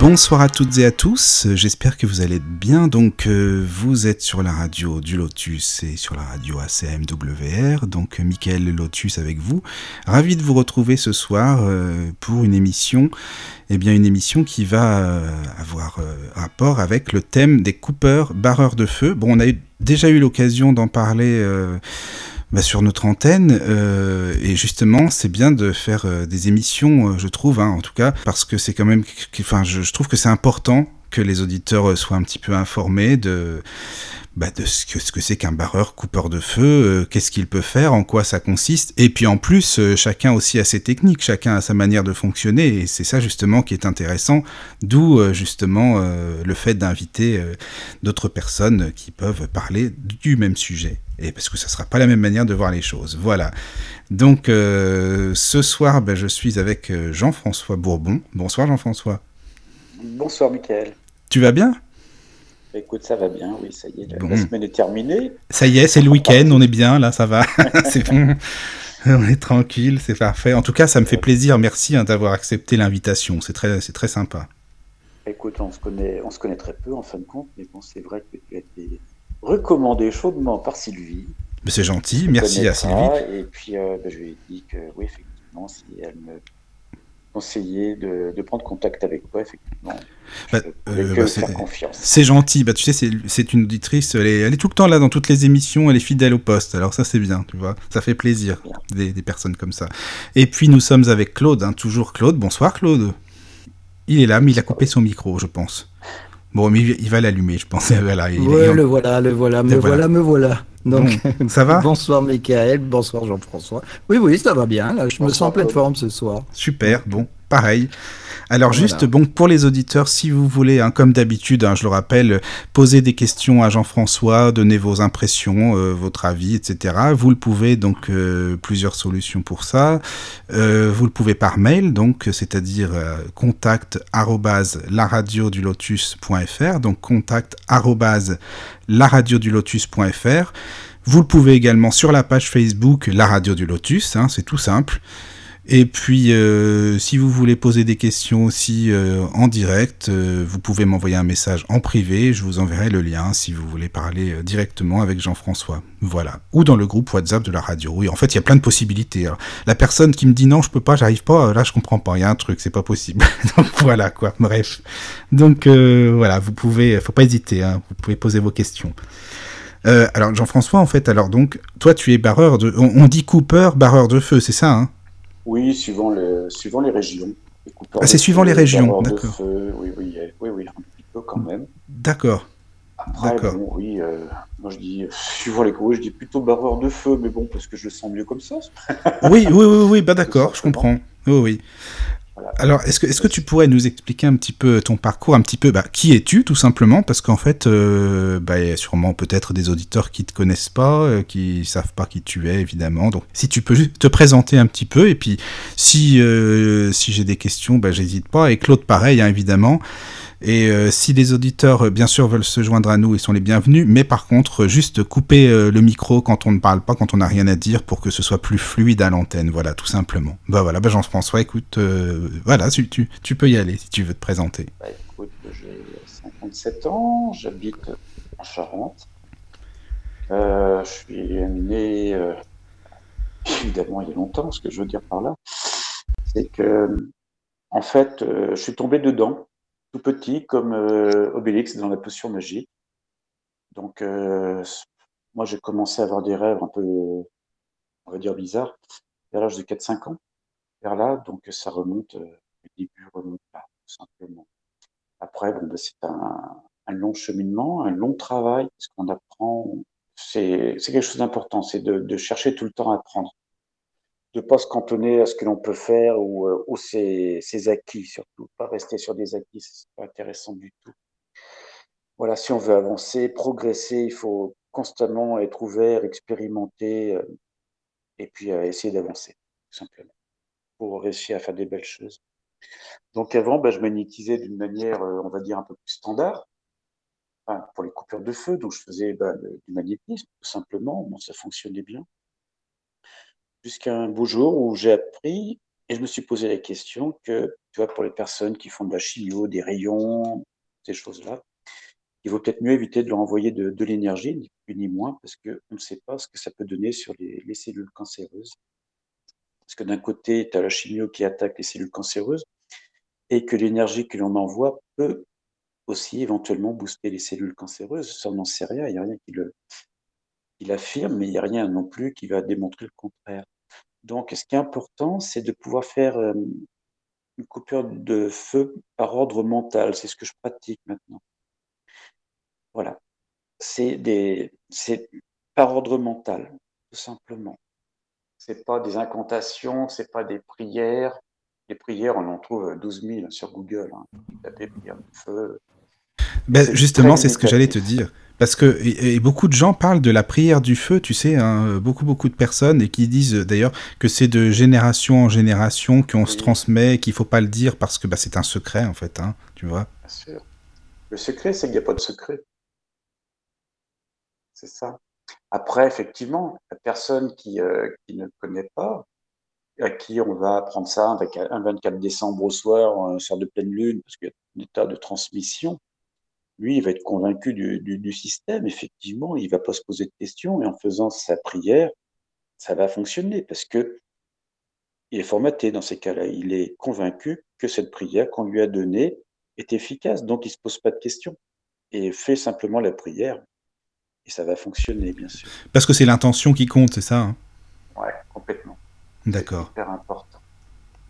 Bonsoir à toutes et à tous, j'espère que vous allez bien. Donc euh, vous êtes sur la radio du Lotus et sur la radio ACMWR, donc Michael Lotus avec vous. Ravi de vous retrouver ce soir euh, pour une émission, eh bien une émission qui va euh, avoir euh, rapport avec le thème des coupeurs barreurs de feu. Bon, on a déjà eu l'occasion d'en parler euh, bah, sur notre antenne euh, et justement c'est bien de faire euh, des émissions euh, je trouve hein, en tout cas parce que c'est quand même enfin je, je trouve que c'est important que les auditeurs euh, soient un petit peu informés de bah, de ce que ce que c'est qu'un barreur coupeur de feu, euh, qu'est-ce qu'il peut faire, en quoi ça consiste, et puis en plus euh, chacun aussi a ses techniques, chacun a sa manière de fonctionner, et c'est ça justement qui est intéressant, d'où euh, justement le fait d'inviter d'autres personnes qui peuvent parler du même sujet, et parce que ça sera pas la même manière de voir les choses. Voilà. Donc ce soir, ben, je suis avec Jean-François Bourbon. Bonsoir Jean-François. Bonsoir Mickaël. Tu vas bien? Écoute, ça va bien, oui, ça y est, la, Bon. la semaine est terminée. Ça y est, c'est le week-end, on est bien, là, ça va. c'est bon. On est tranquille, c'est parfait. En tout cas, ça me fait plaisir. Merci hein, d'avoir accepté l'invitation. C'est très, c'est très sympa. Écoute, on se connaît, on se connaît très peu en fin de compte, mais bon, c'est vrai que tu as été recommandé chaudement par Sylvie. Mais C'est gentil. Merci à Sylvie. Et puis, euh, ben, je lui ai dit que, oui, effectivement, si elle me conseillait de, de prendre contact avec toi, effectivement, Bah, euh, bah, c'est- confiance. C'est gentil. Bah, tu sais, c'est, une auditrice. Elle est, elle est tout le temps là dans toutes les émissions. Elle est fidèle au poste. Alors ça, c'est bien, tu vois. Ça fait plaisir des personnes comme ça. Et puis nous sommes avec Claude. hein, toujours Claude. Bonsoir Claude. Il est là, mais il a coupé son micro, je pense. Bon, mais il il va l'allumer, je pense. Voilà, il Ouais, le voilà, le voilà, me Le voilà. voilà, me voilà. Donc, Bon, ça va bonsoir Michael, bonsoir Jean-François. Oui, oui, ça va bien. Là, je me sens en pleine forme ce soir. Super, bon, pareil. Alors Voilà. juste, bon, pour les auditeurs, si vous voulez, hein, comme d'habitude, hein, je le rappelle, poser des questions à Jean-François, donner vos impressions, euh, votre avis, etc. Vous le pouvez, donc euh, plusieurs solutions pour ça. Euh, vous le pouvez par mail, donc c'est-à-dire contact laradiodulotus.fr, donc contact laradiodulotus.fr. Vous le pouvez également sur la page Facebook La Radio du Lotus, hein, c'est tout simple. Et puis, euh, si vous voulez poser des questions aussi euh, en direct, euh, vous pouvez m'envoyer un message en privé. Je vous enverrai le lien si vous voulez parler directement avec Jean-François. Voilà. Ou dans le groupe WhatsApp de la radio. Oui, en fait, il y a plein de possibilités. Alors, la personne qui me dit non, je peux pas, j'arrive pas, là, je comprends pas. Il y a un truc, c'est pas possible. Donc voilà, quoi. Bref. Donc voilà, vous pouvez, faut pas hésiter. hein, vous pouvez poser vos questions. Alors Jean-François, en fait, alors donc, toi, tu es barreur de, on, on dit Cooper, barreur de feu, c'est ça, hein? Oui, suivant, le, suivant les régions. Ah, c'est suivant les régions, d'accord. Oui, oui, oui, oui, un petit peu quand même. D'accord. Après, bon, oui, euh, moi je dis, suivant les coups, je dis plutôt barreur de feu, mais bon, parce que je le sens mieux comme ça. Oui, oui, oui, oui, bah d'accord, je comprends. Oui, oui. Alors, est-ce que, est-ce que tu pourrais nous expliquer un petit peu ton parcours, un petit peu, bah, qui es-tu, tout simplement? Parce qu'en fait, euh, bah, il y a sûrement peut-être des auditeurs qui te connaissent pas, euh, qui savent pas qui tu es, évidemment. Donc, si tu peux te présenter un petit peu, et puis si, euh, si j'ai des questions, bah, j'hésite pas. Et Claude, pareil, hein, évidemment. Et euh, si les auditeurs, euh, bien sûr, veulent se joindre à nous, ils sont les bienvenus. Mais par contre, euh, juste couper le micro quand on ne parle pas, quand on n'a rien à dire, pour que ce soit plus fluide à l'antenne. Voilà, tout simplement. Bah voilà, bah Jean-François, écoute, voilà, tu, peux y aller si tu veux te présenter. Bah, écoute, j'ai 57 ans, j'habite en Charente. Je suis né, évidemment, il y a longtemps, ce que je veux dire par là, c'est que, en fait, je suis tombé dedans, petit, comme euh, Obélix dans la potion magique. Donc, euh, moi, j'ai commencé à avoir des rêves un peu, on va dire, bizarres, vers l'âge de 4-5 ans, vers là, donc ça remonte, euh, le début remonte là, tout simplement. Après, bon, ben, c'est un, long cheminement, un long travail, parce qu'on apprend, c'est c'est quelque chose d'important, c'est de, de chercher tout le temps à apprendre, de pas se cantonner à ce que l'on peut faire ou, euh, ou ses, acquis surtout, pas rester sur des acquis, c'est pas intéressant du tout. Voilà, si on veut avancer, progresser, il faut constamment être ouvert, expérimenter, euh, et puis euh, essayer d'avancer, tout simplement, pour réussir à faire des belles choses. Donc avant, bah, je magnétisais d'une manière, on va dire, un peu plus standard. pour les coupures de feu, donc je faisais bah, du magnétisme, tout simplement. Ça fonctionnait bien. Jusqu'à un beau jour où j'ai appris et je me suis posé la question que, tu vois, pour les personnes qui font de la chimio, des rayons, ces choses-là, il vaut peut-être mieux éviter de leur envoyer de, l'énergie, ni plus ni moins, parce qu'on ne sait pas ce que ça peut donner sur les, les cellules cancéreuses. Parce que d'un côté, tu as la chimio qui attaque les cellules cancéreuses, et que l'énergie que l'on envoie peut aussi éventuellement booster les cellules cancéreuses. Ça, on n'en sait rien, il n'y a rien qui l'affirme, mais il n'y a rien non plus qui va démontrer le contraire. Donc, ce qui est important, c'est de pouvoir faire euh, une coupure de feu par ordre mental. C'est ce que je pratique maintenant. Voilà. C'est des, c'est par ordre mental, tout simplement. C'est pas des incantations, c'est pas des prières. Les prières, on en trouve 12 000 sur Google. Hein. prières de feu. Ben, justement, c'est ce que j'allais te dire. Parce que et, beaucoup de gens parlent de la prière du feu, tu sais, hein, beaucoup beaucoup de personnes et qui disent d'ailleurs que c'est de génération en génération qu'on se transmet, qu'il faut pas le dire parce que bah, c'est un secret en fait, hein, tu vois. Bien sûr. Le secret, c'est qu'il n'y a pas de secret. C'est ça. Après, effectivement, la personne qui, euh, qui ne connaît pas, à qui on va apprendre ça avec un 24 décembre au soir, un soir de pleine lune, parce qu'il y a un état de transmission, lui, il va être convaincu du, système, effectivement, il va pas se poser de questions, et en faisant sa prière, ça va fonctionner, parce que il est formaté dans ces cas-là. Il est convaincu que cette prière qu'on lui a donnée est efficace, donc il se pose pas de questions, et fait simplement la prière, et ça va fonctionner, bien sûr. Parce que c'est l'intention qui compte, c'est ça hein? Ouais, complètement. D'accord. C'est important.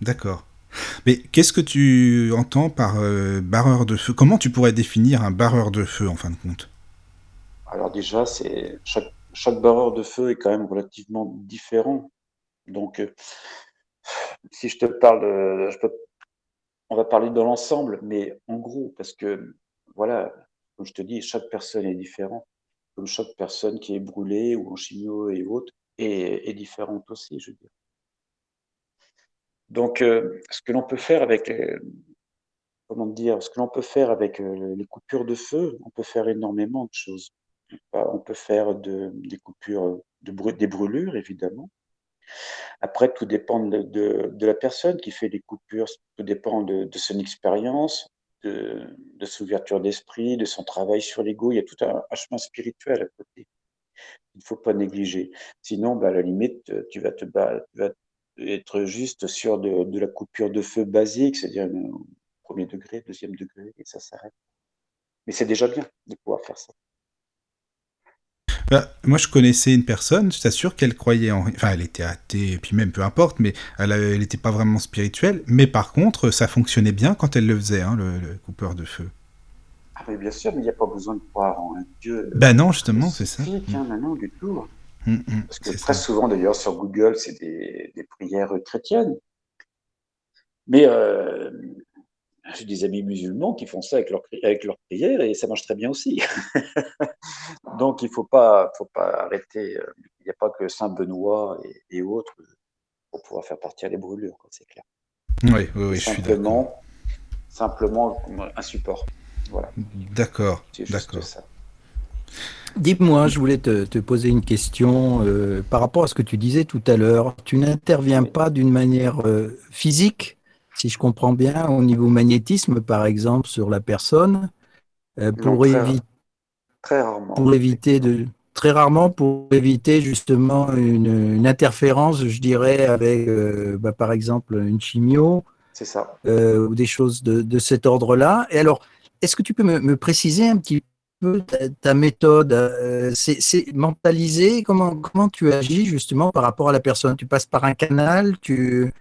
D'accord. Mais qu'est-ce que tu entends par euh, barreur de feu? Comment tu pourrais définir un barreur de feu en fin de compte? Alors déjà, c'est chaque, barreur de feu est quand même relativement différent. Donc, euh, si je te parle, peux, on va parler de l'ensemble, mais en gros, parce que voilà, comme je te dis, chaque personne est différente, comme chaque personne qui est brûlée ou en chimio et autres est, est différente aussi, je veux dire. Donc, euh, ce que l'on peut faire avec, euh, comment dire, ce que l'on peut faire avec euh, les coupures de feu, on peut faire énormément de choses. On peut faire de, des coupures, de des brûlures, évidemment. Après, tout dépend de, la personne qui fait les coupures, tout dépend de, son expérience, de, son ouverture d'esprit, de son travail sur l'ego. Il y a tout un, chemin spirituel à côté. Il ne faut pas négliger. Sinon, bah, à la limite, tu vas te, battre, être juste sur de, la coupure de feu basique, c'est-à-dire premier degré, deuxième degré, et ça s'arrête. Mais c'est déjà bien de pouvoir faire ça. Bah, moi, je connaissais une personne, je t'assure qu'elle croyait en... Enfin, elle était athée, et puis même, peu importe, mais elle n'était pas vraiment spirituelle. Mais par contre, ça fonctionnait bien quand elle le faisait, hein, le, coupeur de feu. Ah oui, bien sûr, mais il n'y a pas besoin de croire en un Dieu. Ben non, justement, c'est ça. Hein, non, du tout. Mmh, mmh, Parce que très souvent, d'ailleurs, sur Google, c'est des, prières chrétiennes. Mais euh, j'ai des amis musulmans qui font ça avec leurs avec prières et ça marche très bien aussi. Donc, il ne faut pas, faut pas arrêter. Euh, il n'y a pas que Saint Benoît et, autres pour pouvoir faire partir les brûlures, c'est clair. Oui, oui, oui je suis d'accord. Simplement un support. Voilà. D'accord, d'accord. Dis-moi, je voulais te, poser une question euh, par rapport à ce que tu disais tout à l'heure. Tu n'interviens pas d'une manière euh, physique, si je comprends bien, au niveau magnétisme, par exemple, sur la personne, euh, pour, éviter, très rarement. pour éviter de très rarement pour éviter justement une, interférence, je dirais, avec, bah, par exemple, une chimio. Ça. ou des choses de, cet ordre-là. Et alors, est-ce que tu peux me, me préciser un petit peu ta, méthode euh, C'est mentaliser comment, comment tu agis justement par rapport à la personne? Tu passes par un canal Tu,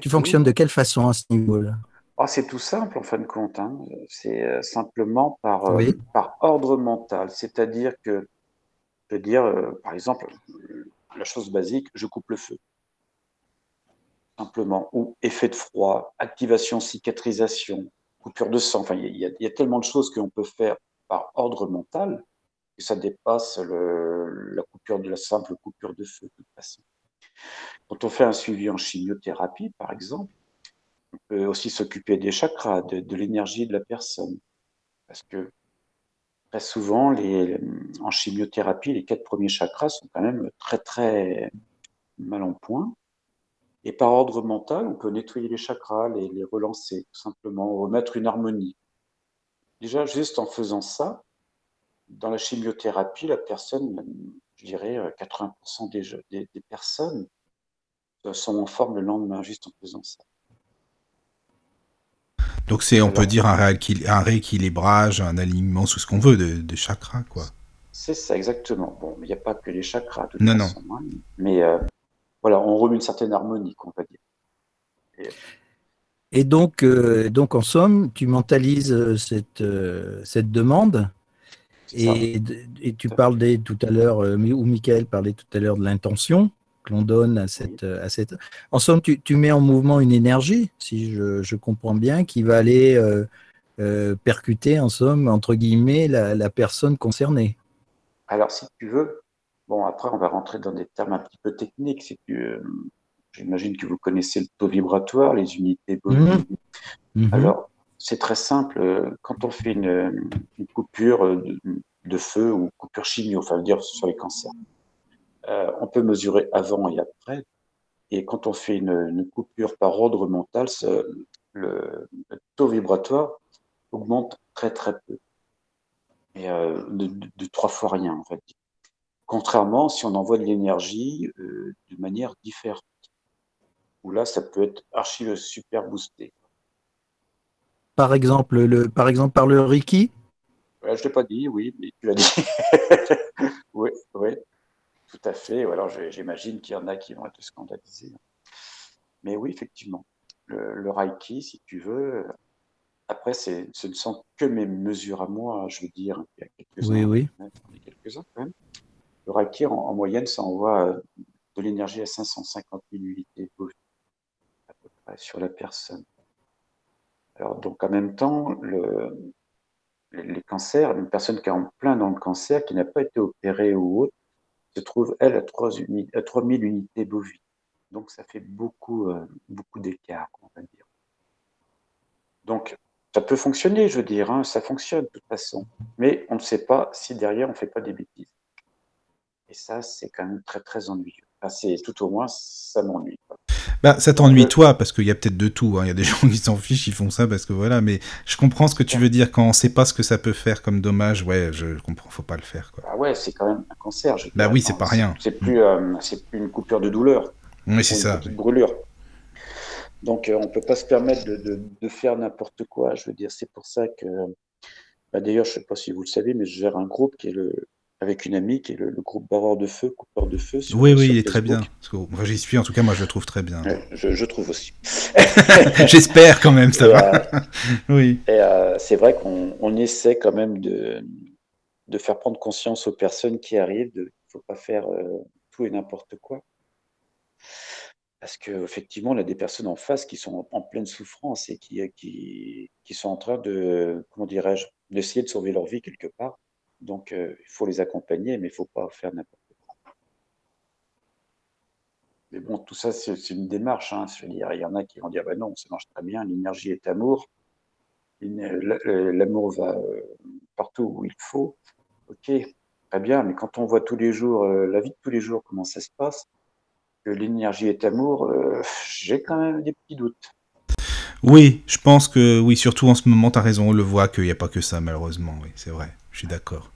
tu fonctionnes de quelle façon à ce niveau-là? Ah, C'est tout simple en fin de compte. Hein. C'est euh, simplement par, euh, par ordre mental. C'est-à-dire que, je veux dire, par exemple, la chose basique, je coupe le feu. Simplement. Ou effet de froid, activation, cicatrisation, coupure de sang. Enfin, il y, y, a tellement de choses qu'on peut faire par ordre mental que ça dépasse la coupure de la simple coupure de feu de toute façon. Quand on fait un suivi en chimiothérapie, par exemple, on peut aussi s'occuper des chakras, de, l'énergie de la personne. Parce que très souvent, les, en chimiothérapie, les quatre premiers chakras sont quand même très très mal en point. Et par ordre mental, on peut nettoyer les chakras, les, les relancer, tout simplement, remettre une harmonie. Déjà, juste en faisant ça, dans la chimiothérapie, la personne, je dirais 80% des, des, des, personnes sont en forme le lendemain, juste en faisant ça. Donc c'est, on peut dire, un, un, rééquilibrage, un alignement, sous ce qu'on veut, de, de chakras, quoi. C'est ça, exactement. Bon, il n'y a pas que les chakras, de non, façon, non. Hein, mais euh, voilà, on remet une certaine harmonie, on va dire. Et, Et donc, euh, donc, en somme, tu mentalises cette, euh, cette demande et, et, tu parles des, tout à l'heure, ou Michael parlait tout à l'heure de l'intention que l'on donne à cette, à cette. En somme, tu, tu, mets en mouvement une énergie, si je, je comprends bien, qui va aller euh, euh, percuter, en somme, entre guillemets, la, la, personne concernée. Alors, si tu veux, bon, après, on va rentrer dans des termes un petit peu techniques. Si tu, euh, j'imagine que vous connaissez le taux vibratoire, les unités bovines. Mmh. Mmh. Alors, c'est très simple. Quand on fait une, une coupure de, de, feu ou coupure chimio, enfin, dire sur les cancers, euh, on peut mesurer avant et après. Et quand on fait une, une coupure par ordre mental, le, le, taux vibratoire augmente très très peu. Et euh, de, de, de, trois fois rien, en fait. Contrairement si on envoie de l'énergie euh, de manière différente. Où là, ça peut être archi super boosté. Par exemple, le, par exemple par le Reiki Je ne l'ai pas dit, oui, mais tu l'as dit. oui, oui. Tout à fait. Ou alors j'imagine qu'il y en a qui vont être scandalisés. Mais oui, effectivement, le, le Reiki, si tu veux, après, ce ne sont que mes mesures à moi, je veux dire. Il y a quelques-uns. Oui, oui. Quand même. Le Reiki, en, en moyenne, ça envoie euh, de l'énergie à 550 000 unités sur la personne. Alors, donc, en même temps, le, les cancers, une personne qui est en plein dans le cancer, qui n'a pas été opérée ou autre, se trouve, elle, à 3 uni à 3000 unités bovines. Donc, ça fait beaucoup, euh, beaucoup d'écart, on va dire. Donc, ça peut fonctionner, je veux dire, hein, ça fonctionne de toute façon. Mais on ne sait pas si derrière, on ne fait pas des bêtises. Et ça, c'est quand même très, très ennuyeux. Enfin, tout au moins, ça m'ennuie. Bah, ça t'ennuie toi, parce qu'il y a peut-être de tout. Hein. Il y a des gens qui s'en fichent, ils font ça parce que voilà. Mais je comprends ce que tu veux dire quand on sait pas ce que ça peut faire comme dommage. Ouais, je comprends, faut pas le faire. Quoi. Ah ouais, c'est quand même un cancer. Bah oui, c'est pas rien. C'est plus, euh, c'est plus une coupure de douleur. Oui, c'est ça. Une brûlure. Donc, euh, on peut pas se permettre de, de, de faire n'importe quoi. Je veux dire, c'est pour ça que. Bah, D'ailleurs, je sais pas si vous le savez, mais je gère un groupe qui est le, avec une amie qui est le, le groupe Barreur de Feu, Coupeur de Feu. Sur, oui, oui, il est très bien. Moi, j'y suis, en tout cas, moi, je le trouve très bien. Je, je, trouve aussi. J'espère quand même, ça et, va. Euh, oui. Et euh, c'est vrai qu'on on essaie quand même de, de faire prendre conscience aux personnes qui arrivent qu'il ne faut pas faire euh, tout et n'importe quoi. Parce qu'effectivement, on a des personnes en face qui sont en pleine souffrance et qui, qui, qui sont en train de, comment dirais-je, d'essayer de sauver leur vie quelque part. Donc, euh, il faut les accompagner, mais il ne faut pas faire n'importe quoi. Mais bon, tout ça, c'est une démarche. Hein. Dire, il y en a qui vont dire, bah non, ça marche très bien, l'énergie est amour. L'amour va euh, partout où il faut. Ok, très bien, mais quand on voit tous les jours, euh, la vie de tous les jours, comment ça se passe, que l'énergie est amour, euh, j'ai quand même des petits doutes. Oui, je pense que, oui, surtout en ce moment, tu as raison, on le voit qu'il n'y a pas que ça, malheureusement, oui, c'est vrai. Je suis d'accord.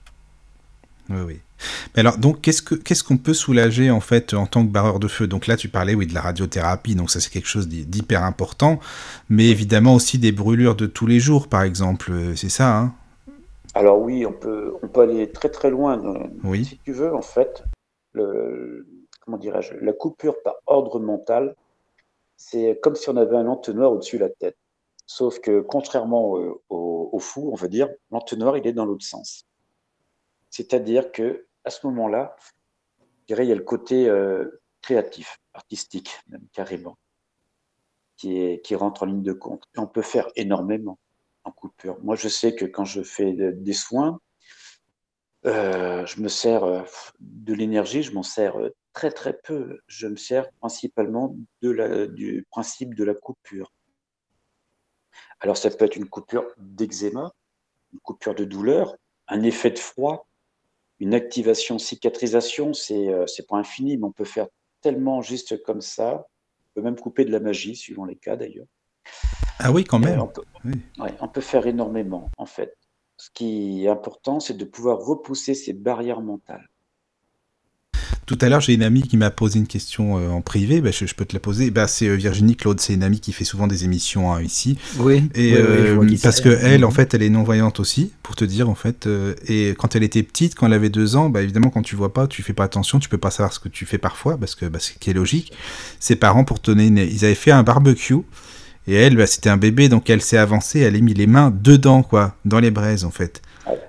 Oui, oui. Mais alors, donc, qu'est-ce qu'on qu qu'on peut soulager, en fait, en tant que barreur de feu? Donc là, tu parlais, oui, de la radiothérapie, donc ça, c'est quelque chose d'hyper important, mais évidemment aussi des brûlures de tous les jours, par exemple, c'est ça, hein? Alors oui, on peut, on peut aller très très loin. Oui. Si tu veux, en fait, le, comment dirais-je, la coupure par ordre mental, c'est comme si on avait un entonnoir au-dessus de la tête. Sauf que contrairement au, fou, on va dire, l'entonnoir, il est dans l'autre sens. C'est-à-dire que à ce moment-là, il y a le côté euh, créatif, artistique, même carrément, qui, rentre en ligne de compte. On peut faire énormément en coupure. Moi, je sais que quand je fais de, des soins, euh, je me sers euh, de l'énergie, je m'en sers très très peu. Je me sers principalement du principe de la coupure. Alors, ça peut être une coupure d'eczéma, une coupure de douleur, un effet de froid, une activation, cicatrisation, c'est euh, c'est pas infini, mais on peut faire tellement juste comme ça. On peut même couper de la magie, suivant les cas d'ailleurs. Ah oui, quand même. on, peut, on peut faire énormément, en fait. Ce qui est important, c'est de pouvoir repousser ces barrières mentales. Tout à l'heure, j'ai une amie qui m'a posé une question euh, en privé. Bah, je, peux te la poser. Bah, c'est euh, Virginie Claude. C'est une amie qui fait souvent des émissions hein, ici. Oui. Et euh, parce que elle, en fait, elle est non voyante aussi, pour te dire en fait. et quand elle était petite, quand elle avait deux ans, bah, évidemment, quand tu vois pas, tu fais pas attention, tu peux pas savoir ce que tu fais parfois, parce que bah, ce qui est logique. Ses parents, pour donner, une... ils avaient fait un barbecue. Et elle, bah, c'était un bébé, donc elle s'est avancée, elle a mis les mains dedans, quoi, dans les braises, en fait.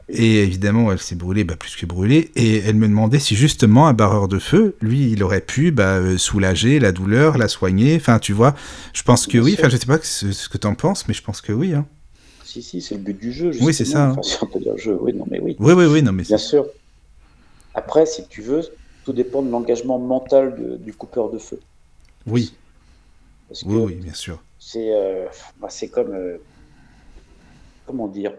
Et évidemment, elle s'est brûlée, bah, plus que brûlée. Et elle me demandait si justement un barreur de feu, lui, il aurait pu bah, euh, soulager la douleur, la soigner. Enfin, tu vois, je pense que oui. Enfin, je sais pas ce, que tu en penses, mais je pense que oui. Hein. Si, si, c'est le but du jeu. Oui, c'est ça. Enfin, si on peut dire jeu, oui, non, mais oui. Oui, oui, oui, non, mais Bien sûr. Après, si tu veux, tout dépend de l'engagement mental du coupeur de feu. Oui. oui, oui, bien sûr. C'est euh, bah, comme. Euh, comment dire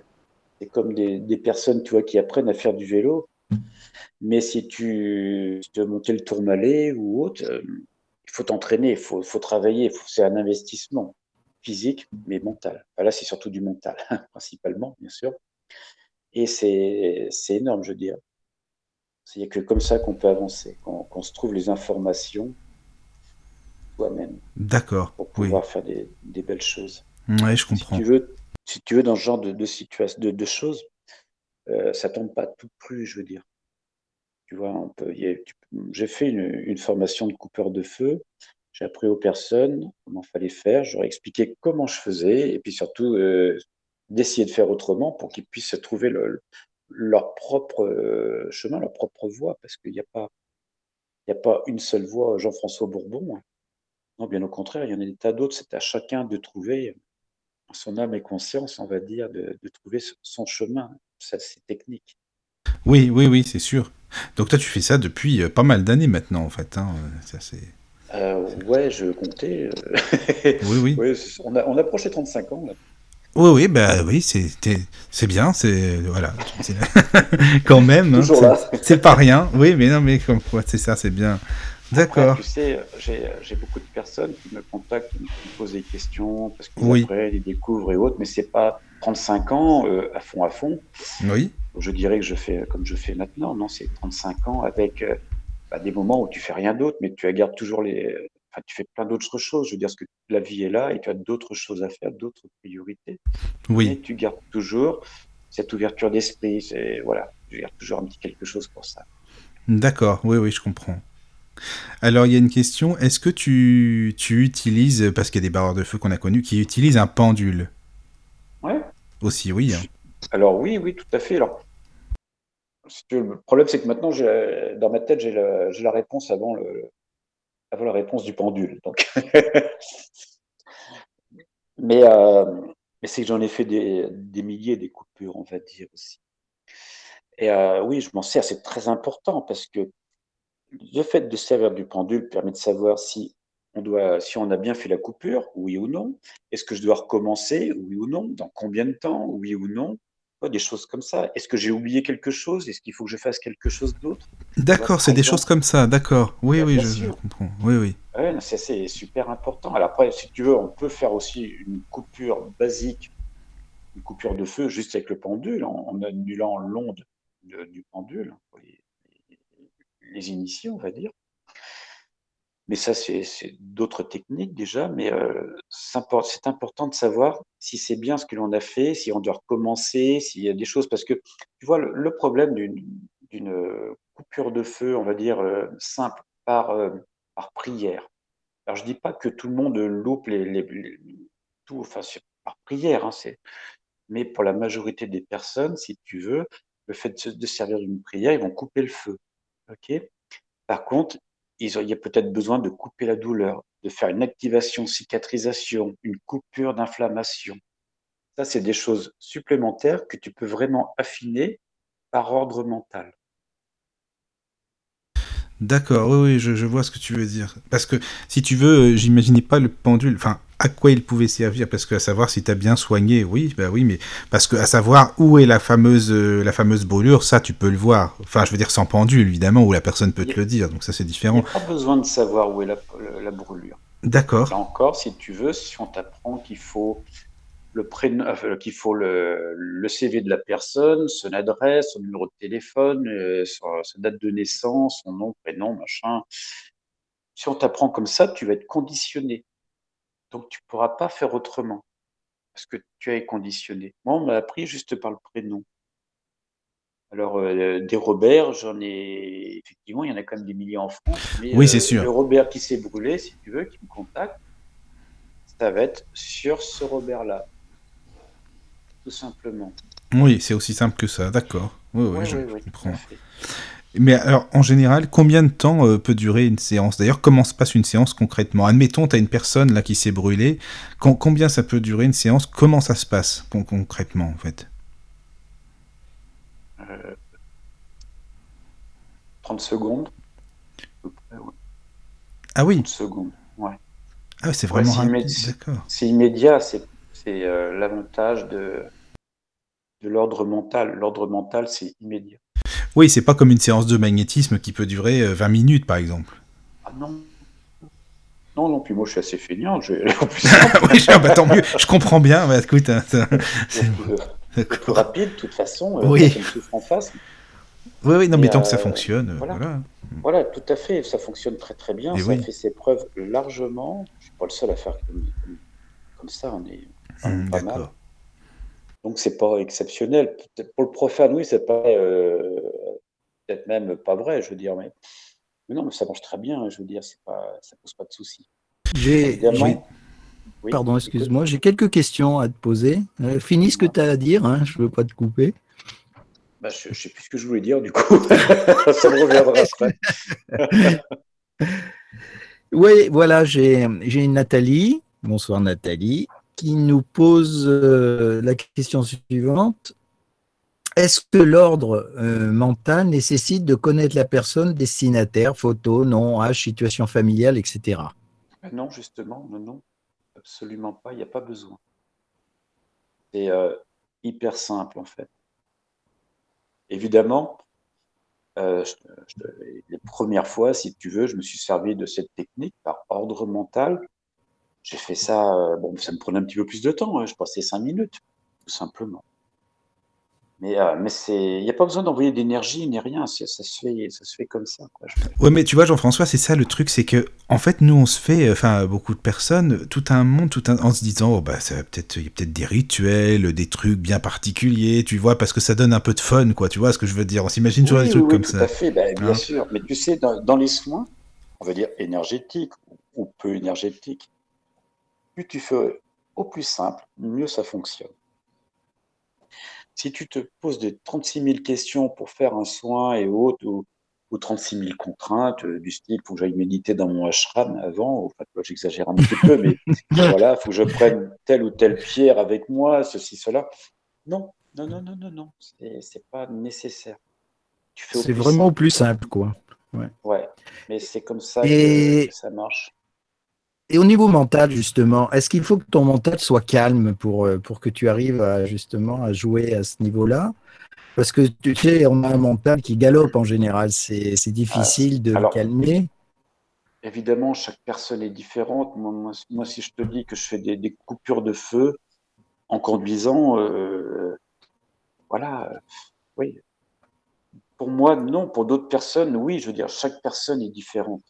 c'est comme des, personnes, tu vois, qui apprennent à faire du vélo. Mais si tu, veux monter le tourmalet ou autre, euh, il faut t'entraîner, il faut, travailler. C'est un investissement physique, mais mental. là, c'est surtout du mental, principalement, bien sûr. Et c'est énorme, je veux dire. Il n'y a que comme ça qu'on peut avancer, qu'on se trouve les informations soi-même. D'accord. Pour pouvoir faire des, belles choses. Oui, je comprends. Si tu veux, si tu veux, dans ce genre de, situation, de, choses, euh, ça tombe pas tout cru, je veux dire. Tu vois, j'ai fait une, formation de coupeur de feu. J'ai appris aux personnes comment fallait faire. J'aurais expliqué comment je faisais et puis surtout euh, d'essayer de faire autrement pour qu'ils puissent trouver leur propre euh, chemin, leur propre voie, parce qu'il n'y a pas, il a pas une seule voie Jean-François Bourbon. Hein. Non, bien au contraire, il y en a des tas d'autres. C'est à chacun de trouver son âme et conscience, on va dire, de, trouver son chemin. Ça, c'est technique. Oui, oui, oui, c'est sûr. Donc toi, tu fais ça depuis euh, pas mal d'années maintenant, en fait. Hein. Ça, c'est... Euh, ouais, je comptais. Euh, oui, oui. on, a, on approche les 35 ans. Là. Oui, oui, bah oui, c'est, c'est bien, c'est voilà, quand même. Hein, Toujours c'est, là. c'est pas rien. Oui, mais non, mais comme quoi, c'est ça, c'est bien. D'accord. Tu sais, j'ai beaucoup de personnes qui me contactent, qui me posent des questions parce qu'ils apprennent, ils découvrent et autres, mais c'est pas 35 ans euh, à fond à fond. Oui. Je dirais que je fais comme je fais maintenant. Non, c'est 35 ans avec euh, bah, des moments où tu fais rien d'autre, mais tu gardes toujours les. Enfin, tu fais plein d'autres choses. Je veux dire, que la vie est là et tu as d'autres choses à faire, d'autres priorités. Oui. Mais tu gardes toujours cette ouverture d'esprit. Voilà, tu gardes toujours un petit quelque chose pour ça. D'accord. Oui, oui, je comprends. Alors, il y a une question. Est-ce que tu, tu utilises, parce qu'il y a des barreurs de feu qu'on a connus, qui utilisent un pendule? Ouais. Aussi, oui. Hein. Alors, oui, oui, tout à fait. Alors, le problème, c'est que maintenant, dans ma tête, j'ai la, la, réponse avant, le, avant la réponse du pendule. Donc... mais euh, mais c'est que j'en ai fait des, des, milliers des coupures, on va dire aussi. Et euh, oui, je m'en sers, c'est très important parce que le fait de servir du pendule permet de savoir si on, doit, si on a bien fait la coupure, oui ou non. Est-ce que je dois recommencer, oui ou non? Dans combien de temps, oui ou non? Des choses comme ça. Est-ce que j'ai oublié quelque chose? Est-ce qu'il faut que je fasse quelque chose d'autre? D'accord, c'est des choses comme ça, d'accord. Oui, oui, je, comprends. Oui, oui. c'est super important. Alors après, si tu veux, on peut faire aussi une coupure basique, une coupure de feu juste avec le pendule, en, annulant l'onde du pendule les initiés, on va dire. Mais ça, c'est d'autres techniques déjà, mais euh, c'est important de savoir si c'est bien ce que l'on a fait, si on doit recommencer, s'il y a des choses, parce que tu vois, le, problème d'une coupure de feu, on va dire, euh, simple, par, euh, par prière. Alors, je dis pas que tout le monde loupe les, tout, enfin, par prière, hein, mais pour la majorité des personnes, si tu veux, le fait de servir d'une prière, ils vont couper le feu. OK. Par contre, il y a peut-être besoin de couper la douleur, de faire une activation, cicatrisation, une coupure d'inflammation. Ça, c'est des choses supplémentaires que tu peux vraiment affiner par ordre mental. D'accord, oui, oui, je, vois ce que tu veux dire. Parce que si tu veux, euh, j'imaginais pas le pendule. Enfin, à quoi il pouvait servir, parce que à savoir si tu as bien soigné, oui, bah oui, mais parce que à savoir où est la fameuse, euh, la fameuse brûlure, ça tu peux le voir. Enfin, je veux dire sans pendule, évidemment, où la personne peut te le dire, donc ça c'est Il différent. a pas besoin de savoir où est la, la brûlure. D'accord. Là encore, si tu veux, si on t'apprend qu'il faut le prénom, qu'il faut le, le CV de la personne, son adresse, son numéro de téléphone, euh, sa date de naissance, son nom, prénom, machin. Si on t'apprend comme ça, tu vas être conditionné. Donc tu pourras pas faire autrement parce que tu es conditionné. Moi, on m'a appris juste par le prénom. Alors, euh, des Robert, j'en ai effectivement, il y en a quand même des milliers en France. Mais Oui, c'est euh, sûr. Le Robert qui s'est brûlé, si tu veux, qui me contacte, ça va être sur ce Robert-là, tout simplement. Oui, c'est aussi simple que ça, d'accord. Oui, oui, Oui, je oui, oui, tout comprends. Mais alors, en général, combien de temps euh, peut durer une séance? D'ailleurs, comment se passe une séance concrètement? Admettons, tu as une personne là qui s'est brûlée. Com- combien ça peut durer une séance? Comment ça se passe con- concrètement, en fait? 30 secondes. près, ouais. Ah oui, 30 secondes. Ouais. ah, ouais, c'est Ouais, vraiment d'accord. C'est immédiat, c'est c'est, euh, l'avantage de, de l'ordre mental. L'ordre mental, c'est immédiat. Oui, c'est pas comme une séance de magnétisme qui peut durer euh, 20 minutes, par exemple. Ah non. Non, non, puis moi je suis assez feignant. Je oui, je- bah, tant mieux, je comprends bien. Bah, écoute, hein, c'est- plus rapide, de toute façon. euh, Oui. en face. Oui, oui, non, mais tant que ça euh, fonctionne, euh, voilà. voilà. Voilà, tout à fait. Ça fonctionne très très bien. Et ça oui. fait ses preuves largement. Je suis pas le seul à faire comme, ça. On est Hum, pas mal. Donc c'est pas exceptionnel. Pour le profane, oui, c'est pas euh, peut-être même pas vrai, je veux dire, mais, mais non, mais ça marche très bien. Je veux dire, c'est pas, ça pose pas de souci. J'ai, Oui, pardon, excuse-moi, j'ai quelques questions à te poser. Euh, finis ce que tu as à dire, hein, je veux pas te couper. Bah, je, je sais plus ce que je voulais dire du coup. ça me reviendra après. Oui, voilà, j'ai Nathalie, bonsoir Nathalie, qui nous pose euh, la question suivante. Est-ce que l'ordre euh, mental nécessite de connaître la personne destinataire, photo, nom, âge, situation familiale, etc. Non, justement, non, absolument pas. Il n'y a pas besoin. C'est euh, hyper simple en fait. Évidemment, euh, les premières fois, si tu veux, je me suis servi de cette technique par ordre mental. J'ai fait ça, bon, ça me prenait un petit peu plus de temps, hein, je passais cinq minutes, tout simplement. Mais, euh, mais c'est, il n'y a pas besoin d'envoyer d'énergie ni rien, ça se fait, ça se fait comme ça. quoi. Ouais, mais tu vois, Jean-François, c'est ça le truc, c'est que, en fait, nous, on se fait, enfin, beaucoup de personnes, tout un monde, tout un, en se disant, oh, bah, ça va peut-être, il y a peut-être des rituels, des trucs bien particuliers, tu vois, parce que ça donne un peu de fun, quoi, tu vois ce que je veux dire. On s'imagine toujours Oui, des trucs oui, comme tout ça. à fait, ben, bien Hein sûr. Mais tu sais, dans, dans les soins, on va dire énergétiques ou, ou peu énergétiques, plus tu fais au plus simple, mieux ça fonctionne. Si tu te poses des 36 000 questions pour faire un soin et autres, ou, ou 36 000 contraintes euh, du style, faut que j'aille méditer dans mon ashram avant, enfin, j'exagère un petit peu, mais voilà, faut que je prenne telle ou telle pierre avec moi, ceci, cela. Non, non, non, non, non, non, c'est pas nécessaire. C'est vraiment simple. plus simple, quoi. Ouais, mais c'est comme ça Et- que, que ça marche. Et au niveau mental, justement, est-ce qu'il faut que ton mental soit calme pour, euh, pour que tu arrives à, justement à jouer à ce niveau-là? Parce que tu sais, on a un mental qui galope en général. C'est difficile de le calmer. Évidemment, chaque personne est différente. Moi, moi, moi, si je te dis que je fais des, des coupures de feu en conduisant, euh, voilà, euh, oui. Pour moi, non. Pour d'autres personnes, oui. Je veux dire, chaque personne est différente.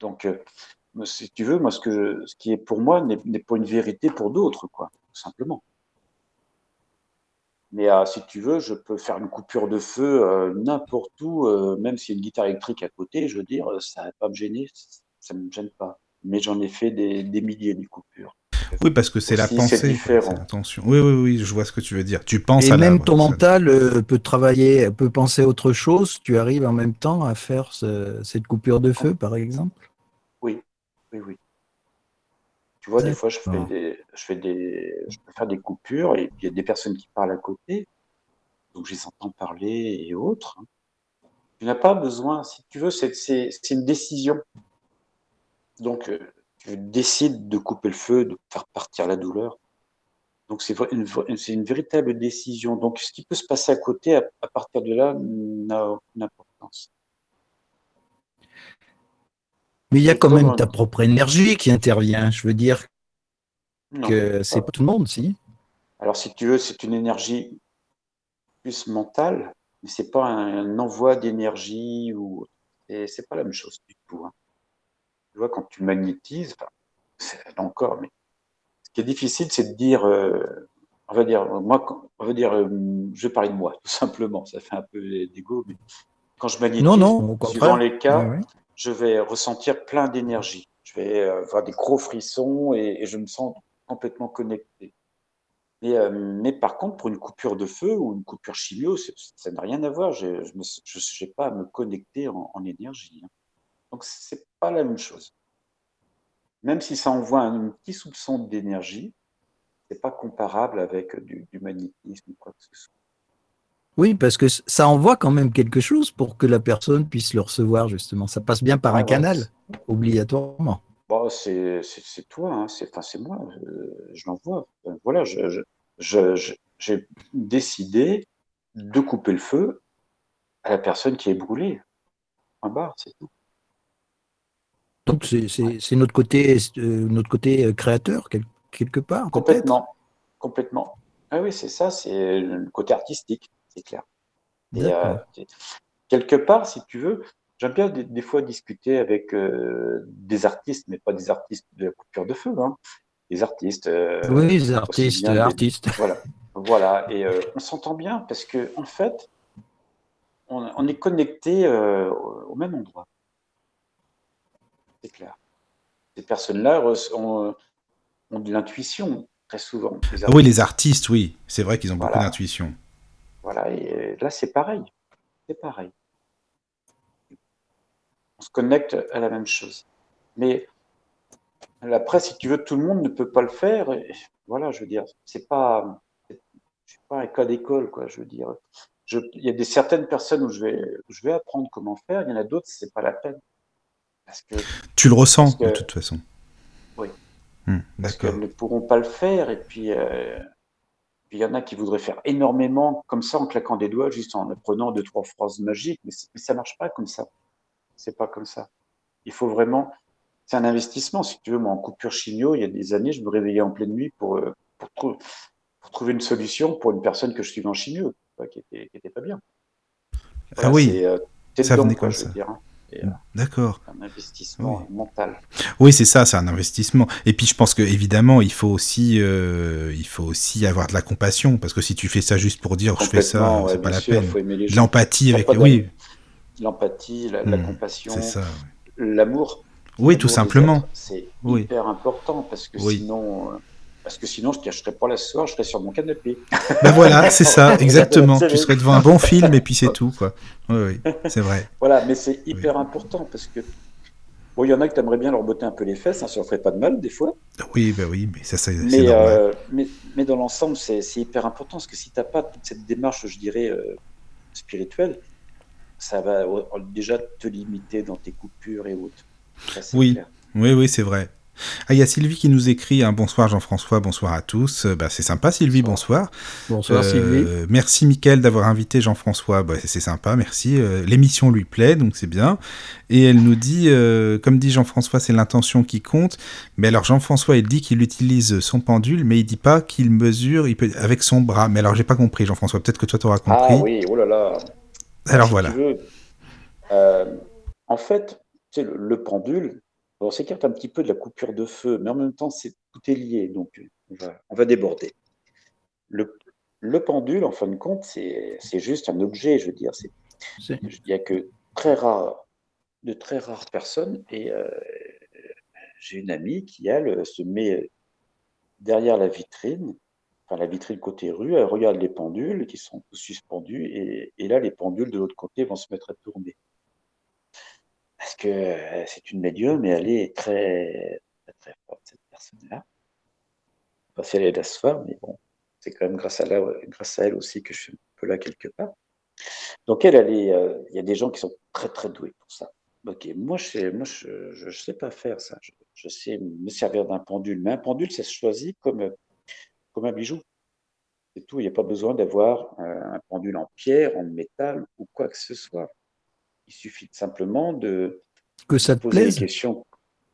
Donc, euh, si tu veux, moi, ce, que je- ce qui est pour moi n'est pas une vérité pour d'autres, quoi, tout simplement. Mais euh, si tu veux, je peux faire une coupure de feu euh, n'importe où, euh, même s'il y a une guitare électrique à côté, je veux dire, ça va pas me gêner, ça me gêne pas. Mais j'en ai fait des, des milliers de coupures. Oui, parce que c'est la pensée. c'est différent. c'est l'intention. Oui, oui, oui, je vois ce que tu veux dire. Tu penses Et à la- même ton mental euh, peut travailler, peut penser autre chose. Tu arrives en même temps à faire ce- cette coupure de feu, par exemple? Oui, oui. Tu vois, des fois, je fais des, je fais des, je peux faire des coupures et puis il y a des personnes qui parlent à côté, donc je les entends parler et autres. hein. Tu n'as pas besoin, si tu veux, c'est c'est- c'est une décision. Donc, euh, tu décides de couper le feu, de faire partir la douleur. Donc c'est une, une, véritable décision. Donc ce qui peut se passer à côté, à, partir de là, n'a aucune importance. Mais il y a quand même ta propre énergie qui intervient. Je veux dire que c'est pas tout le monde, si. Alors si tu veux, c'est une énergie plus mentale, mais c'est pas un, envoi d'énergie ou c'est pas la même chose du tout. Hein. Tu vois, quand tu magnétises, c'est encore, mais ce qui est difficile, c'est de dire, euh, on va dire, moi, on va dire, euh, je vais parler de moi, tout simplement. Ça fait un peu d'ego, mais quand je magnétise, non, non, suivant les cas, je vais ressentir plein d'énergie. Je vais avoir des gros frissons et, je me sens complètement connecté. Mais, euh, mais, par contre, pour une coupure de feu ou une coupure chimio, ça n'a rien à voir. Je n'ai pas à me connecter en, énergie. Hein. Donc, c'est pas la même chose. Même si ça envoie un, petit soupçon d'énergie, c'est pas comparable avec du, magnétisme ou quoi que ce soit. Oui, parce que ça envoie quand même quelque chose pour que la personne puisse le recevoir, justement. Ça passe bien par ah un canal, obligatoirement. Bon, c'est toi, hein. c'est moi, je, l'envoie. Voilà, j'ai décidé de couper le feu à la personne qui est brûlée. Un bar, c'est tout. Donc c'est notre côté, euh, notre côté euh, créateur quelque part. Complètement, complètement. Ah oui, c'est ça, c'est le côté artistique, c'est clair. Euh, quelque part, si tu veux, j'aime bien des, fois discuter avec des artistes, mais pas des artistes de la coupure de feu, hein. des artistes. oui, des artistes, artistes. Voilà, voilà, et on s'entend bien parce que en fait, on, est connecté au même endroit c'est clair. Ces personnes-là ont, de l'intuition très souvent. Oui, les artistes, oui, c'est vrai qu'ils ont beaucoup d'intuition. Voilà, et là c'est pareil, c'est pareil. On se connecte à la même chose. Mais après, si tu veux, tout le monde ne peut pas le faire. voilà, je veux dire, c'est pas, je suis pas un cas d'école, quoi. Je veux dire, il y a des certaines personnes où je vais, je vais apprendre comment faire. Il y en a d'autres, c'est pas la peine tu le ressens de toute façon. Oui. Hmm, parce qu'elles ne pourront pas le faire. Et puis, euh, il y en a qui voudraient faire énormément comme ça en claquant des doigts, juste en apprenant deux, trois phrases magiques. Mais, ça ne marche pas comme ça. C'est pas comme ça. Il faut vraiment. C'est un investissement. Si tu veux, moi, en coupure chimio, il y a des années, je me réveillais en pleine nuit pour, euh, pour, trouver une solution pour une personne que je suivais en chimio, qui n'était pas bien. ah oui, euh, ça venait comme ça. Dire, hein. Euh, D'accord. Un investissement mental. Oui, c'est ça, c'est un investissement. Et puis je pense que évidemment, il faut aussi, euh, il faut aussi avoir de la compassion, parce que si tu fais ça juste pour dire je fais ça, c'est pas la peine. L'empathie avec, oui. L'empathie, la, hmm, compassion, l'amour. Oui, tout simplement. C'est hyper important parce que sinon, euh, parce que sinon, je ne serais pas là ce soir, je serais sur mon canapé. Ben voilà, c'est ça, exactement. tu serais devant un bon film et puis c'est tout, quoi. Oui, oui, c'est vrai. voilà, mais c'est hyper important parce que Bon, il y en a qui aimeraient bien leur botter un peu les fesses, hein, ça ne ferait pas de mal des fois. Oui, ben oui, mais ça, c'est mais, euh, mais, mais, dans l'ensemble, c'est hyper important parce que si tu n'as pas toute cette démarche, je dirais, euh, spirituelle, ça va déjà te limiter dans tes coupures et autres. oui. oui, oui, c'est vrai. Ah, il y a Sylvie qui nous écrit un bonsoir Jean-François, bonsoir à tous. Bah, c'est sympa Sylvie, bonsoir. Bonsoir, euh, Sylvie. Merci Mickaël d'avoir invité Jean-François, bah, c'est sympa, merci. Euh, l'émission lui plaît, donc c'est bien. Et elle nous dit, euh, comme dit Jean-François, c'est l'intention qui compte. Mais alors Jean-François, il dit qu'il utilise son pendule, mais il dit pas qu'il mesure il peut, avec son bras. Mais alors j'ai pas compris Jean-François, peut-être que toi tu auras compris. Ah oui, oh là là. Alors voilà. en fait, le, le pendule, on s'écarte un petit peu de la coupure de feu, mais en même temps, c'est tout est lié, donc on va, déborder. Le, pendule, en fin de compte, c'est juste un objet, je veux dire. Il n'y a que très rare, de très rares personnes, et euh, j'ai une amie qui, elle, se met derrière la vitrine, enfin la vitrine côté rue, elle regarde les pendules qui sont suspendus, et, et là, les pendules de l'autre côté vont se mettre à tourner parce que euh, c'est une médium et elle est très, très, forte, cette personne-là. Pas si elle est soir, mais bon, c'est quand même grâce à, grâce à elle aussi que je suis un peu là quelque part. Donc elle, euh, il y a des gens qui sont très très doués pour ça. Ok, moi, je sais, sais pas faire ça. Je, je sais me servir d'un pendule. Mais un pendule, ça se choisit comme, comme un bijou. C'est tout. Il n'y a pas besoin d'avoir euh, un pendule en pierre, en métal ou quoi que ce soit. Il suffit simplement de Que ça te poser des plaise, questions.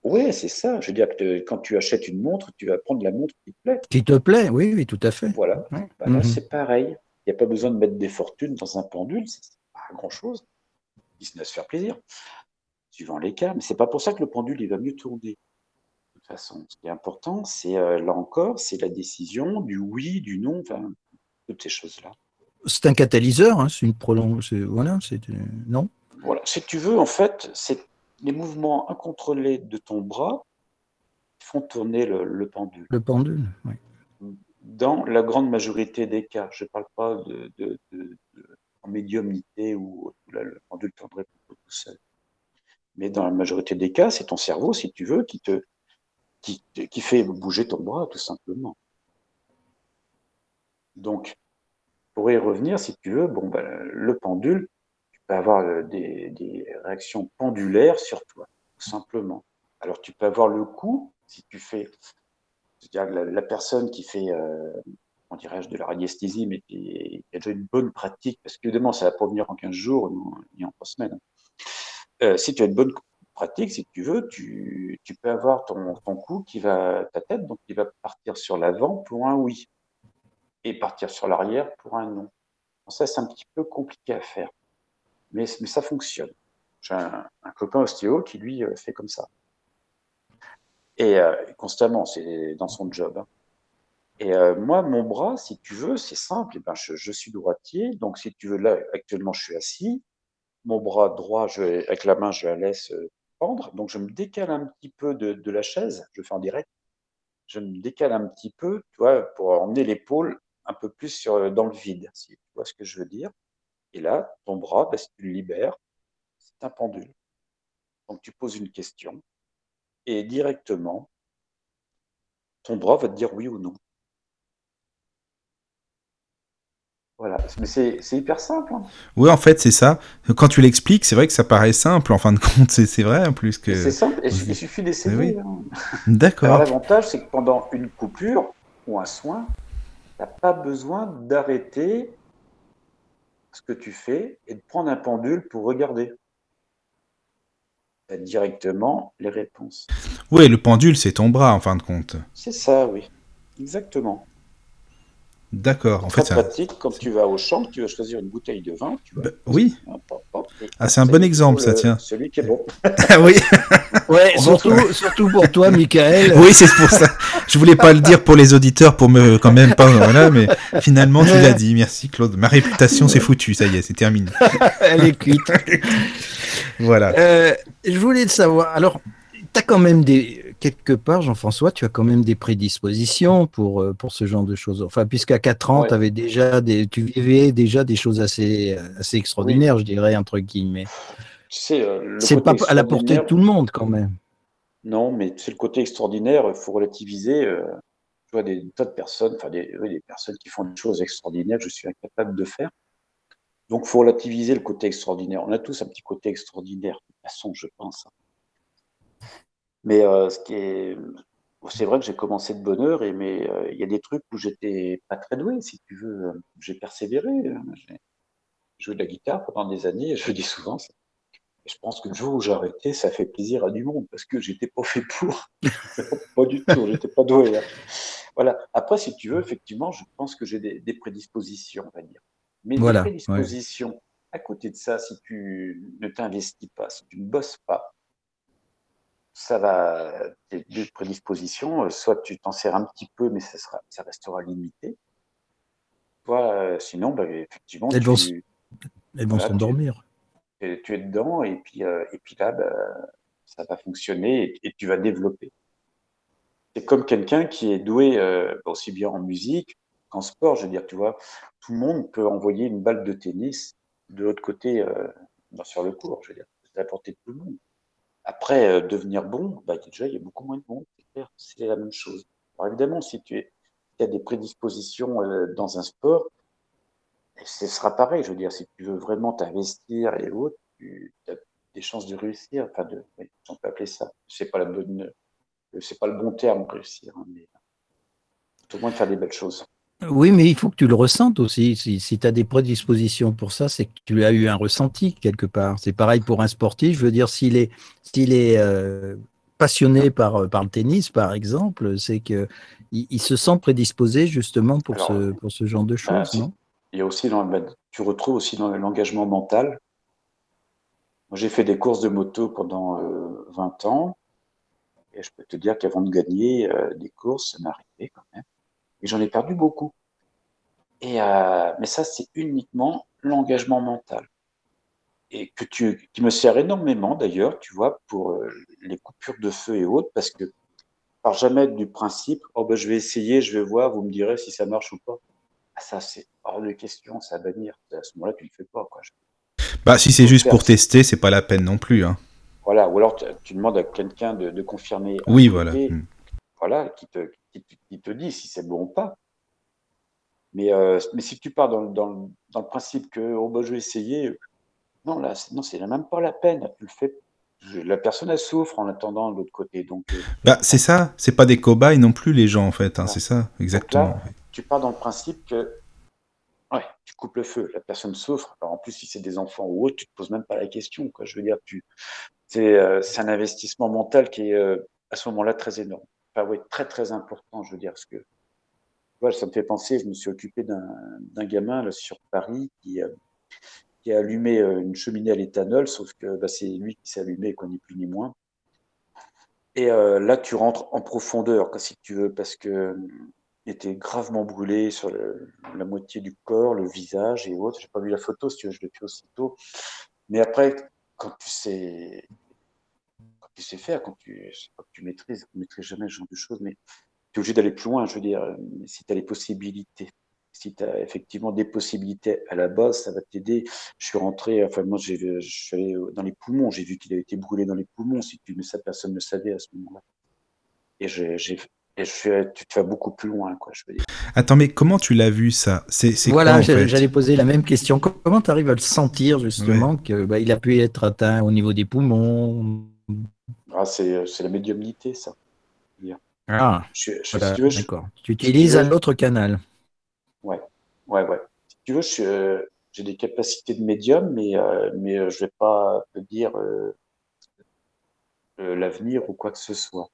Oui, c'est ça. Je veux dire que quand tu achètes une montre, tu vas prendre la montre qui te plaît. qui te plaît, oui, oui, tout à fait. Voilà. Ouais. Bah Mhm. c'est pareil. Il n'y a pas besoin de mettre des fortunes dans un pendule. C'est pas grand-chose. Business, faire plaisir. Suivant les cas. Mais c'est pas pour ça que le pendule, il va mieux tourner. De toute façon, ce qui est important, c'est euh, là encore, c'est la décision du oui, du non, enfin, toutes ces choses-là. C'est un catalyseur, hein, c'est une prolongation. Voilà, c'est euh, non? Voilà. Si tu veux, en fait, c'est les mouvements incontrôlés de ton bras qui font tourner le, le pendule. le pendule. oui. Dans la grande majorité des cas, je ne parle pas de, de- de- de- en médiumnité où, où là, le pendule tournerait tout seul. Mais dans la majorité des cas, c'est ton cerveau, si tu veux, qui te, qui, fait bouger ton bras, tout simplement. Donc, pour y revenir, si tu veux, bon, ben, le pendule, peux avoir des, réactions pendulaires sur toi, tout simplement. Alors, tu peux avoir le coup, si tu fais, c'est-à-dire la, personne qui fait, euh, on dirais-je, de la radiesthésie, mais qui, a déjà une bonne pratique, parce qu'évidemment, ça va pas venir en 15 jours ni en 3 semaines. Euh, si tu as une bonne pratique, si tu veux, tu, peux avoir ton, ton cou qui va, ta tête, donc qui va partir sur l'avant pour un oui, et partir sur l'arrière pour un non. Ça, c'est un petit peu compliqué à faire, mais, ça fonctionne. J'ai un, copain ostéo qui, lui, euh, fait comme ça. Et euh, constamment, c'est dans son job. hein. Et euh, moi, mon bras, si tu veux, c'est simple. Eh ben, je, suis droitier, donc si tu veux, là, actuellement, je suis assis. Mon bras droit, je, avec la main, je la laisse pendre. Donc, je me décale un petit peu de, la chaise. Je fais en direct. Je me décale un petit peu, tu vois, pour emmener l'épaule un peu plus dans le vide, si tu vois ce que je veux dire. Et là, ton bras, ben, si tu le libères, c'est un pendule. Donc, tu poses une question et directement, ton bras va te dire oui ou non. Voilà, mais c'est hyper simple. hein. Oui, en fait, c'est ça. Quand tu l'expliques, c'est vrai que ça paraît simple. En fin de compte, c'est vrai en plus que. C'est simple, il suffit d'essayer. Oui. hein. Alors D'accord. l'avantage, c'est que pendant une coupure ou un soin, tu n'as pas besoin d'arrêter ce que tu fais et de prendre un pendule pour regarder. Directement les réponses. Oui, le pendule, c'est ton bras en fin de compte. C'est ça, oui. Exactement. D'accord. En fait, c'est un- pratique quand tu vas au champ, tu vas choisir une bouteille de vin. Tu vas Bah, oui. Hop, hop, hop, et Ah, c'est un bon exemple, ça, le- tiens. Celui qui est bon. Ah oui. Ouais, surtout, surtout pour toi, Michael. Oui, c'est pour ça. Je voulais pas le dire pour les auditeurs, pour me quand même pas. Voilà, mais finalement, tu l'as dit. Merci, Claude. Ma réputation, c'est foutu. Ça y est, c'est terminé. Elle est cuite. Voilà. Euh, je voulais te savoir. Alors, tu as quand même des. Quelque part, Jean-François, tu as quand même des prédispositions pour, euh, pour ce genre de choses. Enfin, puisqu'à 4 ans, Ouais. avais déjà des, tu vivais déjà des choses assez, assez extraordinaires, je dirais, entre guillemets. Tu sais, euh, C'est pas à la portée de tout le monde, quand même. Non, mais c'est le côté extraordinaire, il faut relativiser. euh, tu vois, des tas de personnes, enfin des, oui, des personnes qui font des choses extraordinaires je suis incapable de faire. Donc, il faut relativiser le côté extraordinaire. On a tous un petit côté extraordinaire, de toute façon, je pense. Mais euh, ce qui est, c'est vrai que j'ai commencé de bonne heure, et mais euh, il y a des trucs où j'étais pas très doué, si tu veux. J'ai persévéré. euh, J'ai joué de la guitare pendant des années, et je le dis souvent. ça- Je pense que le jour où j'ai arrêté, ça fait plaisir à du monde parce que j'étais pas fait pour. pas du tout, j'étais pas doué. hein. Voilà. Après, si tu veux, effectivement, je pense que j'ai des, des prédispositions, on va dire. Mais Voilà, des prédispositions, à côté de ça, si tu ne t'investis pas, si tu ne bosses pas, ça va, tes deux prédispositions, euh, soit tu t'en sers un petit peu, mais ça, sera, ça restera limité. Soit, euh, sinon, bah, effectivement, Elles vont tu, Elles vont Voilà, tu- s'endormir. tu es dedans et puis, euh, et puis là, bah, ça va fonctionner et, et tu vas développer. C'est comme quelqu'un qui est doué euh, aussi bien en musique qu'en sport. Je veux dire, tu vois, tout le monde peut envoyer une balle de tennis de l'autre côté euh, sur le court. Je veux dire, c'est à la portée de tout le monde. Après, euh, devenir bon, bah, déjà, il y a beaucoup moins de monde. c'est la même chose. Alors évidemment, si tu as des prédispositions euh, dans un sport, ce sera pareil, je veux dire, si tu veux vraiment t'investir et autres, tu des chances de réussir. Enfin, de, on peut appeler ça. C'est pas c'est pas le bon terme réussir, hein, mais tout le monde faire des belles choses. Oui, mais il faut que tu le ressentes aussi. Si, tu as des prédispositions pour ça, c'est que tu as eu un ressenti quelque part. C'est pareil pour un sportif. Je veux dire, s'il est, s'il est euh, passionné par, par le tennis, par exemple, c'est que il, se sent prédisposé justement pour, ce, pour ce genre de bah, choses, non? Il y a aussi, dans, bah, tu retrouves aussi dans l'engagement mental. J'ai fait des courses de moto pendant 20 euh, ans. Et je peux te dire qu'avant de gagner euh, des courses, ça m'arrivait quand même et j'en ai perdu beaucoup. Et, euh, mais ça, c'est uniquement l'engagement mental. Et que tu, qui me sert énormément d'ailleurs, tu vois, pour euh, les coupures de feu et autres, parce que par jamais du principe, oh ben, je vais essayer, je vais voir, vous me direz si ça marche ou pas. Ah, ça, c'est hors de question, ça va venir. À ce moment-là, tu ne le fais pas. Quoi. Bah, si c'est juste pour tester, c'est pas la peine non plus. Hein. Voilà, ou alors tu, demandes à quelqu'un de, confirmer. Oui, voilà. Hmm. Voilà, qui te, qui, te dit si c'est bon ou pas. Mais, euh, mais si tu pars dans, dans, dans le principe que oh, bah, je vais essayer, non, là, non, c'est même pas la peine. Tu le fais. La personne elle souffre en attendant de l'autre côté. Donc, euh, bah, c'est ça, c'est pas des cobayes non plus les gens en fait, hein, c'est ça, exactement. tu pars dans le principe que ouais, tu coupes le feu, la personne souffre. Alors en plus, si c'est des enfants ou autre, tu te poses même pas la question. Quoi. Je veux dire, tu, c'est, euh, c'est un investissement mental qui est à ce moment-là très énorme oui, très très important, je veux dire, parce que ça me fait penser, je me suis occupé d'un gamin là, sur Paris qui, euh, qui a allumé euh, une cheminée à l'éthanol, sauf que bah, c'est lui qui s'est allumé, quoi, ni plus ni moins. Et euh, là, tu rentres en profondeur, si tu veux, parce que il était gravement brûlé sur la moitié du corps, le visage et autres. J'ai pas vu la photo, si tu veux, je l'ai fait aussitôt. Mais après, quand tu sais tu sais faire, quand tu, tu maîtrises, tu ne maîtrises jamais ce genre de choses, mais tu es obligé d'aller plus loin, je veux dire, euh, si tu as les possibilités. Si tu as effectivement des possibilités à la base, ça va t'aider. Je suis rentré, enfin, moi, je suis allé dans les poumons, j'ai vu qu'il avait été brûlé dans les poumons, si tu, mais ça, personne ne le savait à ce moment-là. Et j'ai et je tu, vas beaucoup plus loin, quoi, je veux dire. Attends, mais comment tu l'as vu ça? C'est Voilà, j'allais poser la même question. Comment tu arrives à le sentir justement qu'il bah, a pu être atteint au niveau des poumons? Ah, c'est la médiumnité, ça. Ah, d'accord. Tu utilises un autre canal. Ouais, ouais, ouais. Si tu veux, euh, j'ai des capacités de médium, mais, euh, mais euh, je ne vais pas te dire l'avenir ou quoi que ce soit.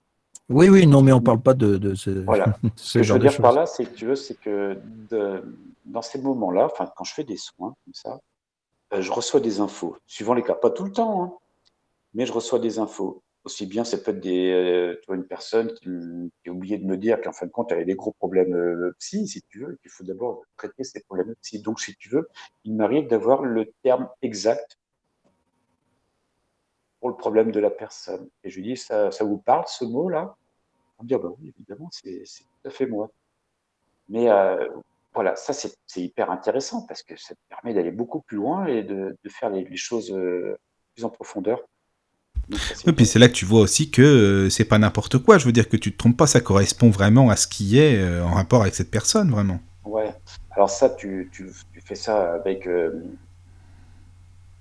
Oui, oui, non, mais on ne parle pas de, de ce, voilà. ce, que je veux dire par là, c'est que tu veux, c'est que dans ces moments-là, enfin, quand je fais des soins comme ça, je reçois des infos, suivant les cas, pas tout le temps, hein, mais je reçois des infos. Aussi bien, c'est peut-être des, euh, une personne qui, a oublié de me dire qu'en fin de compte, elle avait des gros problèmes euh, psy, si tu veux, qu'il faut d'abord traiter ces problèmes psy. Donc, si tu veux, il m'arrive d'avoir le terme exact pour le problème de la personne. Et je lui dis, ça, ça vous parle ce mot-là? On me dit, ah bah oui, évidemment, c'est tout à fait moi. Mais euh, voilà, ça c'est hyper intéressant parce que ça permet d'aller beaucoup plus loin et de, faire les, les choses euh, plus en profondeur. Et puis c'est là que tu vois aussi que euh, c'est pas n'importe quoi. Je veux dire que tu te trompes pas, ça correspond vraiment à ce qui est euh, en rapport avec cette personne, vraiment. Ouais. Alors ça, tu, tu, tu fais ça avec, euh,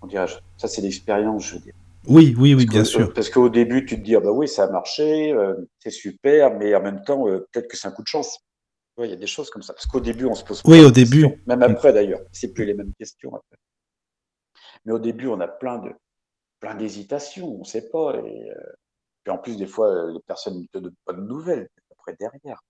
on dirait, ça c'est l'expérience, je veux dire. Oui, oui, oui, bien sûr. Parce qu'au début, tu te dis, ah bah oui, ça a marché, c'est super, mais en même temps, peut-être que c'est un coup de chance. Il y a des choses comme ça. Parce qu'au début, on se pose Oui, au début. Même après, d'ailleurs. C'est plus les mêmes questions après. Mais au début, on a plein de, plein d'hésitations, on ne sait pas. Et, euh, puis en plus, des fois, euh, les personnes ne te donnent pas de nouvelles après derrière.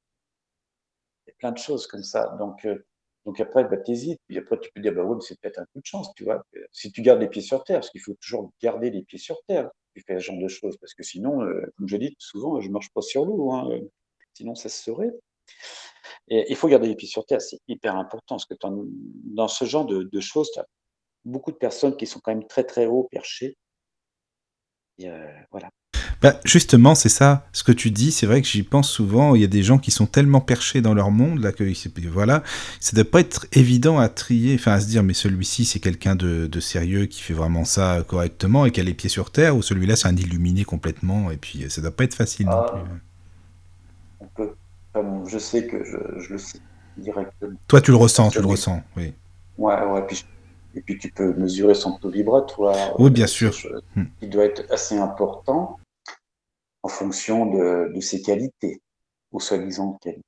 Il y a plein de choses comme ça. Donc, euh, donc après, bah, tu hésites. Puis après, tu peux dire, bah oui, c'est peut-être un coup de chance, tu vois. Si tu gardes les pieds sur terre, parce qu'il faut toujours garder les pieds sur terre, tu fais ce genre de choses. Parce que sinon, comme je dis souvent, je ne marche pas sur l'eau. Hein, sinon, ça se saurait. Et il faut garder les pieds sur terre, c'est hyper important. Parce que dans ce genre de, de choses, tu as beaucoup de personnes qui sont quand même très, très haut perchées euh, voilà. Bah, justement, c'est ça, ce que tu dis, c'est vrai que j'y pense souvent, il y a des gens qui sont tellement perchés dans leur monde, là, que voilà, ça ne doit pas être évident à trier, enfin à se dire, mais celui-ci c'est quelqu'un de, sérieux qui fait vraiment ça correctement et qui a les pieds sur terre, ou celui-là c'est un illuminé complètement, et puis ça ne doit pas être facile non ah. plus. On peut, je sais que je, le sais directement. Toi tu le ressens, tu le ressens, oui. Ouais, ouais, puis Et puis tu peux mesurer son taux vibratoire. Oui, bien sûr. Hmm. Il doit être assez important en fonction de, de ses qualités, ou soi-disant qualités.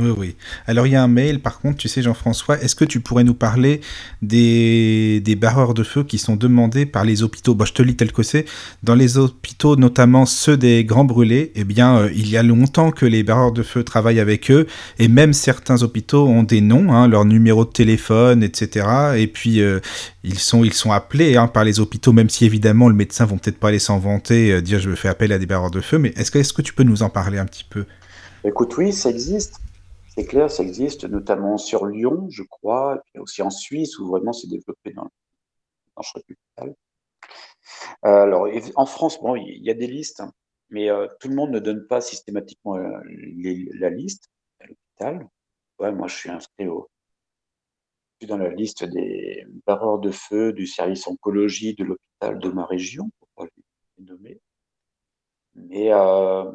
Oui, oui. Alors il y a un mail, par contre, tu sais Jean-François, est-ce que tu pourrais nous parler des, des barreurs de feu qui sont demandés par les hôpitaux? Bon, je te lis tel que c'est. Dans les hôpitaux, notamment ceux des grands brûlés, eh bien, euh, il y a longtemps que les barreurs de feu travaillent avec eux, et même certains hôpitaux ont des noms, hein, leur numéro de téléphone, etc. Et puis, euh, ils, sont, ils sont appelés hein, par les hôpitaux, même si évidemment le médecin vont peut-être pas aller s'en vanter, euh, dire je fais appel à des barreurs de feu, mais est-ce que, est -ce que tu peux nous en parler un petit peu? Écoute, oui, ça existe. C'est clair, ça existe, notamment sur Lyon, je crois, et aussi en Suisse, où vraiment c'est développé dans, dans le alors, en France, bon, il y a des listes, hein, mais euh, tout le monde ne donne pas systématiquement euh, la liste à l'hôpital. Moi, je suis inscrit au, je suis dans la liste des barreurs de feu du service oncologie de l'hôpital de ma région, pour pas les nommer. Mais, euh,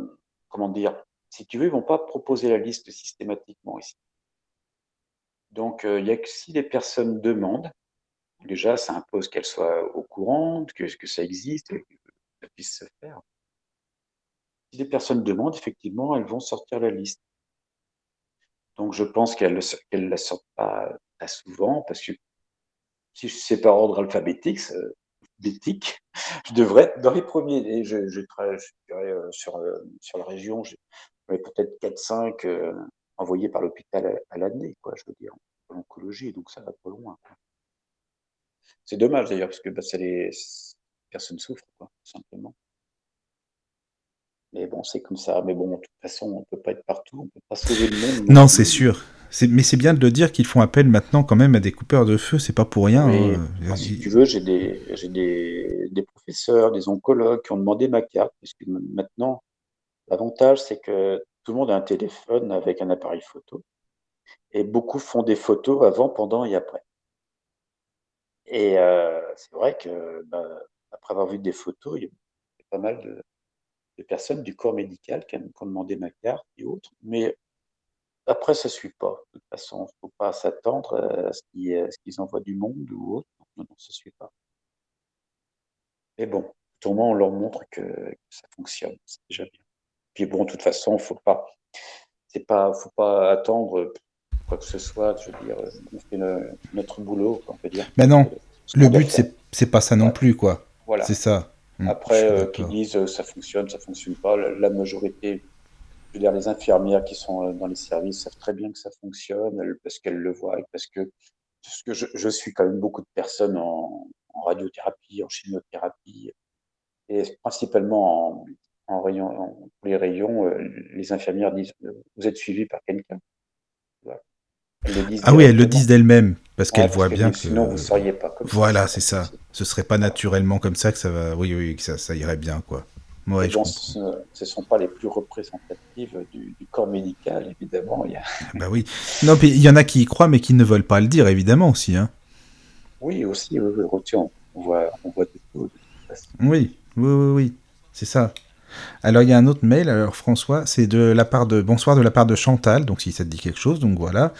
comment dire, si tu veux, ils vont pas proposer la liste systématiquement ici. Donc, euh, il y a que si les personnes demandent, déjà, ça impose qu'elles soient au courant, que, que ça existe, que ça puisse se faire. Si les personnes demandent, effectivement, elles vont sortir la liste. Donc, je pense qu'elles ne la sortent pas très souvent, parce que si c'est par ordre alphabétique, je devrais être dans les premiers. Et je, je, je, euh, sur, euh, sur la région, peut-être 4-5 euh, envoyés par l'hôpital à, l'année, quoi, je veux dire, en oncologie, donc ça va pas loin. C'est dommage d'ailleurs, parce que bah, les personnes souffrent, quoi, simplement. Mais bon, c'est comme ça. Mais bon, de toute façon, on peut pas être partout, on peut pas sauver le monde. Non, c'est sûr. Mais c'est bien de le dire qu'ils font appel maintenant quand même à des coupeurs de feu, c'est pas pour rien. Hein. si tu veux, j'ai des, des, des, professeurs, des oncologues qui ont demandé ma carte, parce que maintenant, L'avantage, c'est que tout le monde a un téléphone avec un appareil photo. Et beaucoup font des photos avant, pendant et après. Et euh, c'est vrai que, bah, après avoir vu des photos, il y a pas mal de, personnes du corps médical qui ont, demandé ma carte et autres. Mais après, ça ne suit pas. De toute façon, il ne faut pas s'attendre à ce qu'ils envoient du monde ou autre. Non, non, ça ne suit pas. Mais bon, le monde, on leur montre que ça fonctionne. C'est déjà bien. Puis bon, de toute façon, faut pas, c'est pas, faut pas attendre quoi que ce soit. Je veux dire, on fait notre boulot, on peut dire. Mais non, le but c'est, c'est pas ça non plus, quoi. Voilà. C'est ça. Hum, Après, euh, qu'ils disent euh, ça fonctionne, ça fonctionne pas. La, majorité, je veux dire, les infirmières qui sont euh, dans les services savent très bien que ça fonctionne parce qu'elles le voient, parce que parce que je, je, suis quand même beaucoup de personnes en, en radiothérapie, en chimiothérapie, et principalement en, en rayon, pour les rayons, euh, les infirmières disent euh, Vous êtes suivi par quelqu'un. Ah oui, elles le disent d'elles-mêmes, parce qu'elles voient bien que. Sinon, vous ne seriez pas comme Voilà, c'est ça. Ce serait pas naturellement comme ça que ça va. Oui, oui, que ça, ça irait bien, quoi. Ouais, ce ne sont pas les plus représentatives du, corps médical, évidemment. Il y a... bah oui. Non, puis il y en a qui y croient, mais qui ne veulent pas le dire, évidemment, aussi. Hein. Oui, aussi, oui, on, voit, on voit tout. Oui, oui, oui, oui. C'est ça. Alors il y a un autre mail, alors François, c'est de la part de bonsoir de la part de Chantal, donc si ça te dit quelque chose, donc voilà.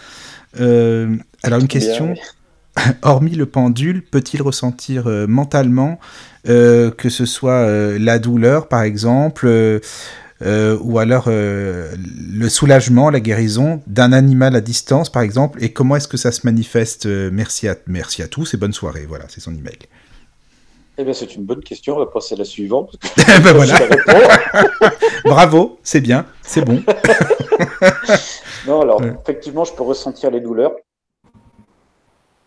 Euh, alors une question. Hormis le pendule, peut-il ressentir euh, mentalement euh, que ce soit la douleur, par exemple, ou alors le soulagement, la guérison d'un animal à distance, par exemple, et comment est-ce que ça se manifeste Merci à, merci à tous et bonne soirée. Voilà, c'est son email. Eh bien, c'est une bonne question. On va passer à la suivante. ben voilà. Bravo, c'est bien, c'est bon. non, alors, effectivement, je peux ressentir les douleurs.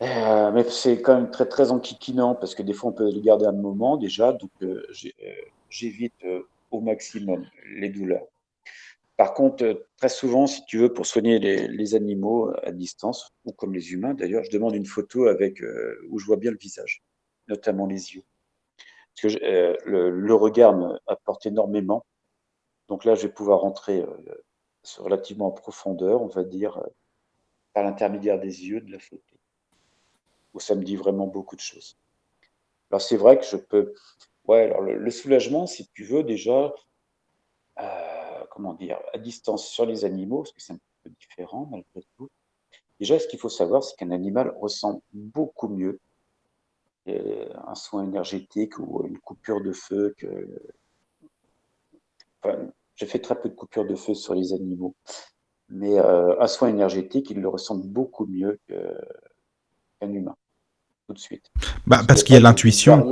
Euh, mais c'est quand même très, très enquiquinant parce que des fois, on peut les garder un moment déjà. Donc, euh, euh, j'évite au maximum les douleurs. Par contre, très souvent, si tu veux, pour soigner les, les animaux à distance, ou comme les humains d'ailleurs, je demande une photo avec où je vois bien le visage, notamment les yeux. Parce que euh, le, regard me apporte énormément. Donc là, je vais pouvoir rentrer euh, relativement en profondeur, on va dire, euh, par l'intermédiaire des yeux de la photo, ça me dit vraiment beaucoup de choses. Alors c'est vrai que je peux... Ouais, alors le, soulagement, si tu veux, déjà, comment dire, à distance sur les animaux, parce que c'est un peu différent malgré tout, Déjà, ce qu'il faut savoir, c'est qu'un animal ressent beaucoup mieux un soin énergétique ou une coupure de feu que. Enfin, j'ai fait très peu de coupures de feu sur les animaux, mais euh, un soin énergétique, ils le ressentent beaucoup mieux qu'un humain, tout de suite. Bah, parce, qu'il y a l'intuition.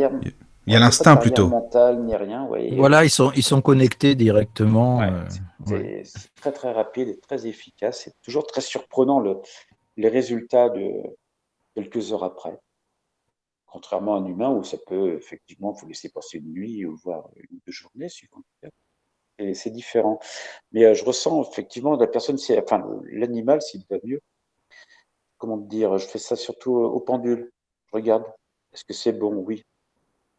Il y a l'instinct plutôt. mental ni rien. Voilà, ils sont, ils sont connectés directement. Euh, c'est très très rapide et très efficace. C'est toujours très surprenant le, les résultats de quelques heures après. Contrairement à un humain où ça peut effectivement vous laisser passer une nuit ou voire une ou deux journées suivant Et c'est différent. Mais euh, je ressens effectivement la personne, enfin l'animal s'il va mieux. Comment dire Je fais ça surtout au pendule. Je regarde. Est-ce que c'est bon? Oui.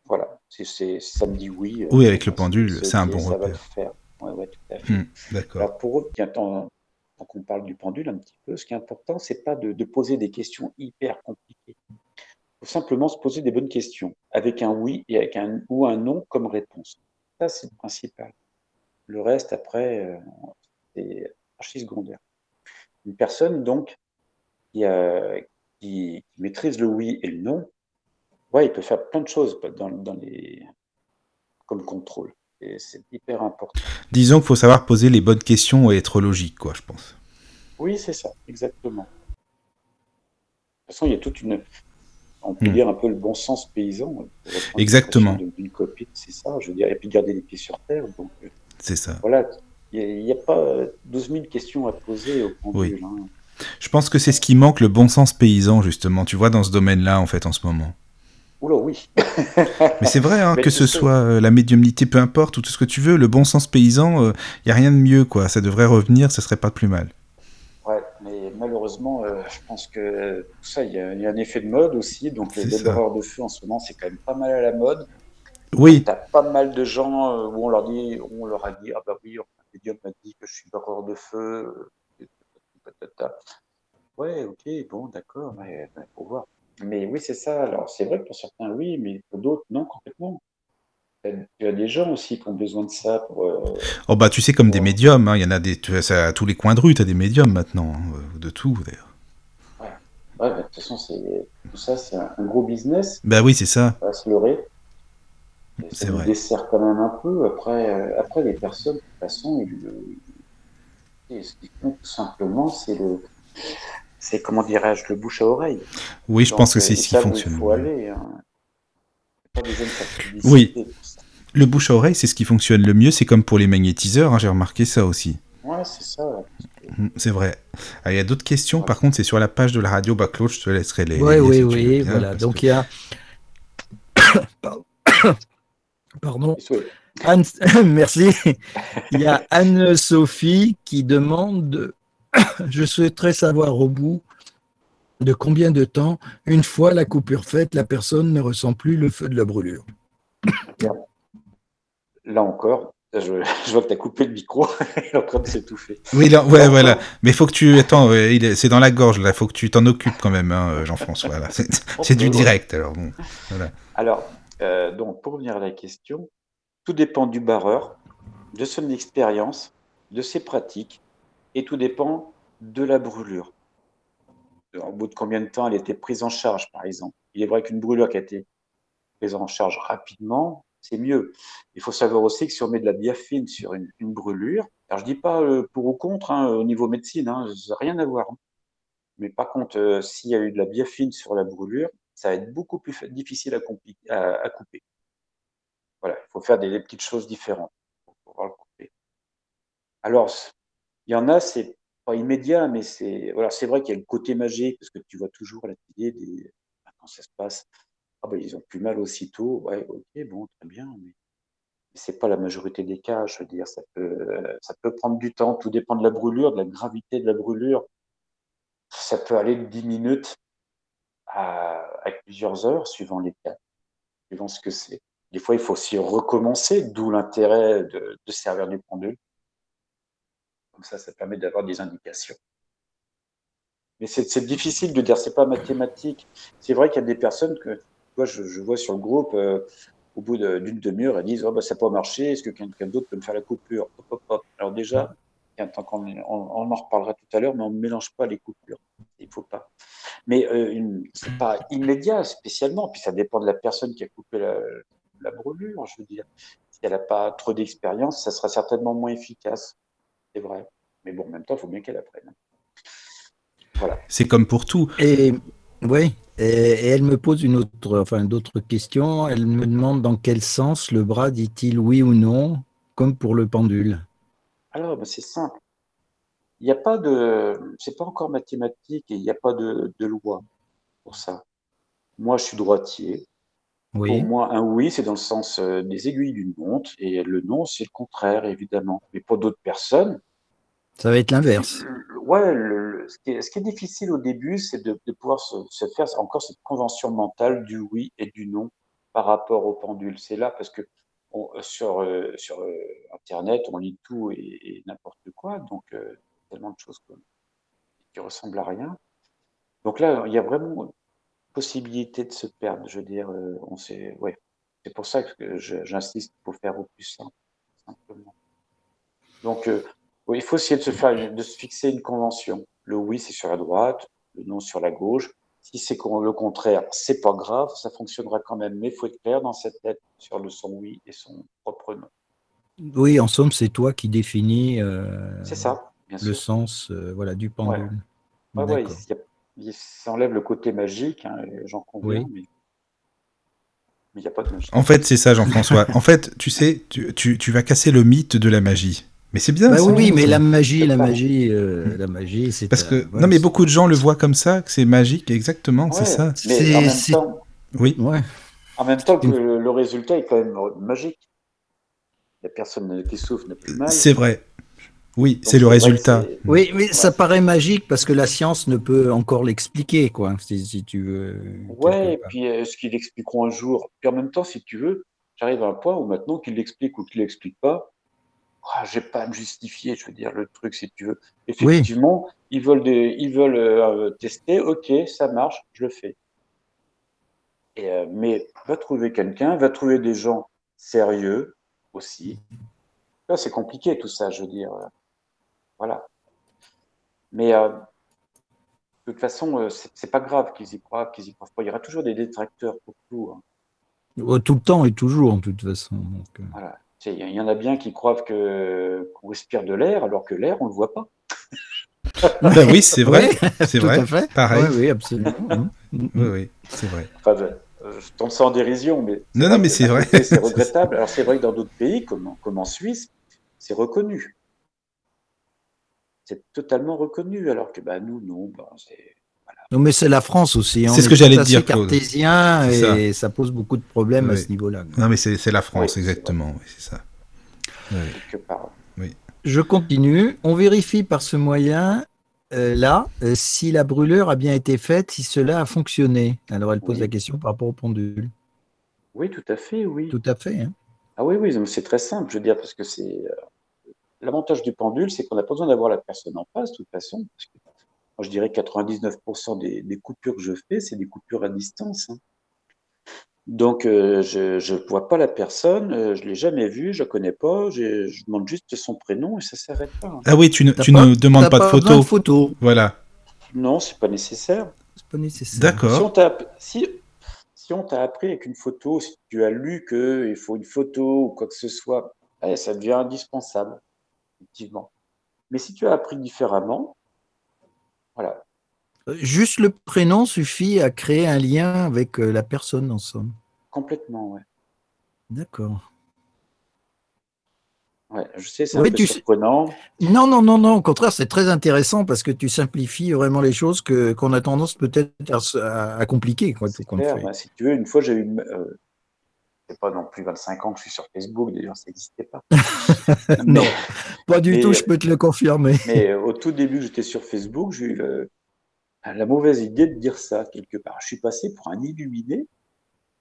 Voilà. C'est, ça me dit oui. Euh, oui, avec le pendule, c'est un bon ça repère. Va le faire. Ouais, ouais, tout à fait. Hmm, d'accord. Alors pour eux, tant qu'on parle du pendule un petit peu, ce qui est important, c'est pas de, de poser des questions hyper compliquées faut simplement se poser des bonnes questions, avec un oui et avec un ou un non comme réponse. Ça, c'est le principal. Le reste, après, euh, c'est archi secondaire. Une personne, donc, qui, qui, maîtrise le oui et le non, ouais, il peut faire plein de choses dans, dans les, comme contrôle. Et c'est hyper important. Disons qu'il faut savoir poser les bonnes questions et être logique, quoi, je pense. Oui, c'est ça, exactement. De toute façon, il y a toute une, on peut hmm. dire un peu le bon sens paysan. Exactement. Une copie, c'est ça, je veux dire, et puis garder les pieds sur terre. Donc, euh, c'est ça. Voilà, il n'y a, pas 12 000 questions à poser au pendule. Oui. Hein. Je pense que c'est ce qui manque, le bon sens paysan, justement, tu vois, dans ce domaine-là, en fait, en ce moment. Oula, oui. Mais c'est vrai, hein, que ce soit euh, la médiumnité, peu importe, ou tout ce que tu veux, le bon sens paysan, il euh, n'y a rien de mieux, quoi. Ça devrait revenir, ça serait pas plus mal malheureusement, euh, je pense que tout ça, il y, a, un effet de mode aussi. Donc, les dévoreurs de feu en ce moment, c'est quand même pas mal à la mode. Oui. Tu as pas mal de gens euh, où on leur, dit, on leur a dit Ah bah oui, un médium m'a dit que je suis dévoreur de feu. Ouais, ok, bon, d'accord, mais il faut voir. Mais oui, c'est ça. Alors, c'est vrai que pour certains, oui, mais pour d'autres, non, complètement. Tu as des gens aussi qui ont besoin de ça pour. Euh, oh bah tu sais comme des médiums, hein, il y en a des, à tous les coins de rue, tu as des médiums maintenant, hein, de tout d'ailleurs. Ouais, ouais de toute façon c'est tout ça c'est un, gros business. Bah oui c'est ça. va se leurrer. C'est vrai. dessert quand même un peu. Après, euh, après les personnes de toute façon, ils, ce qu'ils font tout simplement, c'est le, c'est comment dirais-je, le bouche à oreille. Oui, je pense que c'est ce qui fonctionne. Il faut aller. Hein. Oui. Le bouche à oreille, c'est ce qui fonctionne le mieux. C'est comme pour les magnétiseurs, hein, j'ai remarqué ça aussi. Ouais, c'est ça. Hum, c'est vrai. Ah, il y a d'autres questions, par contre, c'est sur la page de la radio. Bah, Claude, je te laisserai les. Oui, oui, oui. voilà. Donc, il y a. Pardon. Anne... Merci. Il y a Anne-Sophie qui demande Je souhaiterais savoir au bout de combien de temps, une fois la coupure faite, la personne ne ressent plus le feu de la brûlure Là encore, je, vois que tu as coupé le micro, il est en train de s'étouffer. Oui, là, ouais, voilà. Mais il faut que tu. Attends, c'est dans la gorge, là. Il faut que tu t'en occupes quand même, hein, Jean-François. Voilà. C'est du direct, alors bon. Voilà. Alors, euh, donc, pour revenir à la question, tout dépend du barreur, de son expérience, de ses pratiques, et tout dépend de la brûlure au bout de combien de temps elle était prise en charge, par exemple? Il est vrai qu'une brûlure qui a été prise en charge rapidement, c'est mieux. Il faut savoir aussi que si on met de la biafine sur une, brûlure, alors je dis pas euh, pour ou contre hein, au niveau médecine, hein, ça n'a rien à voir. Hein. Mais par contre, euh, s'il y a eu de la biafine sur la brûlure, ça va être beaucoup plus difficile à, couper. Voilà, il faut faire des, petites choses différentes pour pouvoir le couper. Alors, il y en a, c'est pas immédiat, mais c'est voilà, vrai qu'il y a le côté magique parce que tu vois toujours la télé des quand ça se passe, ah ben ils ont plus mal aussitôt, ouais, ok, bon, très bien, mais c'est pas la majorité des cas, je veux dire, ça peut ça peut prendre du temps, tout dépend de la brûlure, de la gravité de la brûlure. Ça peut aller de 10 minutes à, plusieurs heures, suivant les cas, suivant ce que c'est. Des fois, il faut aussi recommencer, d'où l'intérêt de, de servir du pendule comme ça, ça permet d'avoir des indications. Mais c'est difficile de dire, c'est pas mathématique. C'est vrai qu'il y a des personnes que je, vois sur le groupe, euh, au bout d'une demi-heure, elles disent oh, bah, ça n'a pas marché, est-ce que quelqu'un d'autre peut me faire la coupure? Alors déjà, tant qu'on on, en reparlera tout à l'heure, mais on ne mélange pas les coupures. Il faut pas. Mais euh, c'est pas immédiat spécialement, puis ça dépend de la personne qui a coupé la, la brûlure, je veux dire. Si elle n'a pas trop d'expérience, ça sera certainement moins efficace. C'est vrai. Mais bon, en même temps, il faut bien qu'elle apprenne. Voilà. C'est comme pour tout. Et oui, et, elle me pose une autre, enfin d'autres questions. Elle me demande dans quel sens le bras dit-il oui ou non, comme pour le pendule. Alors, ben, c'est simple. Il n'y a pas de, c'est pas encore mathématique et il n'y a pas de, de, loi pour ça. Moi, je suis droitier. Pour moi, un oui, c'est dans le sens euh, des aiguilles d'une montre, et le non, c'est le contraire, évidemment. Mais pour d'autres personnes, ça va être l'inverse. Ouais, ce, qui est, difficile au début, c'est de, pouvoir se, faire encore cette convention mentale du oui et du non par rapport au pendule. C'est là parce que sur, euh, sur euh, Internet, on lit tout et, n'importe quoi, donc tellement de choses qui ressemblent à rien. Donc là, il y a vraiment possibilité de se perdre. Je veux dire, euh, on sait, ouais. C'est pour ça que j'insiste pour faire au plus simple. Donc, euh, il faut essayer de se faire, de se fixer une convention. Le oui, c'est sur la droite, le non sur la gauche. Si c'est le contraire, c'est pas grave, ça fonctionnera quand même. Mais il faut être clair dans cette tête sur le son oui et son propre non. Oui, en somme, c'est toi qui définis. Euh, c'est ça, le sens, voilà, du pendule. Ouais. Ouais, ça enlève le côté magique, hein, j'en conviens, mais il n'y a pas de magie. En fait, c'est ça, Jean-François. en fait, tu sais, tu, tu, tu, vas casser le mythe de la magie. Mais c'est bien. Bah oui, mais la magie, la magie, euh, la magie, c'est. Parce que non, mais beaucoup de gens le voient comme ça, que c'est magique, exactement, c'est ça. Mais en même temps, oui. Ouais. En même temps que le, résultat est quand même magique. La personne qui souffre n'a plus mal. C'est vrai. Oui, c'est le résultat. Oui, mais ça paraît magique parce que la science ne peut encore l'expliquer, quoi, si, tu veux. Ouais, et puis est-ce qu'ils l'expliqueront un jour Puis en même temps, si tu veux, j'arrive à un point où maintenant qu'ils l'expliquent ou qu'ils l'expliquent pas, ah, j'ai pas à me justifier, je veux dire, le truc, si tu veux. Effectivement, ils veulent, des, ils veulent euh, tester, ok, ça marche, je le fais. Et, euh, mais va trouver quelqu'un, va trouver des gens sérieux aussi. Là, c'est compliqué tout ça, je veux dire. Voilà. Mais euh, de toute façon, c'est pas grave qu'ils y croient, qu'ils y croient pas. Il y aura toujours des détracteurs pour tout. Hein. Tout le temps et toujours, en toute façon. Voilà. Il y en a bien qui croient que qu'on respire de l'air, alors que l'air, on le voit pas. Ben oui, c'est vrai, c'est vrai. Pareil. Oui, absolument. oui, oui, c'est vrai. Enfin, je, tombe ça en dérision, mais non, non, mais c'est vrai. C'est regrettable. Alors c'est vrai que dans d'autres pays, comme, comme en Suisse, c'est reconnu c'est totalement reconnu, alors que bah, nous, non. Bah, non, mais c'est la France aussi. Hein. C'est ce que j'allais dire. cartésien et ça. pose beaucoup de problèmes à ce niveau-là. Non, mais c'est la France, exactement. c'est ça. Oui. Je continue. On vérifie par ce moyen euh, là euh, si la brûlure a bien été faite, si cela a fonctionné. Alors elle pose la question par rapport au pendule. Oui, tout à fait, oui. Tout à fait. Hein. Ah oui, oui, c'est très simple, je veux dire, parce que c'est euh, L'avantage du pendule, c'est qu'on n'a pas besoin d'avoir la personne en face, de toute façon. Parce que, moi, je dirais 99% des, coupures que je fais, c'est des coupures à distance. Hein. Donc, euh, je ne vois pas la personne, euh, je ne l'ai jamais vue, je ne connais pas, je, demande juste son prénom et ça s'arrête pas. Hein. Ah oui, tu ne, tu ne demandes pas, de photo. De photo. Voilà. Non, c'est pas nécessaire. C'est pas nécessaire. D'accord. Si, si, on t'a appris avec une photo, si tu as lu qu'il faut une photo ou quoi que ce soit, eh, ça devient indispensable effectivement. Mais si tu as appris différemment, voilà. Euh, juste le prénom suffit à créer un lien avec euh, la personne en somme. Complètement, ouais. D'accord. Ouais, je sais, c'est un peu surprenant. Non, non, non, non. Au contraire, c'est très intéressant parce que tu simplifies vraiment les choses que qu'on a tendance peut-être à, compliquer. Quoi, bah, si tu veux, une fois, j'ai eu euh, pas non plus 25 ans que je suis sur Facebook, d'ailleurs, ça n'existait pas. non, pas du tout, je peux te le confirmer. mais au tout début, j'étais sur Facebook, j'ai eu la mauvaise idée de dire ça quelque part. Je suis passé pour un illuminé,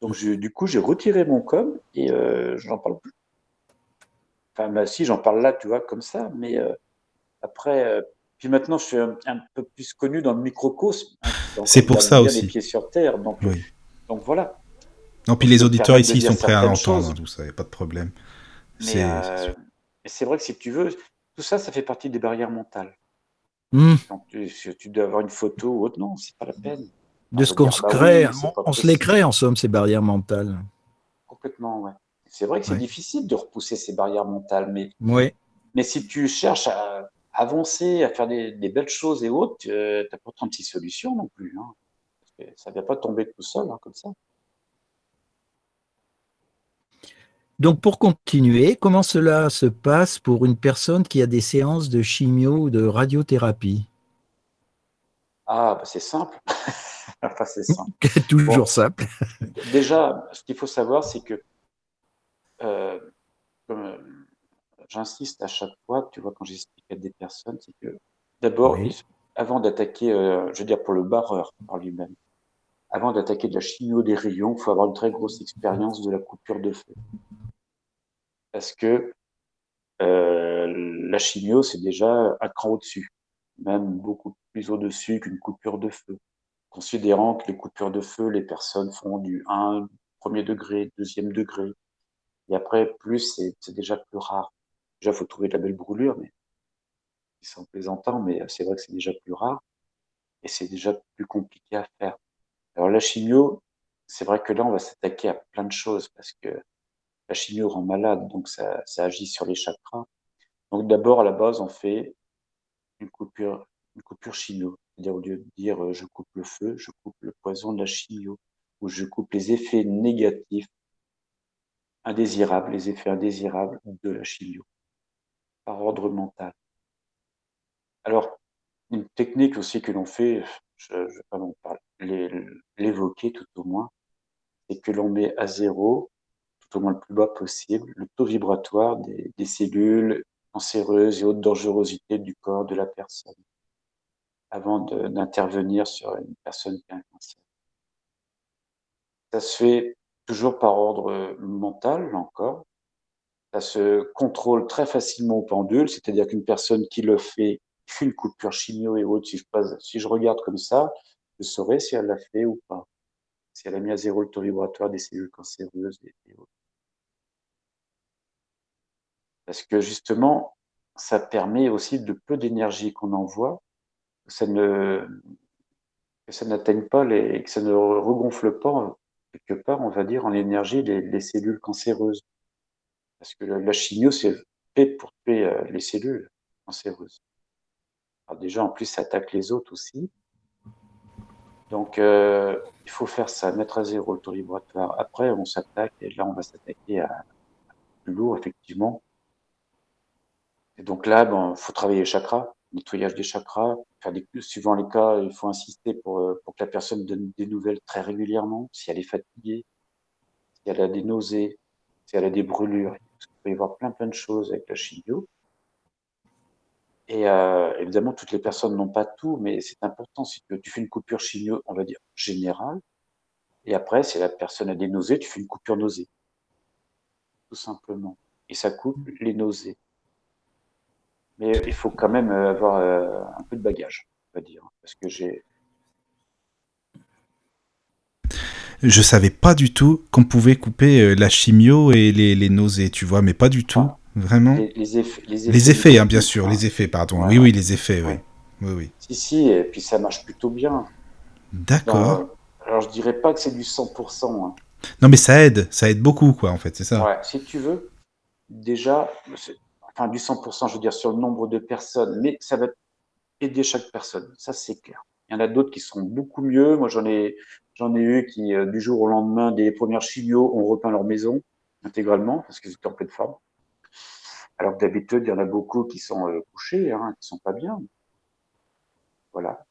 donc du coup, j'ai retiré mon com et euh, j'en parle plus. Enfin, bah, si, j'en parle là, tu vois, comme ça, mais euh, après, euh, puis maintenant, je suis un, peu plus connu dans le microcosme. Hein, c'est pour ça aussi. Les pieds sur terre, donc, donc voilà. Non, puis les auditeurs ici sont prêts à l'entendre, tout ça, il n'y a pas de problème. Euh, mais c'est vrai que si tu veux, tout ça, ça fait partie des barrières mentales. Hmm. Tu, si tu dois avoir une photo ou autre, non, c'est pas la peine. De On ce qu'on se bah oui, crée, on, se les crée en somme, ces barrières mentales. Complètement, ouais. C'est vrai que c'est Ouais. difficile de repousser ces barrières mentales, mais, mais si tu cherches à avancer, à faire des, des belles choses et autres, tu n'as pas 36 solutions non plus. Hein. Ça ne vient pas tomber tout seul, hein, comme ça. Donc pour continuer, comment cela se passe pour une personne qui a des séances de chimio ou de radiothérapie? Ah, bah, c'est simple. enfin, c'est simple. Toujours Bon. simple. Déjà, ce qu'il faut savoir, c'est que, euh, euh, j'insiste à chaque fois, tu vois, quand j'explique à des personnes, c'est que d'abord, Oui. avant d'attaquer, euh, je veux dire pour le barreur par lui-même, avant d'attaquer de la chimio des rayons, il faut avoir une très grosse expérience de la coupure de feu. Parce que euh, la chimio, c'est déjà un cran au-dessus, même beaucoup plus au-dessus qu'une coupure de feu. Considérant que les coupures de feu, les personnes font du 1, premier degré, deuxième degré. Et après, plus, c'est déjà plus rare. Déjà, il faut trouver de la belle brûlure, mais c'est en mais c'est vrai que c'est déjà plus rare. Et c'est déjà plus compliqué à faire. Alors la chimio, c'est vrai que là, on va s'attaquer à plein de choses parce que la chimio rend malade, donc ça, agit sur les chakras. Donc d'abord, à la base, on fait une coupure, une coupure chimio. C'est-à-dire au lieu de dire euh, je coupe le feu, je coupe le poison de la chimio, ou je coupe les effets négatifs, indésirables, les effets indésirables de la chimio, par ordre mental. Alors, une technique aussi que l'on fait, je ne vais pas l'évoquer tout au moins, c'est que l'on met à zéro, au moins le plus bas possible, le taux vibratoire des, cellules cancéreuses et autres dangerosités du corps de la personne avant d'intervenir sur une personne qui a un cancer. Ça se fait toujours par ordre mental, là encore. Ça se contrôle très facilement au pendule, c'est-à-dire qu'une personne qui le fait, fait une coupure chimio et autres, si je, si je regarde comme ça, je saurais si elle l'a fait ou pas. Si elle a mis à zéro le taux vibratoire des cellules cancéreuses et autres. Parce que justement, ça permet aussi de peu d'énergie qu'on envoie, que ça ne ça n'atteigne pas les, que ça ne regonfle pas quelque part, on va dire, en énergie les, les cellules cancéreuses. Parce que la, la chimio, c'est fait pour tuer euh, les cellules cancéreuses. Alors déjà, en plus, ça attaque les autres aussi. Donc, euh, il faut faire ça, mettre à zéro le taux vibratoire. Après, on s'attaque, et là, on va s'attaquer à, à plus lourd, effectivement. Donc là, bon, faut travailler les chakras, nettoyage des chakras, faire des, suivant les cas, il faut insister pour, euh, pour que la personne donne des nouvelles très régulièrement, si elle est fatiguée, si elle a des nausées, si elle a des brûlures. Il peut y avoir plein plein de choses avec la chimio. Et euh, évidemment, toutes les personnes n'ont pas tout, mais c'est important. Si tu, tu fais une coupure chimio, on va dire générale, et après, si la personne a des nausées, tu fais une coupure nausée. Tout simplement. Et ça coupe les nausées. Mais il faut quand même euh, avoir euh, un peu de bagage, on va dire. Parce que j'ai. Je savais pas du tout qu'on pouvait couper euh, la chimio et les, les nausées, tu vois, mais pas du tout. Ah. Vraiment. Les, les effets, les effets, Les effets, hein, bien sûr, hein. les effets, pardon. Oui, oui, les effets, oui. Oui, oui. Si, si, et puis ça marche plutôt bien. D'accord. Alors, je dirais pas que c'est du 100%. Hein. Non, mais ça aide, ça aide beaucoup, quoi, en fait, c'est ça. Ouais, si tu veux, déjà, enfin du 100%, je veux dire, sur le nombre de personnes, mais ça va aider chaque personne, ça c'est clair. Il y en a d'autres qui seront beaucoup mieux. Moi, j'en ai, j'en ai eu qui, euh, du jour au lendemain, des premières chimios, ont repeint leur maison intégralement parce qu'ils étaient en pleine forme. Alors que d'habitude, il y en a beaucoup qui sont euh, couchés, hein, qui sont pas bien. Voilà.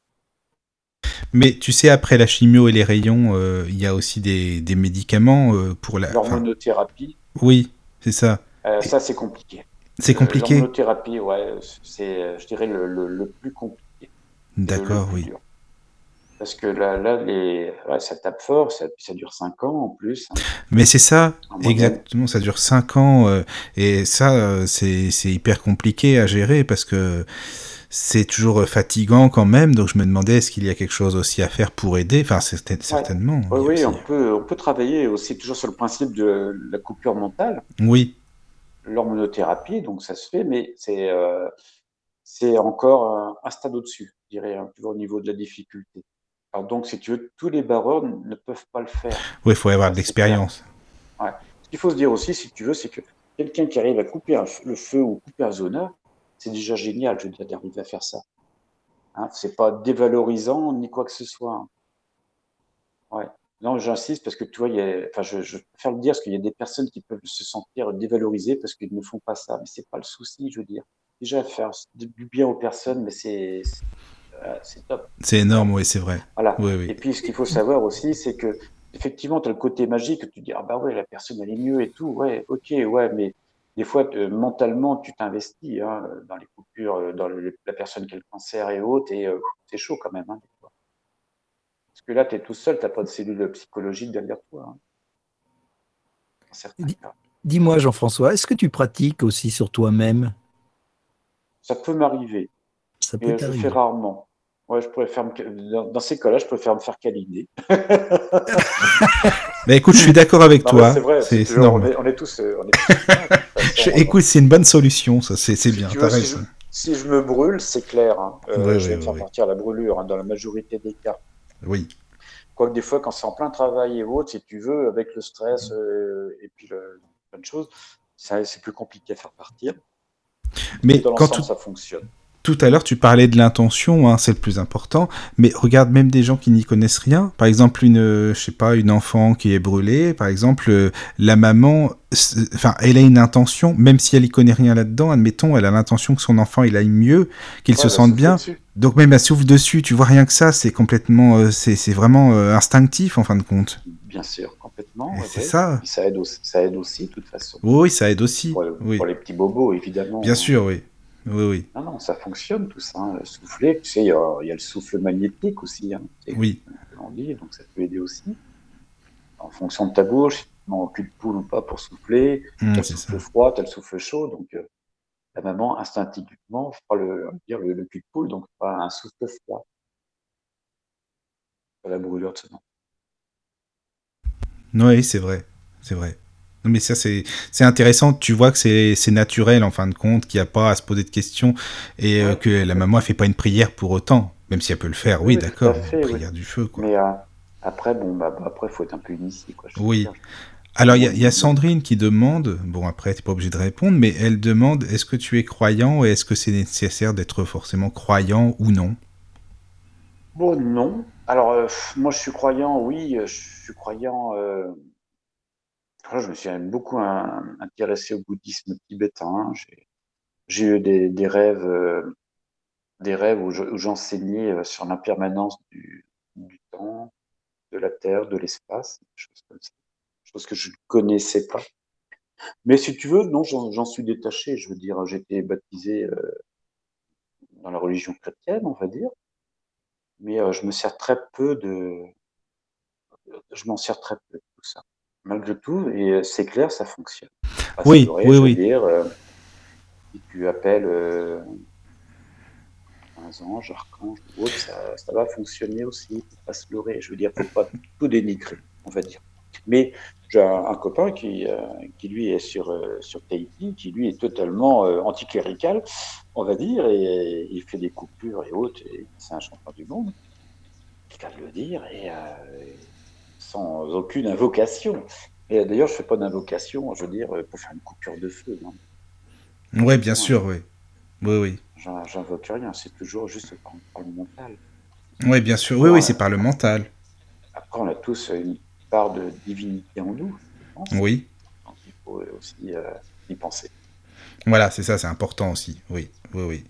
Mais tu sais, après la chimio et les rayons, euh, il y a aussi des, des médicaments pour la. enfin, L'hormonothérapie, oui, c'est ça. ça c'est compliqué. C'est Euh, compliqué. L'hormonothérapie, ouais, c'est, euh, je dirais, le, le, le plus compliqué. D'accord, oui. dur. Parce que là, là les, ouais, ça tape fort, ça, ça dure 5 ans en plus. hein. Mais c'est ça, exactement. Ça dure 5 ans. euh, et ça, euh, c'est hyper compliqué à gérer parce que c'est toujours fatigant quand même. Donc je me demandais, est-ce qu'il y a quelque chose aussi à faire pour aider Enfin, c'est- certainement. Oui, aussi- on peut, on peut travailler aussi toujours sur le principe de la coupure mentale. Oui, l'hormonothérapie, donc ça se fait, mais c'est euh, c'est encore un, un stade au-dessus, je dirais, hein, au niveau de la difficulté. Alors donc, si tu veux, tous les barreurs ne peuvent pas le faire. Oui, il faut avoir de l'expérience. Ouais. Ce qu'il faut se dire aussi, si tu veux, c'est que quelqu'un qui arrive à couper un le feu ou couper un zoneur, c'est déjà génial, je veux dire, d'arriver à faire ça. Hein, c'est pas dévalorisant ni quoi que ce soit. Ouais. Non, j'insiste parce que tu vois, il y a, enfin, je, je préfère le dire parce qu'il y a des personnes qui peuvent se sentir dévalorisées parce qu'ils ne font pas ça. Mais c'est pas le souci, je veux dire. Déjà, faire du bien aux personnes, mais c'est, c'est euh, top. C'est énorme, oui, c'est vrai. Voilà. Oui, Et oui. puis, ce qu'il faut savoir aussi, c'est que, effectivement, tu as le côté magique, tu dis, ah bah ouais, la personne, elle est mieux et tout. Ouais, ok, ouais, mais des fois, mentalement, tu t'investis hein, dans les coupures, euh, dans le- la personne qui a le cancer et autres, et euh, c'est chaud quand même. Hein. Parce que là, tu es tout seul, tu pas de cellule psychologique derrière toi. hein. Dis-moi, Jean-François, est-ce que tu pratiques aussi sur toi-même? Ça peut m'arriver, Ça peut je le fais rarement. Ouais, je préfère me... dans, dans ces cas-là, je préfère me faire câliner. Mais écoute, je suis d'accord avec Non, toi. c'est vrai, toujours- on, normal. est, on est tous. euh, On tous Je- écoute, c'est une bonne solution, ça, c'est Si bien, tu t'as veux, si je me brûle, c'est clair. hein. Euh, Ouais, je ouais, vais me faire ouais, partir la brûlure hein, dans la majorité des cas. Oui, Quoique des fois, quand c'est en plein travail et autres, si tu veux, avec le stress euh, et puis le, plein de choses, c'est plus compliqué à faire partir. mais dans quand tout, ça fonctionne. tout à l'heure tu parlais de l'intention, hein, c'est le plus important, mais regarde même des gens qui n'y connaissent rien. Par exemple, une, euh, je sais pas, une enfant qui est brûlée, par exemple, euh, la maman, enfin, elle a une intention, même si elle y connaît rien là-dedans, admettons, elle a l'intention que son enfant il aille mieux, qu'il Ouais, se bah, sente bien. dessus. Donc même elle souffle dessus, tu vois rien que ça, c'est complètement, euh, c'est vraiment euh, instinctif en fin de compte. Bien sûr, complètement. Ouais, c'est ça. Ça aide aussi, ça aide aussi, de toute façon. Oui, ça aide aussi. Pour, le- Oui, pour les petits bobos, évidemment. bien sûr, oui. Oui, oui. Non, non, ça fonctionne tout ça. hein. Souffler, tu sais, il y, a il y a le souffle magnétique aussi. Hein, tu Oui. on dit, donc ça peut aider aussi. En fonction de ta bouche, tu cul de poule ou pas pour souffler, Hum, t'as le c'est ça. souffle froid, t'as le souffle chaud, donc euh, la maman instinctivement fera le, dire le, le cul de poule, donc fera un souffle froid. Sur la brûlure de ce nom. Oui, c'est vrai. C'est vrai. Non, mais ça, c'est intéressant. Tu vois que c'est naturel, en fin de compte, qu'il n'y a pas à se poser de questions et euh, que la maman ne fait pas une prière pour autant. Même si elle peut le faire, oui, d'accord. une oui. prière du feu, quoi. Mais euh, après, bon, bah, bah, après, faut être un peu initié, quoi. Oui. dire. Alors, il y, a- Sandrine qui demande, bon, après, tu pas obligé de répondre, mais elle demande est-ce que tu es croyant et est-ce que c'est nécessaire d'être forcément croyant ou non? Bon, non. Alors, euh, moi, je suis croyant, oui, euh, je suis croyant. euh, je me suis beaucoup intéressé au bouddhisme tibétain. J'ai eu des, rêves, des rêves où je- où j'enseignais sur l'impermanence du, du temps, de la terre, de l'espace, des choses comme ça. Chose que je ne connaissais pas. Mais si tu veux, non, j'en suis détaché. Je veux dire, j'ai été baptisé euh, dans la religion chrétienne, on va dire. Mais euh, je me sers très peu de, je m'en sers très peu de tout ça. Malgré tout, et euh, c'est clair, ça fonctionne. Pas Oui, oui, je veux oui. dire, euh, si tu appelles un ange, archange ou autre, ça, ça va fonctionner aussi. Faut pas se leurrer. Je veux dire, faut pas tout dénigrer, on va dire. Mais j'ai un, un copain qui, euh, qui lui est sur, euh, sur Tahiti, qui lui est totalement euh, anticlérical, on va dire, et, il fait des coupures et autres, et c'est un champion du monde, cas de le dire, et euh, sans aucune invocation. Et d'ailleurs, je fais pas d'invocation, je veux dire, pour faire une coupure de feu. Non. Oui, bien sûr, oui. Oui, oui. J'in- J'invoque rien, c'est toujours juste par, par le mental. Oui, bien sûr. Oui, oui, c'est par le mental. Après, on a tous une part de divinité en nous, je pense. Oui. Donc, il faut aussi euh, y penser. Voilà, c'est ça, c'est important aussi. Oui, oui, oui.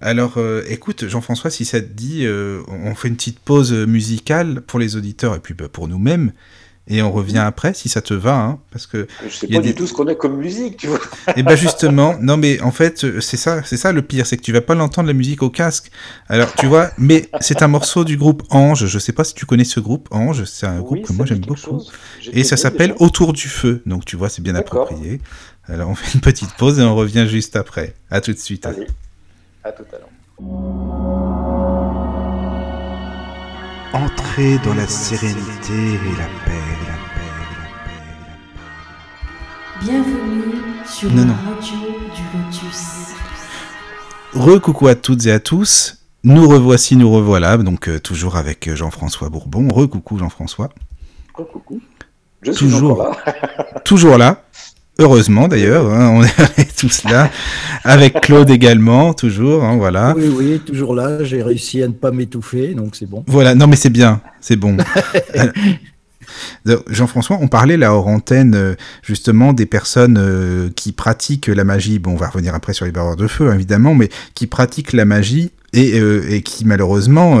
Alors, euh, écoute, Jean-François, si ça te dit, euh, on fait une petite pause musicale pour les auditeurs et puis bah, pour nous-mêmes. Et on revient après, si ça te va, hein, parce que Je sais Il y a pas des- du tout ce qu'on a comme musique, tu vois. Et ben justement, non mais en fait c'est ça, c'est ça le pire, c'est que tu vas pas l'entendre la musique au casque. Alors tu vois, mais c'est un morceau du groupe Ange. Je sais pas si tu connais ce groupe Ange, c'est un groupe que ça moi j'aime beaucoup. Et ça s'appelle. Autour du feu. Donc tu vois, c'est bien approprié. Alors on fait une petite pause et on revient juste après. À tout de suite. Allez, à tout à l'heure. Entrez dans la sérénité et la paix, Bienvenue sur Non, la non. radio du Lotus. Re-coucou à toutes et à tous. Nous revoici, nous revoilà, donc euh, toujours avec euh, Jean-François Bourbon. Re-coucou Jean-François. Oh, coucou. Je suis Toujours. là. Toujours là. Heureusement d'ailleurs, hein, on est tous là. Avec Claude également, toujours, hein, voilà. Oui, oui, toujours là. J'ai réussi à ne pas m'étouffer, donc c'est bon. Voilà, non mais c'est bien, c'est bon. Jean-François, on parlait là hors antenne euh, justement des personnes euh, qui pratiquent la magie. Bon, on va revenir après sur les barreurs de feu évidemment, mais qui pratiquent la magie et, euh, et qui malheureusement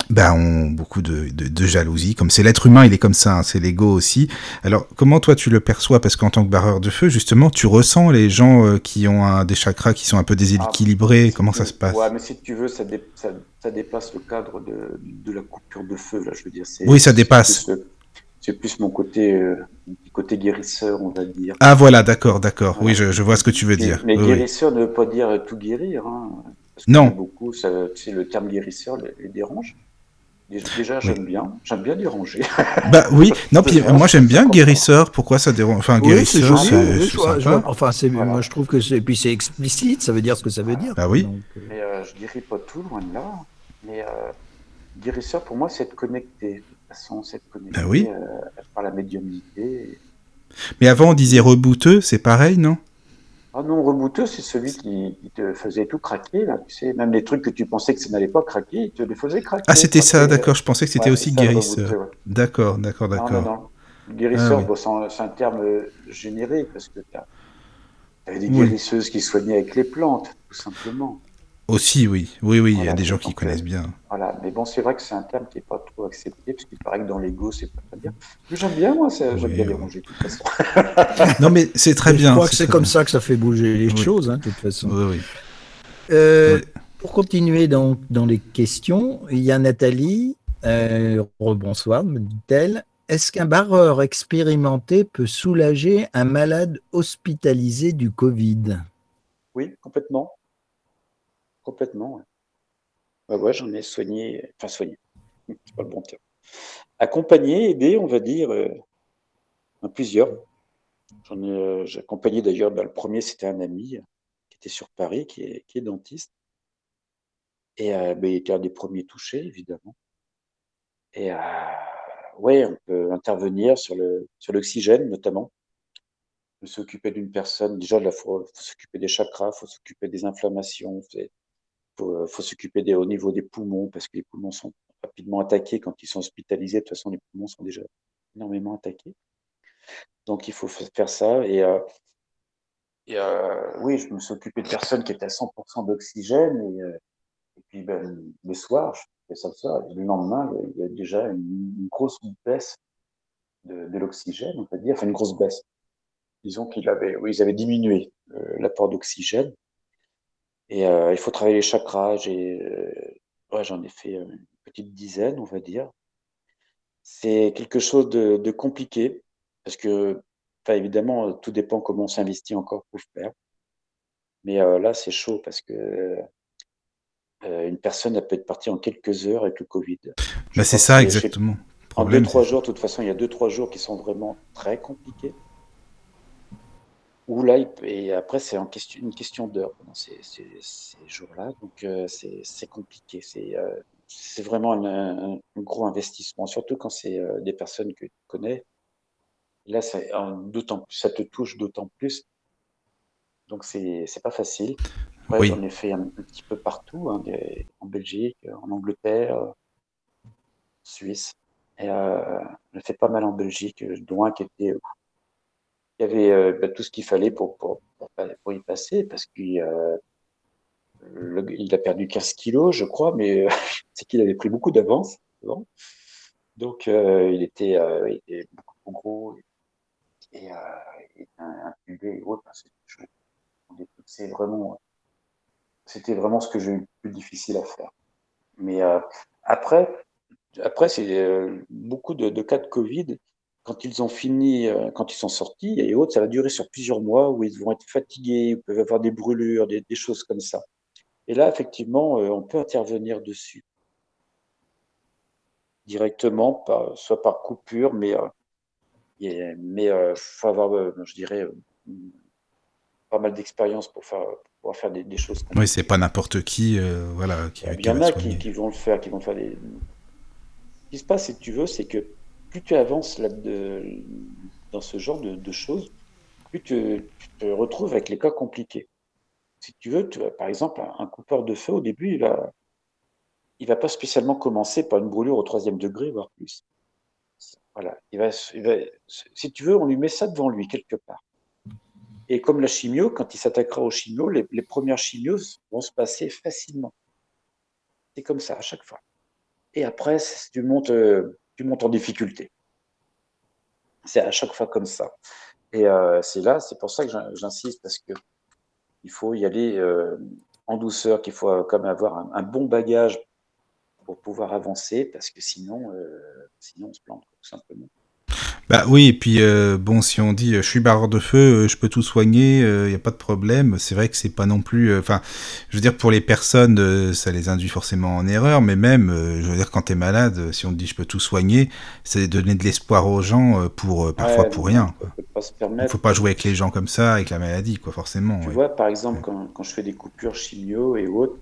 euh, bah, ont beaucoup de, de- de jalousie. Comme c'est l'être humain, il est comme ça, hein, c'est l'ego aussi. Alors, comment toi tu le perçois? Parce qu'en tant que barreur de feu, justement, tu ressens les gens euh, qui ont un- des chakras qui sont un peu déséquilibrés. Ah, comment ça se passe? Ouais, mais si tu veux, ça, dé- ça, ça dépasse le cadre de, de la coupure de feu, là, je veux dire. Oui, ça dépasse. euh, C'est plus mon côté, euh, côté guérisseur, on va dire. Ah voilà, d'accord, d'accord. Oui, je, je vois ce que tu veux Mais- dire. Mais Oui, oui. guérisseur ne veut pas dire euh, tout guérir. Hein, Non. Beaucoup, ça, tu sais, le terme guérisseur les, les dérange. Déjà, j'aime bien. J'aime bien déranger. Bah oui, non, puis moi j'aime bien guérisseur. Pourquoi ça dérange? Enfin, Oui, c'est guérisseur, c'est oui, c'est vois- enfin, c'est, Voilà. moi, je trouve que c'est, et puis c'est explicite. Ça veut dire ce que ça veut dire. Ah oui. Donc, euh, Mais euh, je guéris pas tout, loin de là. Mais euh, guérisseur, pour moi, c'est être connecté. De toute façon, c'est être connecté Ah oui. euh, par la médiumnité. Mais avant on disait rebouteux, c'est pareil, non? Ah non, rebouteux, c'est celui qui, qui te faisait tout craquer. Là, tu sais, même les trucs que tu pensais que ça n'allait pas craquer, il te les faisait craquer. Ah, c'était ça, d'accord. Je pensais que c'était ouais, aussi guérisseur. ouais. D'accord, d'accord, Non, non, d'accord. non. Le Guérisseur, Ah oui. bon, c'est un- terme euh, générique parce que tu as, des Oui. guérisseuses qui soignaient avec les plantes, tout simplement. Aussi, oui, oui, oui. Il y a des gens qui connaissent bien. Voilà, mais bon, c'est vrai que c'est un terme qui n'est pas trop accepté parce qu'il paraît que dans l'ego, c'est pas très bien. J'aime bien, moi, j'aime Oui, bien oui. déranger de toute façon. Non, mais c'est très je bien. crois que c'est comme bien. ça que ça fait bouger les Oui. choses, hein, de toute façon. Oui, oui. Euh, Oui. Pour continuer dans, dans les questions, il y a Nathalie. Euh, rebonsoir, me dit-elle. Est-ce qu'un barreur expérimenté peut soulager un malade hospitalisé du Covid? Oui, complètement. Complètement, ouais. Ouais, ouais, j'en ai soigné, enfin soigné, c'est pas le bon terme. Accompagné, aidé, on va dire, euh, plusieurs. J'en ai, euh, j'ai accompagné d'ailleurs, ben, le premier, c'était un ami euh, qui était sur Paris, qui est, dentiste. Et ben, il était un des premiers touchés, évidemment. Et ouais, on peut intervenir sur le, sur l'oxygène, notamment. de s'occuper d'une personne. Déjà, il faut, s'occuper des chakras, il faut s'occuper des inflammations, faut, euh, faut s'occuper au niveau des poumons, parce que les poumons sont rapidement attaqués quand ils sont hospitalisés. De toute façon, les poumons sont déjà énormément attaqués. Donc, il faut fa- faire ça. Et, euh, euh, oui, je me suis occupé de personnes qui étaient à 100% d'oxygène. Et, euh, et puis, ben, le soir, je fais ça le soir. Et le lendemain, il y a déjà une, grosse baisse de, l'oxygène, on peut dire, enfin une grosse baisse disons qu'ils avaient, oui, ils avaient diminué l'apport d'oxygène. Et euh, il faut travailler les chakras. J'ai, euh, ouais, j'en ai fait euh, une petite dizaine, on va dire. C'est quelque chose de, de compliqué parce que, évidemment, tout dépend comment on s'investit encore pour faire. Mais euh, là, c'est chaud parce que euh, une personne elle peut être partie en quelques heures avec le Covid. Bah, c'est ça, exactement. En deux, trois jours, de toute façon, il y a deux, trois jours qui sont vraiment très compliqués. Où là, et après, c'est en question, une question d'heure pendant ces, ces, ces jours-là. Donc, euh, c'est compliqué. C'est euh, c'est vraiment un, gros investissement, surtout quand c'est euh, des personnes que tu connais. Là, un- d'autant plus, ça te touche d'autant plus. Donc, c'est pas facile. Ouais, Oui. J'en ai fait un, un petit peu partout, hein, des- en Belgique, en Angleterre, euh, Suisse. Et euh, j'en ai fait pas mal en Belgique, dont un qui était il y avait euh, bah, tout ce qu'il fallait pour, pour, pour, y passer, parce qu'il euh, a perdu 15 kilos, je crois, mais euh, c'est qu'il avait pris beaucoup d'avance. Donc, il, était, beaucoup trop gros et, et un, un et autres. Vraiment, c'était vraiment ce que j'ai eu le plus difficile à faire. Mais après, après c'est beaucoup de cas de Covid quand ils ont fini, euh, quand ils sont sortis et autres, ça va durer sur plusieurs mois où ils vont être fatigués, ils peuvent avoir des brûlures, des, des choses comme ça. Et là, effectivement, euh, on peut intervenir dessus directement, par, soit par coupure, mais euh, mais il faut avoir, je dirais, pas mal d'expérience pour faire pouvoir faire des, choses. Oui, c'est pas n'importe qui, voilà. Qui, il y en a qui, vont le faire, qui vont faire des. Ce qui se passe, si tu veux, c'est que plus tu avances là dans ce genre de, choses, plus tu, te retrouves avec les cas compliqués. Si tu veux, tu par exemple, un, coupeur de feu, au début, il va, il va pas spécialement commencer par une brûlure au troisième degré, voire plus. Voilà. Il va, si tu veux, on lui met ça devant lui quelque part. Et comme la chimio, quand il s'attaquera aux chimio, les, premières chimios vont se passer facilement. C'est comme ça à chaque fois. Et après, tu montes, euh, tu montes en difficulté. C'est à chaque fois comme ça. Et euh, c'est là, c'est pour ça que j'insiste, parce que il faut y aller euh, en douceur, qu'il faut quand même avoir un, bon bagage pour pouvoir avancer, parce que sinon, sinon on se plante, tout simplement. Bah oui, et puis euh, bon, si on dit euh, je suis barreur de feu, euh, je peux tout soigner, il n'y a pas de problème, c'est vrai que c'est pas non plus. Enfin, je veux dire, pour les personnes, ça les induit forcément en erreur, mais même, je veux dire, quand tu es malade, si on te dit je peux tout soigner, c'est donner de l'espoir aux gens pour parfois pour rien. Il ne faut pas jouer avec les gens comme ça, avec la maladie, quoi, forcément. Tu vois, par exemple, quand, quand, je fais des coupures chimio et autres,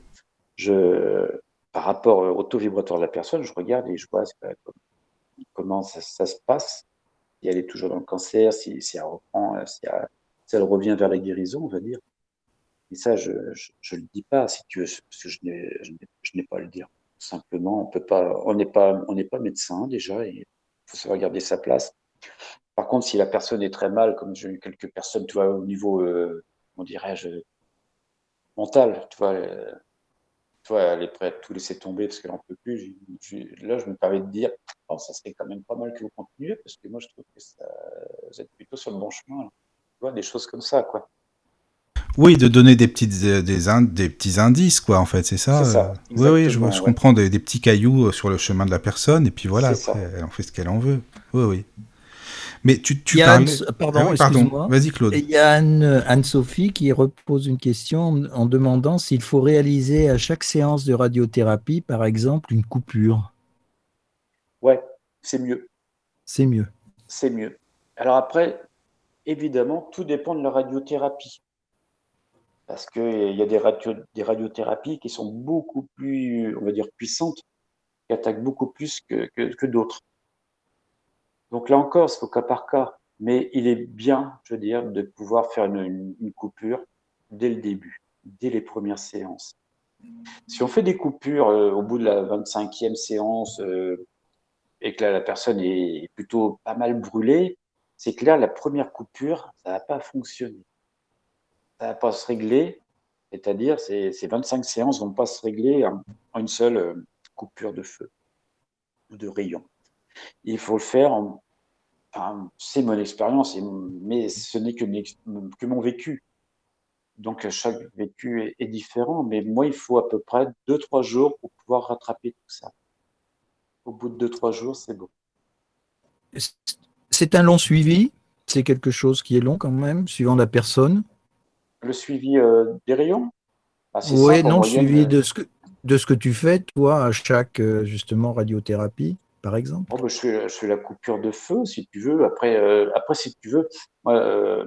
je, par rapport au taux vibratoire de la personne, je regarde et je vois comment ça, ça se passe si elle est toujours dans le cancer, si, elle reprend, euh, si elle, revient vers la guérison, on va dire. Et ça, je ne le dis pas, si tu veux, parce que je n'ai pas à le dire. Simplement, on peut pas, on n'est pas, on n'est pas médecin déjà, il faut savoir garder sa place. Par contre, si la personne est très mal, comme j'ai eu quelques personnes, tu vois, au niveau, euh, on dirais-je, mental, tu vois, euh, elle est prête à tout laisser tomber parce qu'elle n'en peut plus. là, je me permets de dire, oh, ça serait quand même pas mal que vous continuiez parce que moi, je trouve que ça, vous êtes plutôt sur le bon chemin. Tu vois, des choses comme ça, quoi. Oui, de donner des, petites, euh, des, des petits indices, quoi, en fait, c'est ça. ça oui, oui, je, je comprends des, petits cailloux euh, sur le chemin de la personne, et puis voilà, après, elle en fait ce qu'elle en veut. Oui, oui. Mais tu, tu parles... Pardon, ah excuse-moi. Vas-y, Claude. Il y a Anne-Sophie qui repose une question en demandant s'il faut réaliser à chaque séance de radiothérapie, par exemple, une coupure. Ouais, c'est mieux. C'est mieux. C'est mieux. Alors après, évidemment, tout dépend de la radiothérapie. Parce qu'il y a des, radio, des radiothérapies qui sont beaucoup plus, on va dire, puissantes, qui attaquent beaucoup plus que, que d'autres. Donc là encore, c'est au cas par cas. Mais il est bien, je veux dire, de pouvoir faire une, coupure dès le début, dès les premières séances. Si on fait des coupures euh, au bout de la 25e séance euh, et que la personne est plutôt pas mal brûlée, c'est là, la première coupure, ça va pas fonctionner. Ça va pas se régler, c'est-à-dire ces, ces 25 séances vont pas se régler en, une seule euh, coupure de feu ou de rayon. Il faut le faire c'est mon expérience, mais ce n'est que, que, mon vécu. Donc chaque vécu est, différent, mais moi, il faut à peu près 2-3 jours pour pouvoir rattraper tout ça. Au bout de 2-3 jours, c'est bon. C'est un long suivi? C'est quelque chose qui est long quand même, suivant la personne? Le suivi euh, des rayons? Ah, Oui, non, le suivi euh, de ce, que, de ce que tu fais, toi, à chaque euh, justement radiothérapie par exemple oh, bah, je, fais, la coupure de feu, si tu veux. Après, euh, après si tu veux, euh,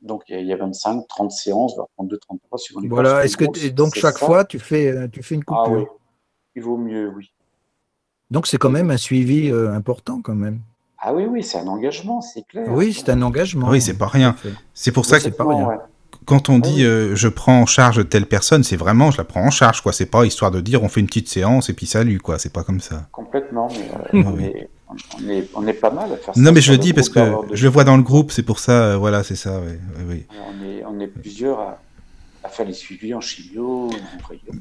donc il y a 25, 30 séances, 32, 33 suivant les Voilà, est-ce que donc chaque fois tu fais, euh, tu fais une coupure Ah oui, il vaut mieux, oui. Donc c'est quand même un suivi important quand même. Ah oui, oui, c'est un engagement, c'est clair. Oui, c'est un engagement. Oui, c'est pas rien. C'est pour ça que c'est pas rien quand on dit euh, je prends en charge telle personne, c'est vraiment je la prends en charge, quoi. C'est pas histoire de dire on fait une petite séance et puis salut, quoi. C'est pas comme ça. Complètement, mais euh, on, est, on, est, pas mal à faire ça. Non, mais je le dis parce que je le vois dans le groupe, c'est pour ça, euh, voilà, c'est ça, oui. oui, On, est, on, est, plusieurs à, faire les suivis en chimio.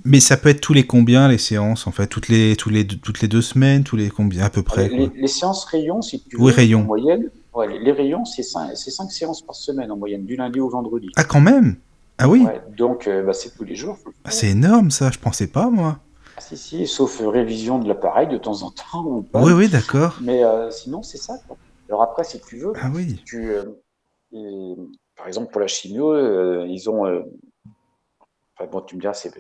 mais ça peut être tous les combien les séances, en fait? Toutes les, tous les, toutes les deux semaines, tous les combien à peu près les, séances rayons, si tu veux, oui, rayons. en moyenne, les rayons, c'est 5, séances par semaine en moyenne, du lundi au vendredi. Ah, quand même? Ah oui? Donc, euh, bah, c'est tous les jours. Ah, c'est énorme, ça, je pensais pas, moi. Ah, si, si, sauf euh, révision de l'appareil de temps en temps. oui, oui, d'accord. Mais euh, sinon, c'est ça. Alors après, si tu veux, ah, oui. tu, par exemple, pour la chimio, ils ont. Enfin, bon, tu me diras, c'est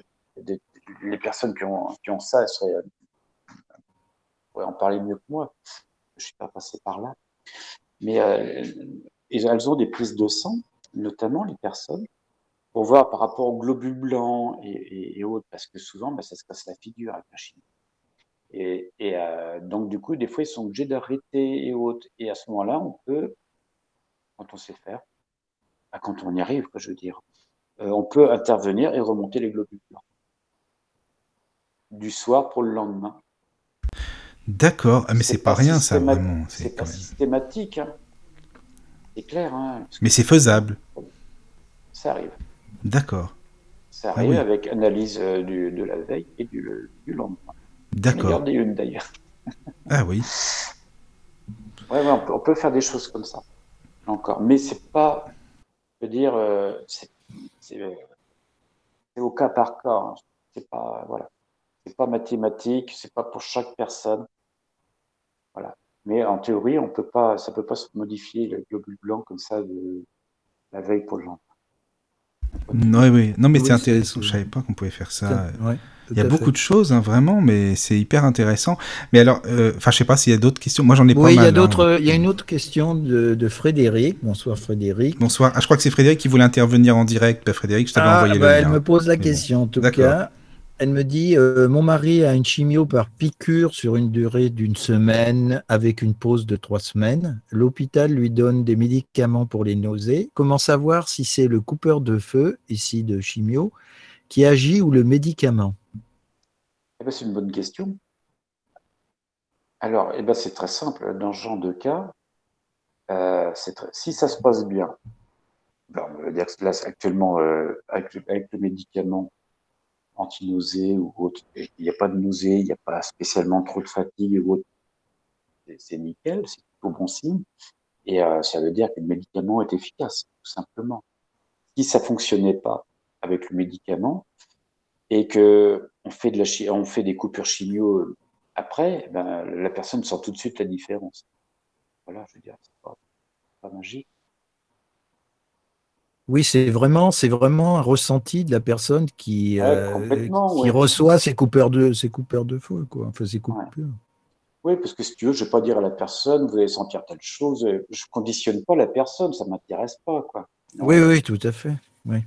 les personnes qui ont, qui ont ça, elles seraient, pourraient en parler mieux que moi. Je ne suis pas passé par là. Mais euh, elles ont des prises de sang, notamment les personnes, pour voir par rapport aux globules blancs et, autres, parce que souvent, bah, ça se casse la figure avec la chimie. Et, euh, donc, du coup, des fois, ils sont obligés d'arrêter et autres. Et à ce moment-là, on peut, quand on sait faire, bah, quand on y arrive, je veux dire, euh, on peut intervenir et remonter les globules blancs du soir pour le lendemain. D'accord, ah, mais c'est pas rien ça vraiment. C'est pas systématique, hein. c'est clair. Hein, mais c'est faisable. Ça arrive. D'accord. Ça ah arrive avec analyse euh, de la veille et du, lendemain. D'accord. Regardez une d'ailleurs. Ah oui. Ouais, on, peut, faire des choses comme ça. Encore. Mais c'est pas. Je veux dire, euh, euh, c'est au cas par cas. Hein. C'est pas. Voilà. C'est pas mathématique, c'est pas pour chaque personne. Voilà. Mais en théorie, on peut pas, ça peut pas se modifier le globule blanc comme ça de la veille pour le lendemain. Oui, oui. Non, mais c'est intéressant. Je savais pas qu'on pouvait faire ça. il y a beaucoup de choses, hein, vraiment, mais c'est hyper intéressant. Mais alors, euh, enfin, je sais pas s'il y a d'autres questions. Moi, j'en ai pas mal. Oui, il y a hein. d'autres. Il y a une autre question de, Frédéric. Bonsoir, Frédéric. Bonsoir. Ah, je crois que c'est Frédéric qui voulait intervenir en direct. Bah, Frédéric, je t'avais ah, envoyé bah, Elle me pose la question, en tout cas. Elle me dit euh, Mon mari a une chimio par piqûre sur une durée d'une semaine avec une pause de trois semaines. L'hôpital lui donne des médicaments pour les nausées. Comment savoir si c'est le coupeur de feu, ici de chimio, qui agit ou le médicament? Eh ben, C'est une bonne question. Alors, eh ben, c'est très simple. Dans ce genre de cas, euh, si ça se passe bien, ben, on va dire que là, actuellement, euh, avec, le médicament, anti-nausée ou autre. Il n'y a pas de nausée, il n'y a pas spécialement trop de fatigue ou autre. C'est nickel, c'est plutôt bon signe. Et euh, ça veut dire que le médicament est efficace, tout simplement. Si ça fonctionnait pas avec le médicament et que on fait de fait des coupures chimio euh, après, ben, la personne sent tout de suite la différence. Voilà, je veux dire, c'est pas, pas magique. Oui, c'est vraiment, c'est vraiment un ressenti de la personne qui, euh, qui reçoit ses coupeurs de, ses coupeurs de feu, quoi. Enfin, ses coupures. Oui, parce que si tu veux, je ne vais pas dire à la personne, vous allez sentir telle chose. Je ne conditionne pas la personne, ça ne m'intéresse pas, quoi. oui, oui, tout à fait. Oui.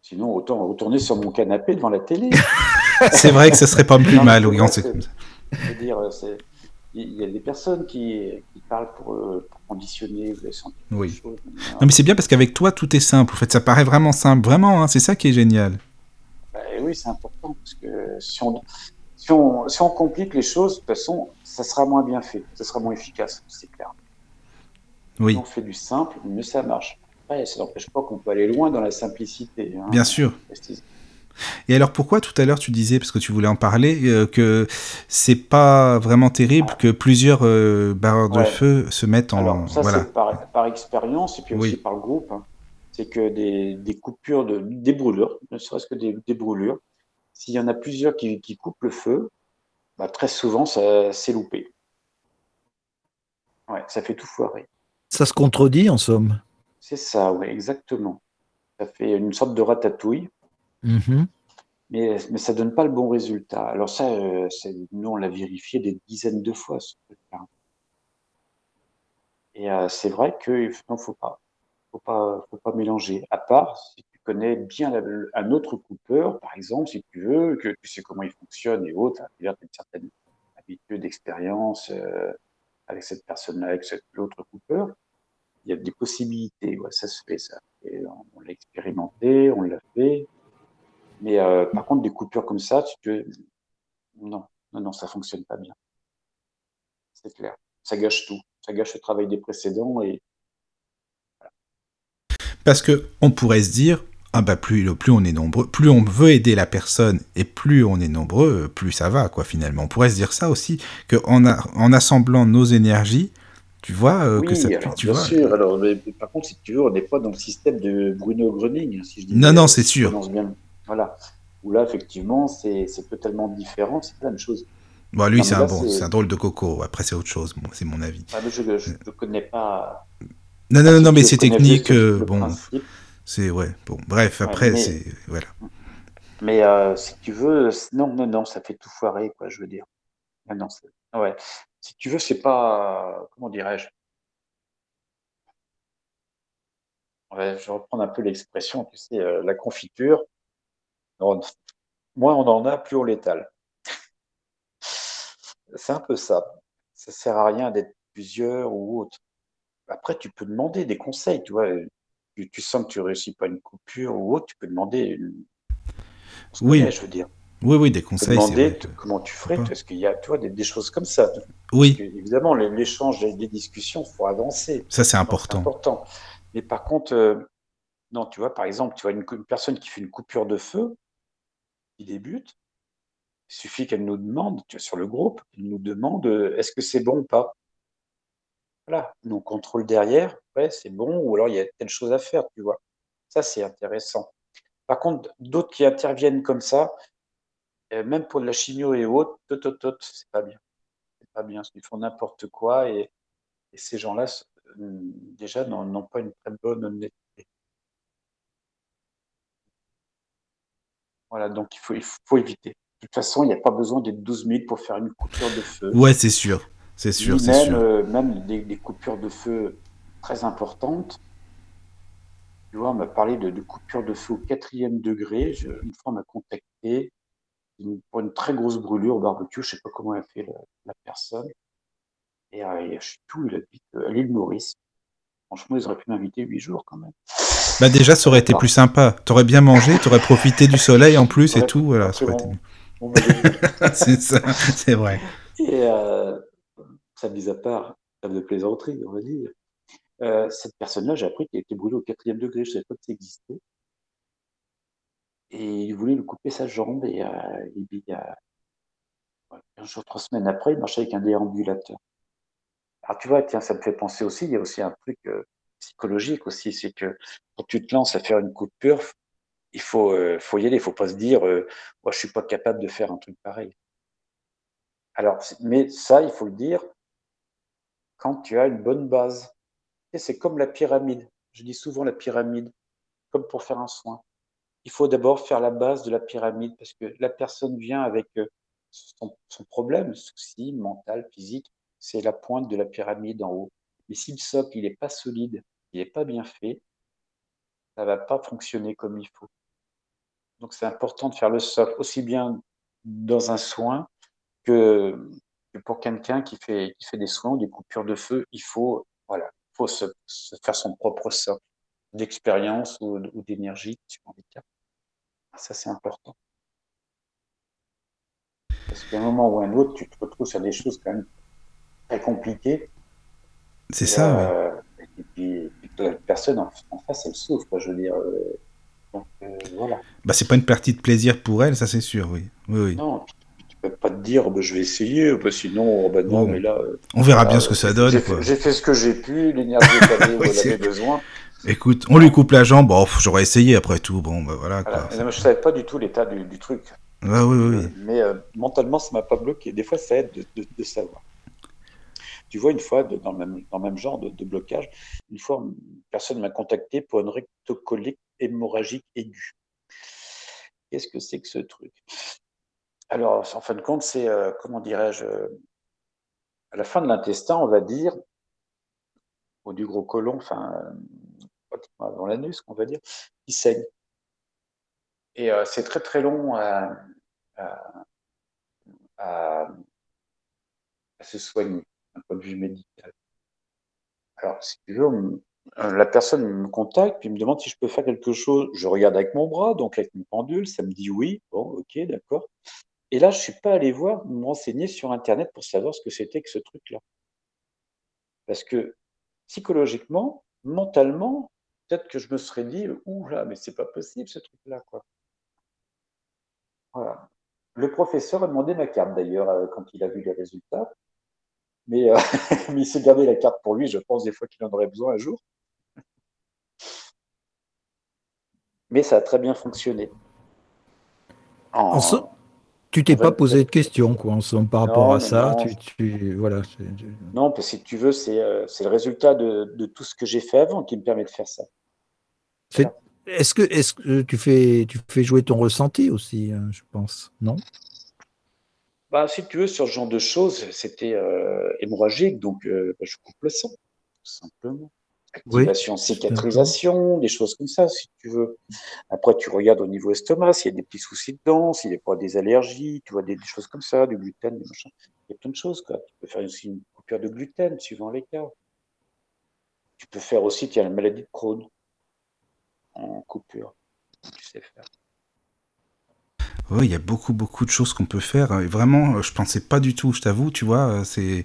Sinon, autant retourner sur mon canapé devant la télé. c'est vrai que ce serait pas plus mal, oui, on sait. Je veux dire, c'est il y a des personnes qui, parlent pour, euh, conditionner, vous oui. non, mais c'est bien parce qu'avec toi, tout est simple. En fait, ça paraît vraiment simple. Vraiment, hein, c'est ça qui est génial. Bah, oui, c'est important parce que si on, si, on, si on complique les choses, de toute façon, ça sera moins bien fait, ça sera moins efficace, c'est clair. Oui. Si on fait du simple, mieux ça marche. Après, ça n'empêche pas qu'on peut aller loin dans la simplicité. Hein. bien sûr. Et alors pourquoi tout à l'heure tu disais, parce que tu voulais en parler, euh, que c'est pas vraiment terrible que plusieurs euh, barreurs de feu se mettent en... Alors, ça c'est par, expérience et puis aussi par le groupe. Hein. C'est que des, des, coupures, de, des brûlures, ne serait-ce que des, des brûlures, s'il y en a plusieurs qui, qui coupent le feu, bah, très souvent ça c'est loupé. Ouais, ça fait tout foirer. Ça se contredit en somme. C'est ça, oui, exactement. Ça fait une sorte de ratatouille. Mhm. Mais, mais ça donne pas le bon résultat. Alors ça, euh, nous, on l'a vérifié des dizaines de fois. Et euh, c'est vrai qu'il ne faut pas. faut pas, faut pas mélanger. À part si tu connais bien un autre coupeur, par exemple, si tu veux, que tu sais comment il fonctionne et autres, tu as une certaine habitude, d'expérience euh, avec cette personne-là, avec cet autre coupeur, il y a des possibilités. Ça se fait, ça. On l'a expérimenté, on l'a fait. Mais euh, par contre, des coupures comme ça, tu peux... non, non, non, ça fonctionne pas bien. C'est clair. Ça gâche tout. Ça gâche le travail des précédents et. Parce que on pourrait se dire, ah bah plus, plus on est nombreux, plus on veut aider la personne et plus on est nombreux, plus ça va quoi finalement. On pourrait se dire ça aussi que en, en assemblant nos énergies, tu vois euh, que ça alors, tu bien sûr. Alors, par contre, si tu veux, on n'est pas dans le système de Bruno Gröning. Si je dis non, non, c'est sûr. Voilà. Où là, effectivement, c'est totalement différent, c'est plein de choses. Bon, lui, c'est un, bon, un drôle de coco. Après, c'est autre chose. Bon, c'est mon avis. Ah, je ne connais pas. Non, non, non, mais c'est technique. Euh, bon, c'est ouais. Bon, bref, après, c'est voilà. Mais euh, si tu veux, non, non, non, ça fait tout foirer, quoi. Je veux dire. Ah, non, ouais. Si tu veux, c'est pas, comment dirais-je, je vais reprendre un peu l'expression, tu sais, euh, la confiture. Moins on en a, plus on l'étale. C'est un peu ça. Ça sert à rien d'être plusieurs ou autre. Après, tu peux demander des conseils, tu vois. Tu, sens que tu réussis pas une coupure ou autre, tu peux demander. Oui. je veux dire. Oui, oui, des conseils. Demander comment tu ferais, parce qu'il y a, tu vois, des, choses comme ça. Oui. évidemment, l'échange et les discussions, faut avancer. Ça, c'est important. important. Mais par contre, euh, non, tu vois, par exemple, tu vois une, personne qui fait une coupure de feu, qui débute, il suffit qu'elle nous demande, tu vois, sur le groupe, elle nous demande euh, est-ce que c'est bon ou pas? Voilà, nous contrôle derrière, ouais, c'est bon, ou alors il y a telle chose à faire, tu vois. Ça, c'est intéressant. Par contre, d'autres qui interviennent comme ça, euh, même pour de la chimio et autres, c'est pas bien. C'est pas bien, ils font n'importe quoi et, ces gens-là, déjà, n'ont pas une très bonne honnêteté. Voilà, donc il faut, il faut éviter. De toute façon, il n'y a pas besoin d'être 12 000 pour faire une coupure de feu. Ouais, c'est sûr. C'est sûr, c'est même, sûr. Euh, même des, coupures de feu très importantes. Tu vois, on m'a parlé de, de coupure de feu au quatrième degré. une fois, on m'a contacté pour une très grosse brûlure au barbecue. Je ne sais pas comment elle a fait la, personne. Et euh, je suis tout, il habite euh, à l'île Maurice. Franchement, ils auraient pu m'inviter huit jours quand même. Bah déjà, ça aurait été plus sympa. Tu aurais bien mangé, tu aurais profité du soleil en plus et tout. Voilà, ça aurait été c'est ça, c'est vrai. Et euh, ça mise à part, de plaisanterie, on va dire. Euh, cette personne-là, j'ai appris qu'elle était brûlée au quatrième degré. Je ne savais pas que ça existait. Et il voulait lui couper sa jambe. Et, euh, il y a un jour, trois semaines après, il marchait avec un déambulateur. Alors tu vois, tiens, ça me fait penser aussi, il y a aussi un truc euh, psychologique aussi, c'est que quand tu te lances à faire une coupure, il faut, euh, faut y aller, il faut pas se dire, euh, moi je suis pas capable de faire un truc pareil. Alors, mais ça, il faut le dire quand tu as une bonne base. Et c'est comme la pyramide. Je dis souvent la pyramide, comme pour faire un soin. Il faut d'abord faire la base de la pyramide parce que la personne vient avec euh, son, son problème, souci mental, physique, c'est la pointe de la pyramide en haut. Mais si le socle il n'est pas solide, il n'est pas bien fait, ça va pas fonctionner comme il faut. Donc c'est important de faire le socle aussi bien dans un soin que, pour quelqu'un qui fait, qui fait des soins ou des coupures de feu. Il faut, voilà, faut se, faire son propre socle d'expérience ou, d'énergie, Ça c'est important. Parce qu'à un moment ou à un autre, tu te retrouves sur des choses quand même très compliqué. C'est ça. Euh, et puis, la personne en, face, elle souffre, je veux dire. Euh, donc, euh, voilà. Bah, c'est pas une partie de plaisir pour elle, ça c'est sûr, oui. oui, oui. Non, tu peux pas te dire, bah, je vais essayer, bah, sinon, bah, non, mais là. On verra bien ce que ça donne. J'ai fait, ce que j'ai pu, l'énergie qu'elle oui, avait besoin. Écoute, on lui coupe la jambe, bon, j'aurais essayé après tout, bon, bah voilà. Quoi. je savais pas du tout l'état du, truc. Ah, oui, oui. Mais mentalement, ça m'a pas bloqué. Des fois, ça aide de savoir. Tu vois, une fois, dans, le même, dans le même genre de, blocage, une fois, personne m'a contacté pour une rectocolite hémorragique aiguë. Qu'est-ce que c'est que ce truc? Alors, en fin de compte, c'est, euh, comment dirais-je, à la fin de l'intestin, on va dire, ou du gros côlon, enfin, dans l'anus, on va dire, il saigne. Et euh, c'est très très long à se soigner d'un point de médical. Alors, si tu euh, la personne me contacte, puis me demande si je peux faire quelque chose. Je regarde avec mon bras, donc avec mon pendule, ça me dit oui. Bon, ok, d'accord. Et là, je suis pas allé voir, me renseigner sur Internet pour savoir ce que c'était que ce truc-là. Parce que psychologiquement, mentalement, peut-être que je me serais dit, ouh là, mais c'est pas possible ce truc-là, quoi. Voilà. Le professeur a demandé ma carte d'ailleurs euh, quand il a vu les résultats. Mais, euh, mais il s'est gardé la carte pour lui, je pense, des fois qu'il en aurait besoin un jour. Mais ça a très bien fonctionné. En... Tu t'es pas posé de questions quoi, en par rapport à ça. Tu, voilà, non, parce que si tu veux, c'est euh, le résultat de, de, tout ce que j'ai fait avant qui me permet de faire ça. Est-ce que, est que tu, fais, tu fais jouer ton ressenti aussi, hein, je pense, non? Bah, si tu veux, sur ce genre de choses, c'était euh, hémorragique, donc euh, bah, je coupe le sang, tout simplement. activation, cicatrisation, des choses comme ça, si tu veux. Après, tu regardes au niveau estomac, s'il y a des petits soucis de dents, s'il n'y a pas des allergies, tu vois, des, choses comme ça, du gluten, des machins. Il y a plein de choses, quoi. Tu peux faire aussi une coupure de gluten, suivant les cas. Tu peux faire aussi, tu as la maladie de Crohn en coupure. Tu sais faire. Oui, il y a beaucoup, beaucoup de choses qu'on peut faire. Et vraiment, je pensais pas du tout, je t'avoue, tu vois. C'est,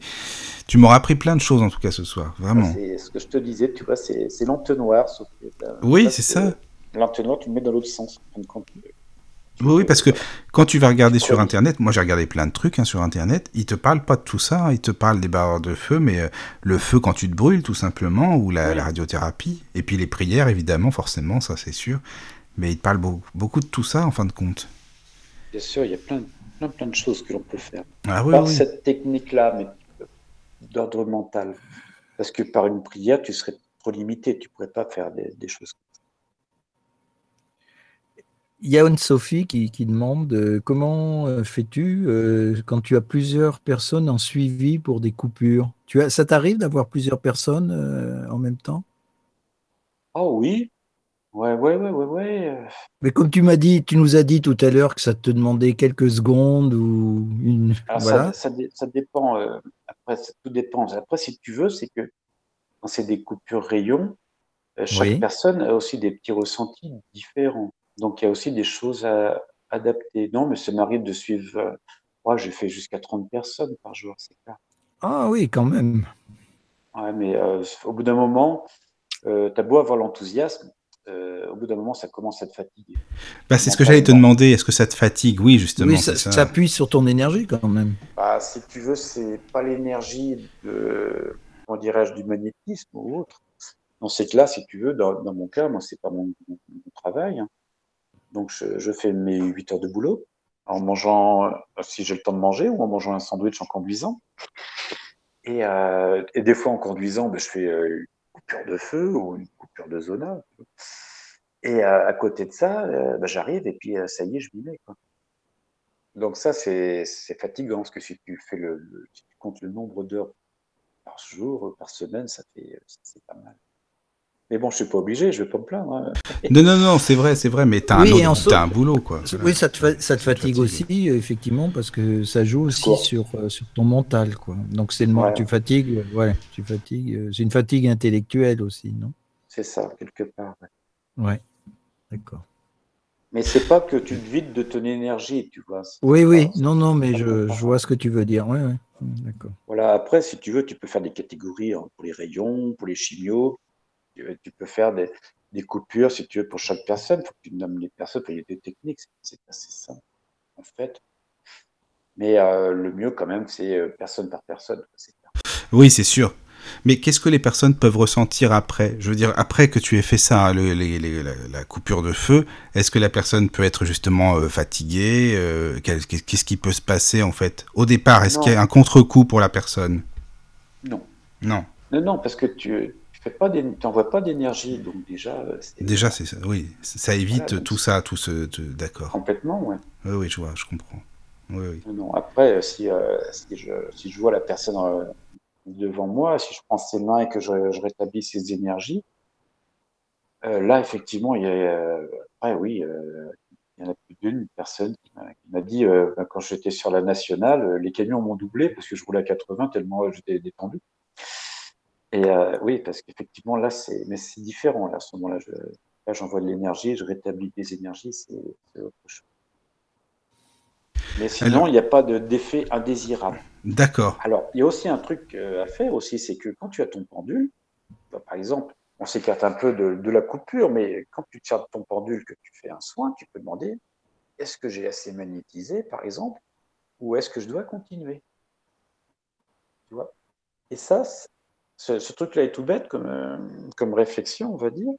Tu m'auras appris plein de choses, en tout cas, ce soir. Vraiment. C'est ce que je te disais, tu vois, c'est l'entonnoir. Sauf oui, c'est ça. L'entonnoir, tu le mets dans l'autre sens. Oui, parce que quand tu vas regarder sur Internet, moi j'ai regardé plein de trucs hein, sur Internet, ils te parlent pas de tout ça, ils te parlent des barres de feu, mais euh, le feu quand tu te brûles tout simplement, ou la, radiothérapie, et puis les prières évidemment, forcément, ça c'est sûr, mais ils te parlent beaucoup de tout ça en fin de compte. Bien sûr, il y a plein, plein, plein de choses que l'on peut faire. Ah, oui, par cette technique-là, mais d'ordre mental. Parce que par une prière, tu serais trop limité, tu ne pourrais pas faire des, des choses comme ça. Il y a une Sophie qui, qui demande euh, comment euh, fais-tu euh, quand tu as plusieurs personnes en suivi pour des coupures? Tu as, Ça t'arrive d'avoir plusieurs personnes en même temps? Ah oui, Ouais, ouais, ouais, ouais, ouais. Euh. Mais comme tu m'as dit, tu nous as dit tout à l'heure que ça te demandait quelques secondes ou une. voilà. ça, ça, dépend. Euh, après, ça, tout dépend. Après, si tu veux, c'est que quand c'est des coupures rayons, euh, chaque personne a aussi des petits ressentis différents. Donc, il y a aussi des choses à adapter. Non, mais ça m'arrive de suivre. moi, j'ai fait jusqu'à 30 personnes par jour, c'est clair. Ah oui, quand même. Ouais, mais au bout d'un moment, tu as beau avoir l'enthousiasme, euh, au bout d'un moment, ça commence à te fatiguer. Bah, c'est ce que j'allais te demander. Est-ce que ça te fatigue? Oui, justement. Oui, ça, ça. appuie sur ton énergie quand même. Bah, si tu veux, c'est pas l'énergie de, comment dirais-je, du magnétisme ou autre. Dans ces là si tu veux, dans, mon cas, moi, c'est pas mon, travail. Hein. Donc, je, fais mes 8 heures de boulot en mangeant, euh, si j'ai le temps de manger, ou en mangeant un sandwich en conduisant. Et, euh, et des fois, en conduisant, ben, je fais coupure de feu ou une coupure de zona. Et à, côté de ça, euh, bah, j'arrive et puis euh, ça y est, je m'y mets. Donc ça, c'est fatigant, parce que si tu fais le, comptes le nombre d'heures par jour, par semaine, ça fait c'est pas mal. Mais bon, je suis pas obligé, je vais pas me plaindre. Hein. Non, non, non, c'est vrai, c'est vrai, mais tu as, un, boulot, quoi. Oui, ça te, ça te fatigue aussi, effectivement, parce que ça joue aussi sur, euh, sur ton mental, quoi. Donc c'est le moment tu fatigues, ouais, tu fatigues. C'est une fatigue intellectuelle aussi, non? C'est ça, quelque part. Ouais. D'accord. Mais c'est pas que tu te vides de ton énergie, tu vois. Oui, oui, non, non, mais je, vois ce que tu veux dire. Ouais, ouais. D'accord. Voilà, après, si tu veux, tu peux faire des catégories hein, pour les rayons, pour les chimios. Tu peux faire des, coupures, si tu veux, pour chaque personne. Il faut que tu nommes les personnes. Il y a des techniques, c'est assez simple, en fait. Mais euh, le mieux, quand même, c'est euh, personne par personne. Oui, c'est sûr. Mais qu'est-ce que les personnes peuvent ressentir après? Je veux dire, après que tu aies fait ça, la, coupure de feu, est-ce que la personne peut être justement euh, fatiguée euh, Qu'est-ce qui peut se passer en fait? Au départ, est-ce qu'il y a un contre-coup pour la personne? Non. Non. Non, non, parce que tu n'envoies pas d'énergie, donc déjà. Euh, déjà, c'est ça. Oui, ça évite tout ça, tout ce, d'accord. Complètement, ouais. Oui, oui, je vois, je comprends. Oui, oui. Non, après, si, si, je, si je vois la personne devant moi, si je prends ses mains et que je, rétablis ses énergies, euh, là, effectivement, il y a, euh, oui, euh, il y en a plus d'une personne qui m'a dit, ben, quand j'étais sur la nationale, les camions m'ont doublé parce que je roulais à 80 tellement j'étais détendu. Et oui, parce qu'effectivement, là, c'est, mais c'est différent. Là, à ce moment-là, là, j'envoie de l'énergie, je rétablis des énergies, c'est, autre chose. Mais sinon, il n'y a pas de, d'effet indésirable. D'accord. Alors, il y a aussi un truc euh, à faire aussi, c'est que quand tu as ton pendule, bah, par exemple, on s'écarte un peu de, la coupure, mais quand tu tiens ton pendule, que tu fais un soin, tu peux demander est-ce que j'ai assez magnétisé, par exemple, ou est-ce que je dois continuer? Tu vois? Et ça, ce, truc-là est tout bête comme, euh, comme réflexion, on va dire,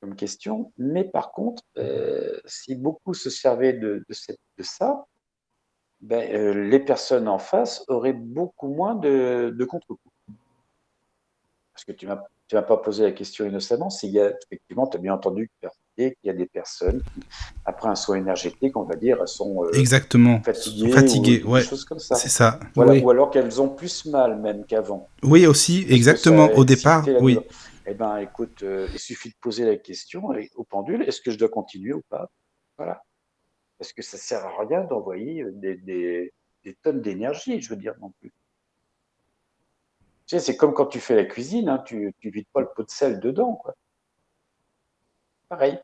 comme question, mais par contre, euh, si beaucoup se servaient de, ça, ben, euh, les personnes en face auraient beaucoup moins de, de contre-coups. Parce que tu ne m'as pas posé la question innocemment, s'il y a, effectivement, tu as bien entendu qu'il y a des personnes qui, après un soin énergétique, on va dire, sont euh, Exactement. fatiguées, ou, choses comme ça. C'est ça. Ou alors qu'elles ont plus mal même qu'avant. Oui, aussi, exactement. Au départ, oui. Eh ben, écoute, euh, il suffit de poser la question au pendule est-ce que je dois continuer ou pas? Voilà. Parce que ça sert à rien d'envoyer des, des, tonnes d'énergie, je veux dire non plus. C'est comme quand tu fais la cuisine, hein, tu ne vides pas le pot de sel dedans, quoi. Pareil.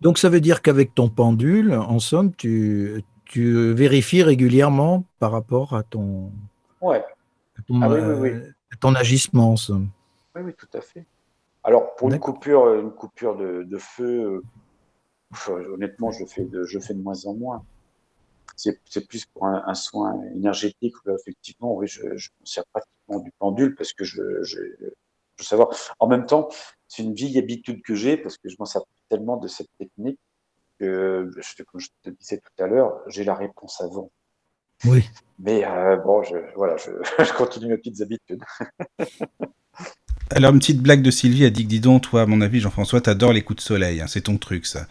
Donc ça veut dire qu'avec ton pendule, en somme, tu, tu vérifies régulièrement par rapport à ton, ouais. ton, ah euh, ton agissement. En somme. Oui, oui, tout à fait. Alors, pour une coupure, une coupure de, feu, euh, honnêtement, je fais, de, je fais de moins en moins. C'est plus pour un, soin énergétique. effectivement, oui, je, je me sers pratiquement du pendule parce que je, je, veux savoir. En même temps, c'est une vieille habitude que j'ai parce que je m'en sers tellement de cette technique que, comme je te disais tout à l'heure, j'ai la réponse avant. Oui. Mais euh, bon, je, voilà, je, je continue mes petites habitudes. Alors, une petite blague de Sylvie a dit que, dis donc, toi, à mon avis, Jean-François, t'adores les coups de soleil. Hein, c'est ton truc, ça.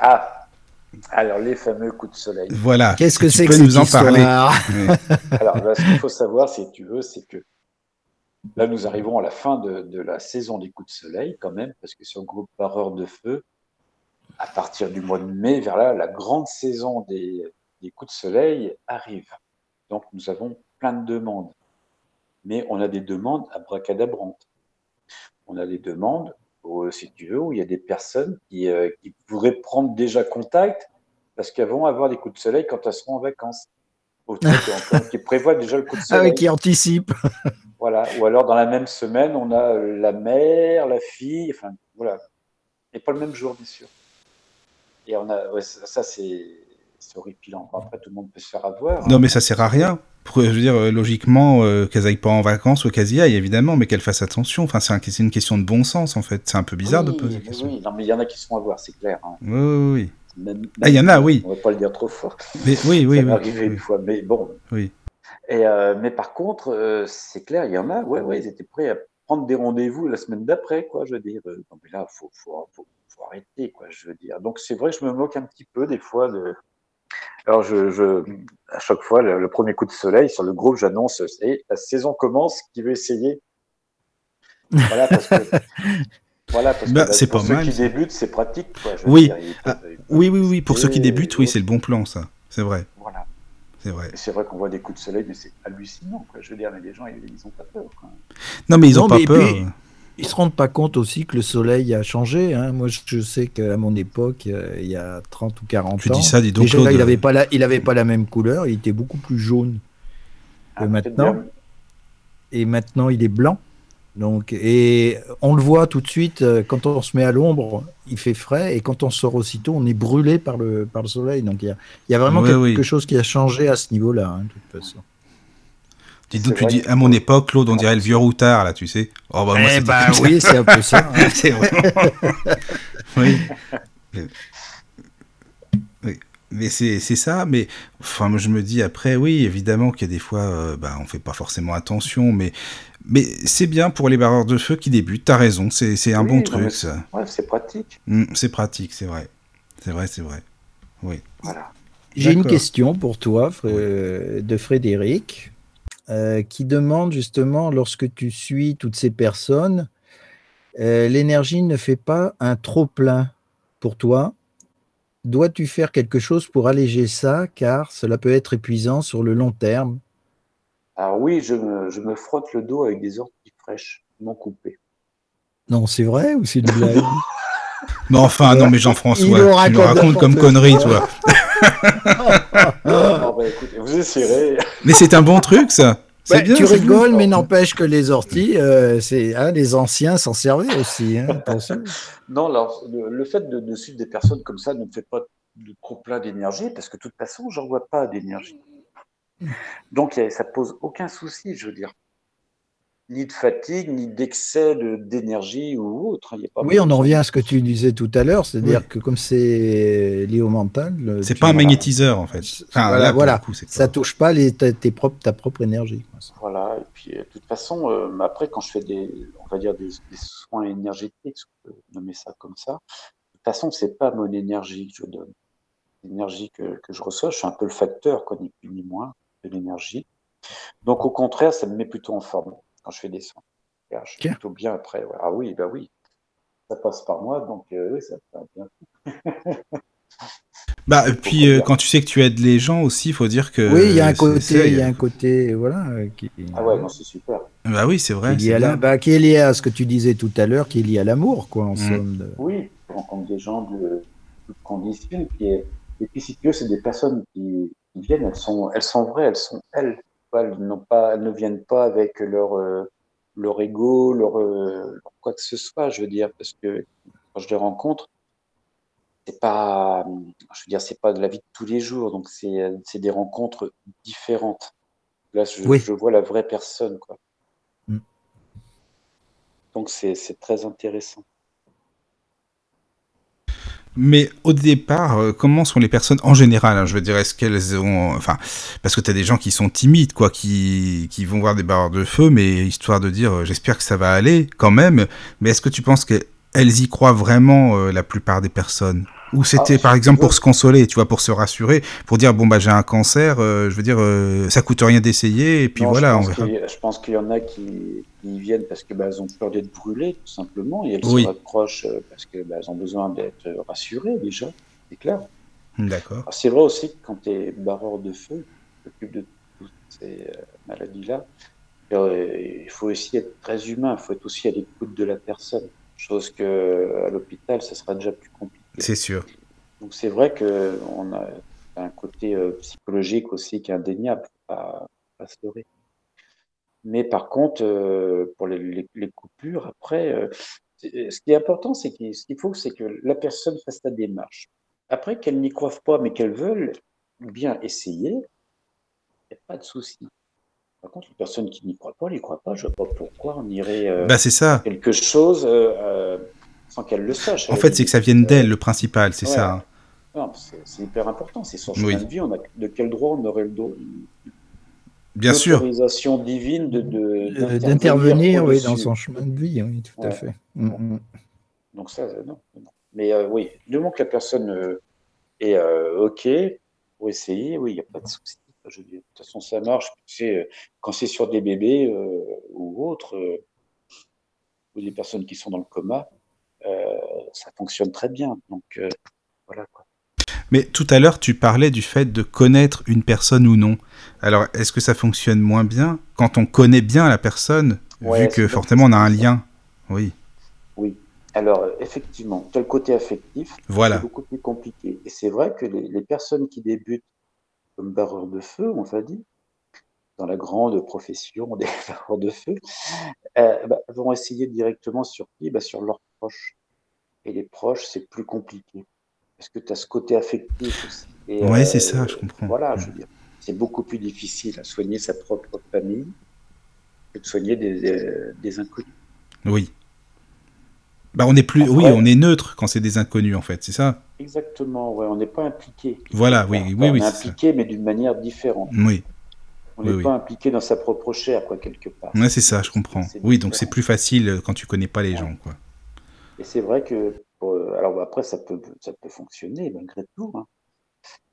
Ah, alors les fameux coups de soleil. Voilà. Qu'est-ce que c'est que nous en parler Alors, ce qu'il faut savoir, si tu veux, c'est que là, nous arrivons à la fin de, la saison des coups de soleil, quand même, parce que sur le groupe Pareur de Feu, à partir du mois de mai, vers là, la grande saison des, des coups de soleil arrive. Donc, nous avons plein de demandes. Mais on a des demandes à bracadabrantes on a des demandes, si tu veux, où il y a des personnes qui, euh, qui pourraient prendre déjà contact parce qu'elles vont avoir des coups de soleil quand elles seront en vacances. qui prévoient déjà le coup de soleil. Ah qui anticipent. Voilà. Ou alors dans la même semaine, on a la mère, la fille, enfin voilà. Et pas le même jour, bien sûr. Et on a, ça, c'est horripilant. Après, tout le monde peut se faire avoir. Non, hein. mais ça sert à rien je veux dire, euh, logiquement, euh, qu'elles aillent pas en vacances ou qu'elles y aillent, évidemment, mais qu'elles fassent attention. Enfin, c'est une question de bon sens, en fait. C'est un peu bizarre de poser question. Oui, non, mais il y en a qui se font avoir, c'est clair. Hein. Oui, oui, oui. ah, il y en a, oui. On va pas le dire trop fort. Mais, oui, oui, Ça m'est arrivé une fois, mais bon. Oui. Et, euh, mais par contre, c'est clair, il y en a, ouais, ouais, ils étaient prêts à prendre des rendez-vous la semaine d'après, quoi, je veux dire. Non, mais là, faut, faut, faut, faut arrêter, quoi, je veux dire. Donc, c'est vrai que je me moque un petit peu, des fois, de alors, je, à chaque fois, le, premier coup de soleil sur le groupe, j'annonce et la saison commence. Qui veut essayer? Voilà, parce que. Voilà, parce bah, c'est pour pas ceux mal. qui débutent, c'est pratique. oui. Ah, oui, oui, oui, pour ceux qui débutent, oui, c'est le bon plan, ça. C'est vrai. C'est vrai. C'est vrai qu'on voit des coups de soleil, mais c'est hallucinant. Quoi. Je veux dire, mais les gens, ils n'ont pas peur. Non, mais ils n'ont pas peur. Ils se rendent pas compte aussi que le soleil a changé. Hein. Moi, je sais qu'à mon époque, euh, il y a 30 ou 40 tu ans, dis ça, dis donc, déjà, là, il n'avait pas, la, il avait pas la même couleur. Il était beaucoup plus jaune que ah, maintenant. Et maintenant, il est blanc. Donc, et on le voit tout de suite euh, quand on se met à l'ombre, il fait frais, et quand on sort aussitôt, on est brûlé par le, par le soleil. Donc, il y a, il y a vraiment quelque chose qui a changé à ce niveau-là, hein, de toute façon. Dis donc, tu dis à mon époque, Claude, on dirait le vieux routard, là, tu sais. Oh, bah, moi, eh ben, oui, c'est un peu ça. Hein. c'est vraiment... oui. oui. Mais c'est ça, mais enfin, je me dis après, oui, évidemment qu'il y a des fois, euh, bah, on fait pas forcément attention, mais, mais c'est bien pour les barreurs de feu qui débutent, t'as raison, c'est un bon truc, ça. Ouais, c'est pratique. Mmh, c'est pratique, c'est vrai. C'est vrai, c'est vrai. Oui. Voilà. J'ai une question pour toi, de Frédéric. Euh, qui demande justement, lorsque tu suis toutes ces personnes, euh, l'énergie ne fait pas un trop plein pour toi. Dois-tu faire quelque chose pour alléger ça, car cela peut être épuisant sur le long terme Alors oui, je me, frotte le dos avec des orties fraîches, non coupées. Non, c'est vrai ou c'est une blague? Mais enfin, non, mais Jean-François, tu nous racontes comme connerie, toi. Bah, vous essayerez. Mais c'est un bon truc, ça. bien, tu rigoles, mais n'empêche que les orties, euh, c'est hein, les anciens s'en servaient aussi. Hein, non, alors, le, fait de, suivre des personnes comme ça ne me fait pas de trop plein d'énergie, parce que de toute façon, j'en vois pas d'énergie. Donc, ça pose aucun souci, je veux dire ni de fatigue, ni d'excès d'énergie ou autre. oui, on en revient à ce que tu disais tout à l'heure, c'est-à-dire que comme c'est lié au mental. C'est pas un magnétiseur en fait. voilà, ça touche pas les, tes propres, ta propre énergie. Voilà, et puis de toute façon, euh, après, quand je fais des, on va dire des, soins énergétiques, on peut nommer ça comme ça, de toute façon, c'est pas mon énergie que je donne. L'énergie que, que, je reçois, je suis un peu le facteur, quoi, ni plus ni moins, de l'énergie. Donc au contraire, ça me met plutôt en forme quand je fais des soins. je suis plutôt bien après. Ah oui, bah oui, ça passe par moi, donc oui, ça va bien. Bah, et puis euh, quand tu sais que tu aides les gens aussi, il faut dire que. Oui, il y a un côté, il y a un côté, voilà. Qui... Ah ouais, c'est super. Bah oui, c'est vrai. Qui est, la... bah, qui est lié à ce que tu disais tout à l'heure, qui est lié à l'amour, quoi, en mm. somme. De... Oui, on rencontre des gens de toutes conditions, qui est... et puis si tu veux, c'est des personnes qui, viennent, elles sont, elles sont vraies, elles sont elles. Elles, pas, elles ne viennent pas avec leur, euh, leur ego, leur, euh, quoi que ce soit, je veux dire, parce que quand je les rencontre, c'est pas, je veux dire, c'est pas de la vie de tous les jours, donc c'est, c'est des rencontres différentes. Là, je, je, vois la vraie personne, quoi. Mm. Donc c'est, c'est très intéressant. Mais au départ, euh, comment sont les personnes en général hein, Je veux dire, est-ce qu'elles ont, enfin, parce que tu des gens qui sont timides, quoi, qui, qui vont voir des barres de feu, mais histoire de dire, euh, j'espère que ça va aller quand même. Mais est-ce que tu penses que elles y croient vraiment euh, la plupart des personnes? Ou c'était ah, par exemple pour se consoler, tu vois, pour se rassurer, pour dire bon bah j'ai un cancer, euh, je veux dire euh, ça coûte rien d'essayer et puis voilà. Je pense qu'il y en a qui, viennent parce que bah, elles ont peur d'être brûlées tout simplement et elles se rapprochent parce que bah, elles ont besoin d'être rassurées déjà, c'est clair. D'accord. C'est vrai aussi que quand tu es barreur de feu, tu t'occupes de toutes ces maladies là, il faut aussi être très humain, il faut être aussi à l'écoute de la personne. Chose que à l'hôpital, ça sera déjà plus compliqué. C'est sûr. Donc c'est vrai qu'on a un côté euh, psychologique aussi qui est indéniable, à, à se leurrer. Mais par contre, euh, pour les, coupures, après, euh, ce qui est important, c'est que ce qu'il faut, c'est que la personne fasse la démarche. Après, qu'elle n'y croive pas, mais qu'elle veulent bien essayer, il n'y a pas de souci. Par contre, les personnes qui n'y croient pas, n'y croient pas. Je ne vois pas pourquoi on irait euh, bah, ça. quelque chose euh, sans qu'elle le sache. En fait, c'est que ça vienne d'elle, le principal, c'est ça. C'est hyper important. C'est son chemin de vie. On a, de quel droit on aurait le droit Bien sûr. L'autorisation divine de, d'intervenir oui, dans son chemin de vie, oui, tout à fait. Mm, mm. Donc ça, non. Mais oui, du moment que la personne est OK pour essayer, oui, il n'y a pas de souci. Je dis, de toute façon, ça marche. Euh, quand c'est sur des bébés euh, ou autres, euh, ou des personnes qui sont dans le coma, ça fonctionne très bien. Donc, voilà quoi. Mais tout à l'heure, tu parlais du fait de connaître une personne ou non. Alors, est-ce que ça fonctionne moins bien quand on connaît bien la personne, vu que forcément on a un lien? Oui. Oui. Alors, effectivement, tel côté affectif, voilà. c'est beaucoup plus compliqué. Et c'est vrai que les, les, personnes qui débutent comme barreurs de feu, on va dire, dans la grande profession des barreurs de feu, euh, bah, vont essayer directement sur qui bah, Sur leurs proches. Et les proches, c'est plus compliqué. Parce que tu as ce côté affectif aussi. Oui, c'est ça, je comprends. Voilà, je veux dire, c'est beaucoup plus difficile à soigner sa propre famille que de soigner des, des, inconnus. Oui. Bah, on est plus, oui, on est neutre quand c'est des inconnus en fait, c'est ça? Exactement, ouais, on n'est pas impliqué. Voilà, oui, oui, oui. On est impliqué, mais d'une manière différente. Oui. On n'est pas impliqué dans sa propre chair, quoi, quelque part. Ouais, c'est ça, je comprends. Oui, donc c'est plus facile euh, quand tu connais pas les gens, quoi. Et c'est vrai que, euh, alors après, ça peut, ça peut fonctionner malgré tout. Hein.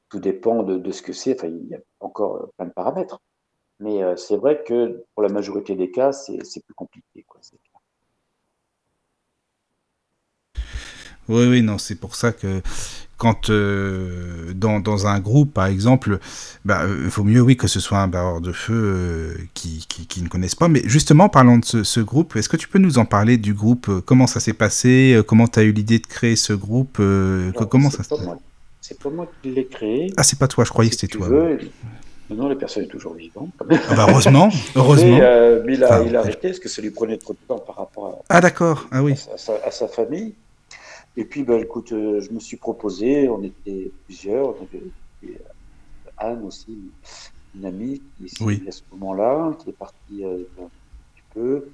Tout dépend de, de ce que c'est. Enfin, il y a encore euh, plein de paramètres. Mais c'est vrai que pour la majorité des cas, c'est plus compliqué, quoi. Oui, oui, non, c'est pour ça que quand euh, dans, dans, un groupe, par exemple, bah, il vaut mieux, oui, que ce soit un barreur de feu euh, qui, qui, ne connaissent pas. Mais justement, parlant de ce, groupe, est-ce que tu peux nous en parler du groupe? Comment ça s'est passé? Comment tu as eu l'idée de créer ce groupe? Comment ça C'est pas moi qui l'ai créé. Ah, c'est pas toi, je croyais que c'était toi. Veux, non, la personne est toujours vivante. Ah bah heureusement, heureusement. Mais, euh, il, a, il, a, arrêté parce que ça lui prenait trop de temps par rapport à, ah, d'accord. Ah, oui. à sa famille. Et puis, bah, écoute, euh, je me suis proposé, on était plusieurs, on avait euh, Anne aussi, une amie qui est à ce moment-là, qui est partie euh, un petit peu.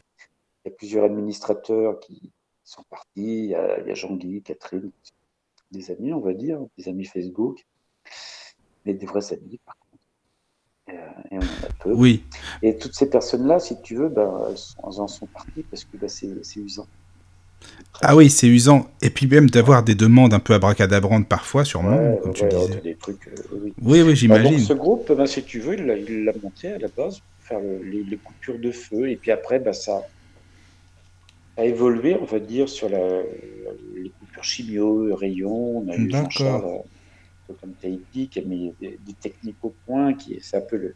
Il y a plusieurs administrateurs qui sont partis. Il y a, Jean-Guy, Catherine, des amis, on va dire, des amis Facebook, mais des vrais amis, par contre. Et, on en a peu. Oui. Et toutes ces personnes-là, si tu veux, ben, elles, en sont parties parce que ben, c'est usant. Ah oui, c'est usant. Et puis même d'avoir des demandes un peu abracadabrantes parfois, sûrement, comme tu disais. Des trucs, euh, oui, oui, oui j'imagine. ce groupe, ben, si tu veux, il l'a monté à la base pour faire les, coupures de feu. Et puis après, ben, ça, a évolué, on va dire, sur la, les coupures chimio, rayons. On a eu Jean-Charles comme Tahiti qui a mis des, techniques au point, qui c'est un peu le,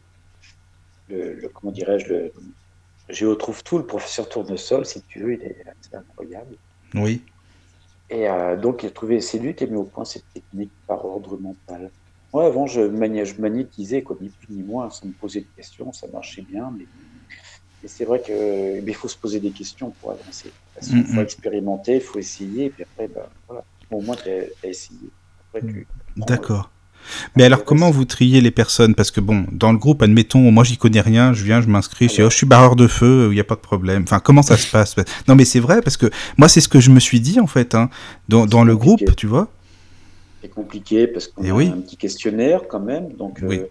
le, comment dirais-je, le Géo trouve tout, le professeur Tournesol, si tu veux, il est, incroyable. Oui. Et euh, donc, il a trouvé, c'est lui qui a mis au point cette technique par ordre mental. Moi, avant, je, je magnétisais, quoi, ni plus ni moins, sans me poser de questions, ça marchait bien, mais, c'est vrai qu'il eh faut se poser des questions pour avancer. Il faut expérimenter, il faut essayer, et puis après, ben, voilà, au moins, tu as, essayé. D'accord. Mais alors, comment vous triez les personnes? Parce que bon, dans le groupe, admettons, moi j'y connais rien, je viens, je m'inscris, je dis, oh, je suis barreur de feu, il n'y a pas de problème. Enfin, comment ça se passe? Non, mais c'est vrai, parce que moi, c'est ce que je me suis dit, en fait, hein, dans, dans le groupe, tu vois. C'est compliqué parce qu'on a un petit questionnaire quand même, donc. Oui. Euh,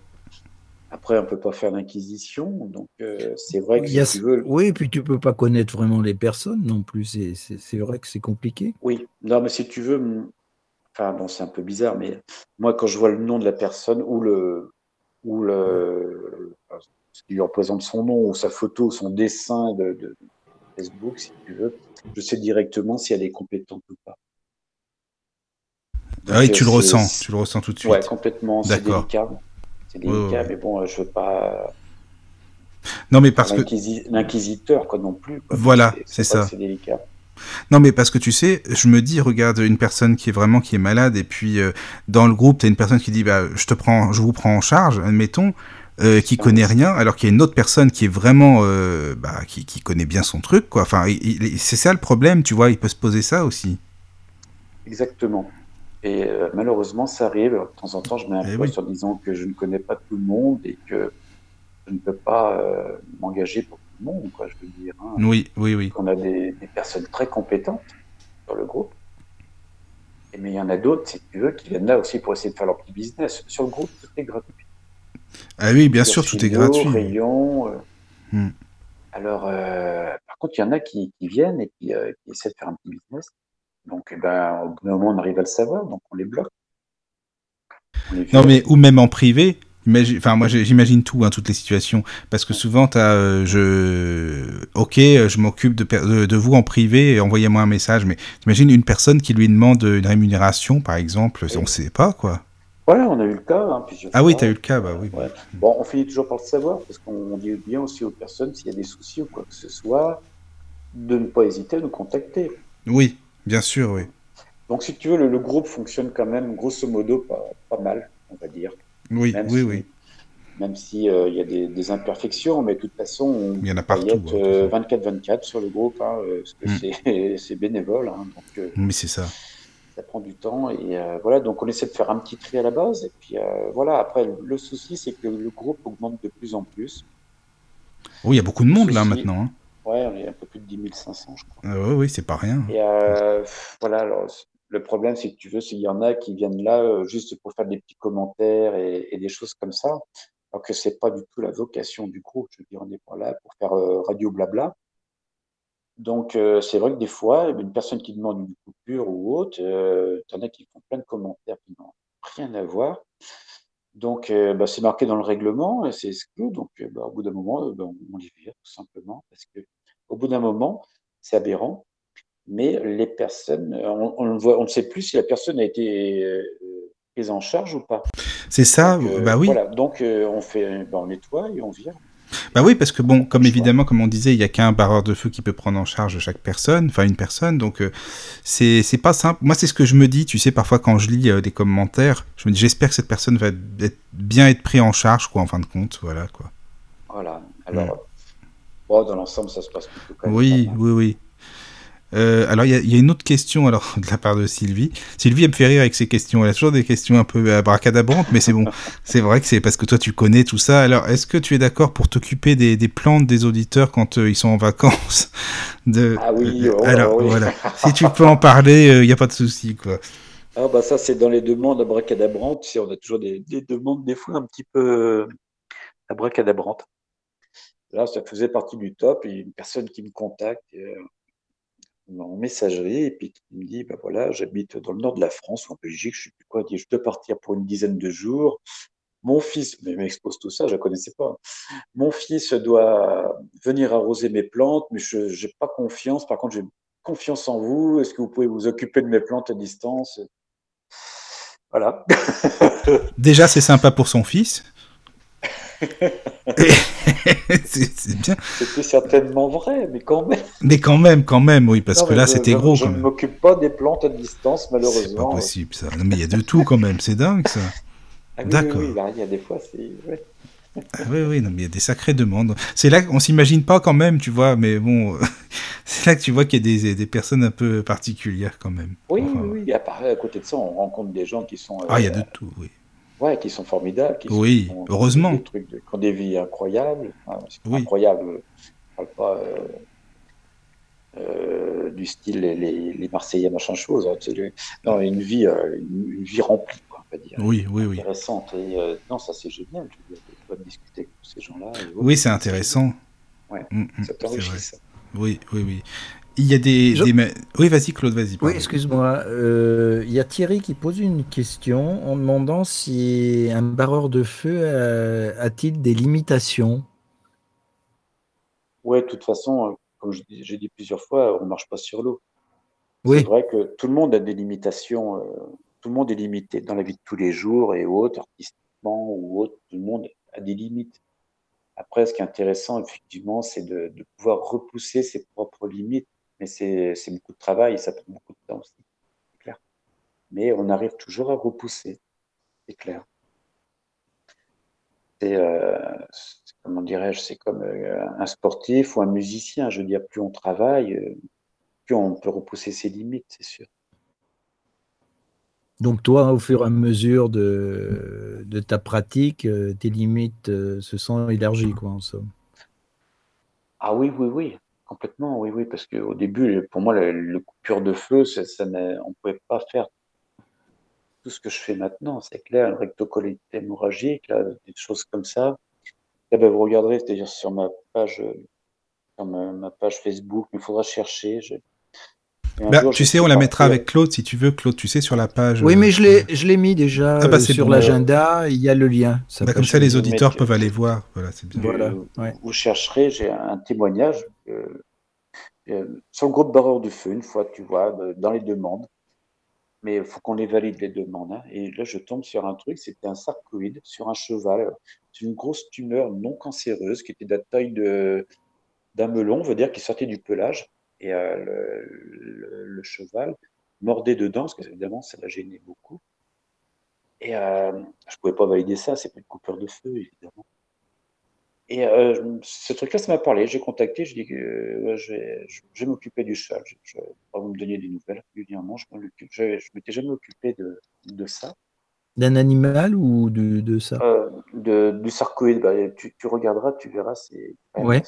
après, on peut pas faire l'inquisition, donc euh, c'est vrai que si tu veux... Oui, et puis tu peux pas connaître vraiment les personnes non plus. C'est vrai que c'est compliqué. Oui, non, mais si tu veux, Enfin, bon, c'est un peu bizarre, mais moi, quand je vois le nom de la personne ou le, ou le, ce qui lui représente son nom ou sa photo ou son dessin de, Facebook, si tu veux, je sais directement si elle est compétente ou pas. ah oui, tu le ressens, tu le ressens tout de suite. Ouais, complètement. C'est délicat. C'est délicat, mais bon, je veux pas. Non, mais parce que. L'inquisiteur, quoi, non plus. Voilà, c'est ça. C'est délicat. Non, mais parce que tu sais, je me dis, regarde une personne qui est vraiment qui est malade, et puis euh, dans le groupe, tu as une personne qui dit, bah, je te prends, je vous prends en charge, admettons, euh, qui connaît rien, alors qu'il y a une autre personne qui est vraiment, euh, bah, qui, qui, connaît bien son truc, quoi. Enfin, c'est ça le problème, tu vois. Il peut se poser ça aussi. Exactement. Et euh, malheureusement, ça arrive. de temps en temps, je mets un eh poste en disant que je ne connais pas tout le monde et que je ne peux pas m'engager pour monde, quoi, je veux dire. Hein. Oui, oui, oui. On a des, personnes très compétentes dans le groupe. Et, mais il y en a d'autres, si tu veux, qui viennent là aussi pour essayer de faire leur petit business. Sur le groupe, tout est gratuit. Ah oui, bien sûr, tout est gratuit. Rayon, euh. hmm. Alors, euh, par contre, il y en a qui, viennent et euh, qui, essaient de faire un petit business. Donc, eh ben, au bout d'un moment, on arrive à le savoir, donc on les bloque. non, mais ou même en privé, Enfin, moi, j'imagine tout, hein, toutes les situations, parce que souvent, as, euh, je, ok, je m'occupe de, de, vous en privé, envoyez-moi un message, mais t'imagines une personne qui lui demande une rémunération, par exemple, on ne sait pas, quoi. Ouais, on a eu le cas. Hein, ah oui, tu as eu le cas, bah oui. Bon, on finit toujours par le savoir, parce qu'on dit bien aussi aux personnes, s'il y a des soucis ou quoi que ce soit, de ne pas hésiter à nous contacter. Oui, bien sûr, oui. Donc, si tu veux, le, groupe fonctionne quand même, grosso modo, pas, pas mal, on va dire. Oui, oui, oui. Même s'il euh, y a des, imperfections, mais de toute façon, on il y en a partout. 24-24 euh, sur le groupe, hein, euh, parce que mm. c'est bénévole. Hein, donc, oui, c'est ça. Ça prend du temps. Et voilà, donc on essaie de faire un petit tri à la base. Et puis voilà, après, le souci, c'est que le groupe augmente de plus en plus. Oui, il y a beaucoup de monde là maintenant. Hein. Ouais, on est un peu plus de 10 500, je crois. oui, oui, c'est pas rien. Et voilà, alors le problème, c'est que tu veux, s'il y en a qui viennent là euh, juste pour faire des petits commentaires et, des choses comme ça, alors que c'est pas du tout la vocation du groupe. Je veux dire, on n'est pas là pour faire euh, radio blabla. Donc, euh, c'est vrai que des fois, une personne qui demande une coupure ou autre, tu en as qui font plein de commentaires qui n'ont rien à voir. Donc, bah, c'est marqué dans le règlement et c'est exclu. Donc, bah, au bout d'un moment, bah, on les vire tout simplement parce que au bout d'un moment, c'est aberrant mais les personnes, on, voit, on, ne sait plus si la personne a été euh, prise en charge ou pas. C'est ça, euh, bah oui. Voilà, donc euh, on fait, bah, on nettoie et on vire. Bah oui, parce que bon, comme évidemment, comme on disait, il n'y a qu'un barreur de feu qui peut prendre en charge chaque personne, enfin une personne, donc c'est pas simple. Moi, c'est ce que je me dis, tu sais, parfois quand je lis des commentaires, je me dis, j'espère que cette personne va être, bien être prise en charge, quoi, en fin de compte, voilà, quoi. Voilà, alors, bon, dans l'ensemble, ça se passe plutôt quand même. Oui, oui, oui. Euh, alors, il y, a une autre question alors, de la part de Sylvie. Sylvie, elle me fait rire avec ses questions. Elle a toujours des questions un peu abracadabrantes, mais c'est bon. c'est vrai que c'est parce que toi, tu connais tout ça. Alors, est-ce que tu es d'accord pour t'occuper des, des, plantes des auditeurs quand euh, ils sont en vacances de... Ah oui, euh, oh, alors voilà. si tu peux en parler, il n'y a pas de souci, quoi. Ah bah ça, c'est dans les demandes abracadabrantes. On a toujours des, des, demandes, des fois, un petit peu abracadabrantes. Là, ça faisait partie du top. Et une personne qui me contacte en messagerie et puis qui me dit ben voilà, j'habite dans le nord de la France ou en Belgique, je sais plus quoi, je dois partir pour une dizaine de jours. Mon fils, mais m'expose tout ça, je ne connaissais pas. Mon fils doit venir arroser mes plantes, mais je n'ai pas confiance. Par contre, j'ai confiance en vous. Est-ce que vous pouvez vous occuper de mes plantes à distance? Voilà. Déjà, c'est sympa pour son fils. c'est bien. C'était certainement vrai, mais quand même. Mais quand même, quand même, oui, parce Non, que là, c'était gros. Je quand ne m'occupe pas des plantes à distance, C'est pas malheureusement. possible, ça. Non, mais il y a de tout, quand même. C'est dingue, ça. Ah oui, D'accord. Oui, oui, il y a des fois, c'est. ouais. Ah oui, oui, non, mais il y a des sacrées demandes. C'est là qu'on s'imagine pas quand même, tu vois, mais bon, c'est là que tu vois qu'il y a des, des personnes un peu particulières quand même. Oui, Enfin, oui, oui. À, part- à côté de ça, on rencontre des gens qui sont. Ah, il y a euh, de tout, oui. Ouais, qui sont formidables. Qui Oui, sont- heureusement. Des trucs de- qui ont des vies incroyables. C'est Oui. Incroyables. Je parle pas euh, euh, du style les, les, les Marseillais, machin chose. hein, le- non, une vie, euh, une, une vie remplie, quoi, on va dire. Oui, oui, oui. Intéressante. Et, non, ça c'est génial. Je veux dire, discuter avec ces gens-là. Oui, c'est intéressant. Ouais, Mm, mm, Ça t'enrichit, ça. Oui, oui, oui. Il y a des. Je- des ma- Oui, vas-y, Claude, vas-y. Oui, excuse-moi. euh, Il y a Thierry qui pose une question en demandant si un barreur de feu a-t-il des limitations Ouais, de toute façon, euh, comme j'ai dit plusieurs fois, on marche pas sur l'eau. Oui. C'est vrai que tout le monde a des limitations, euh, tout le monde est limité dans la vie de tous les jours et autres, artistiquement ou autre, tout le monde a des limites. Après, ce qui est intéressant, effectivement, c'est de, de pouvoir repousser ses propres limites, mais c'est beaucoup de travail ça prend beaucoup de temps aussi, c'est clair. Mais on arrive toujours à repousser, c'est clair. C'est, euh, comment dirais-je, c'est comme euh, un sportif ou un musicien. Je veux dire, plus on travaille, euh, plus on peut repousser ses limites, c'est sûr. Donc toi, au fur et à mesure de, de ta pratique, tes limites se sont élargies, quoi, en somme. Ah oui, oui, oui, complètement, oui, oui, parce qu'au début, pour moi, le, coupure de feu, ça, on ne pouvait pas faire tout ce que je fais maintenant, c'est clair, le rectocolite hémorragique, des choses comme ça. Là, ben, vous regarderez, c'est-à-dire sur ma page, sur ma, page Facebook, il faudra chercher. Bah, jour, tu sais, on la mettra euh, avec Claude si tu veux, Claude, tu sais, sur la page. Oui, euh, mais je l'ai, je l'ai mis déjà Ah bah, euh, sur bon. l'agenda. Il y a le lien. Ça bah, comme ça, les auditeurs peuvent aller voir. Voilà, c'est bien. Voilà, vous, ouais. vous chercherez, j'ai un témoignage euh, euh, sur le groupe barreur du feu, une fois, tu vois, de- dans les demandes. Mais il faut qu'on les valide, les demandes. hein. Et là, je tombe sur un truc, c'était un sarcoïde sur un cheval. C'est une grosse tumeur non cancéreuse qui était de la taille de- d'un melon, on veut dire, qui sortait du pelage. Et euh, le, le- le cheval mordait dedans, parce que évidemment, ça l'a gêné beaucoup. Et euh, je pouvais pas valider ça, c'est pas une coupure de feu, évidemment. Et euh, ce truc-là, ça m'a parlé. J'ai contacté, je dis que je vais, m'occuper du cheval. Je, je, pas vous me donner des nouvelles. Je m'en occupe. Je, je m'étais jamais occupé de, de ça. D'un animal ou de, de ça? Euh, de, du sarcoïde, bah, tu, tu regarderas, tu verras, c'est Ouais.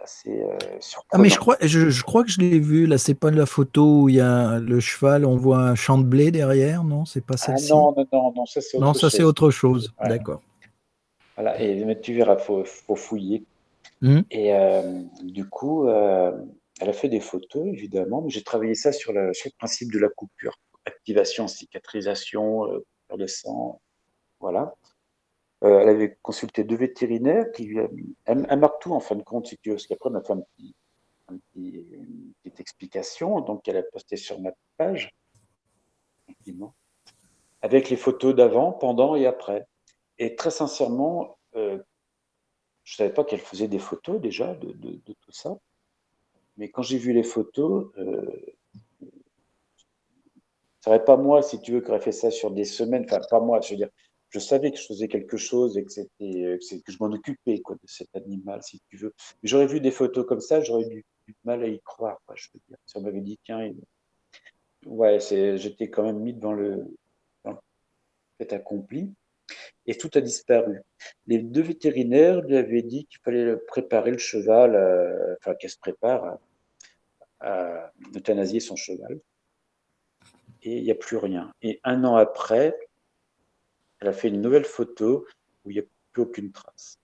Assez euh, Ah, surprenant. mais je crois, je, je crois que je l'ai vu. Là, c'est pas la photo où il y a le cheval, on voit un champ de blé derrière, non? C'est pas Ah celle-ci? non, non, non, non, ça c'est autre chose. autre chose. Ouais. D'accord. Voilà, et, mais tu verras, faut, faut fouiller. Mhm. Et euh, du coup, euh, elle a fait des photos, évidemment, mais j'ai travaillé ça sur le, sur le principe de la coupure. Activation, cicatrisation, coupure de sang, voilà. Euh, elle avait consulté deux vétérinaires qui a mis- elle, elle marque tout en fin de compte, si tu veux, parce qu'après, elle m'a fait un une petite explication, donc elle a posté sur ma page, avec les photos d'avant, pendant et après. Et très sincèrement, euh, je savais pas qu'elle faisait des photos déjà de, de- de tout ça. Mais quand j'ai vu les photos, euh, ce serait pas moi, si tu veux, qui aurais fait ça sur des semaines. Enfin, pas moi, je veux dire, je savais que je faisais quelque chose et que c'était, euh, que, je m'en occupais, quoi, de cet animal, si tu veux. J'aurais vu des photos comme ça, j'aurais eu du mal à y croire, je veux dire. Si on m'avait dit, tiens, ouais, j'étais quand même mis devant le, dans fait accompli. Et tout a disparu. Les deux vétérinaires lui avaient dit qu'il fallait préparer le cheval, euh, enfin qu'elle se prépare à, à euthanasier son cheval. Et il n'y a plus rien. Et un an après, elle a fait une nouvelle photo où il n'y a plus aucune trace.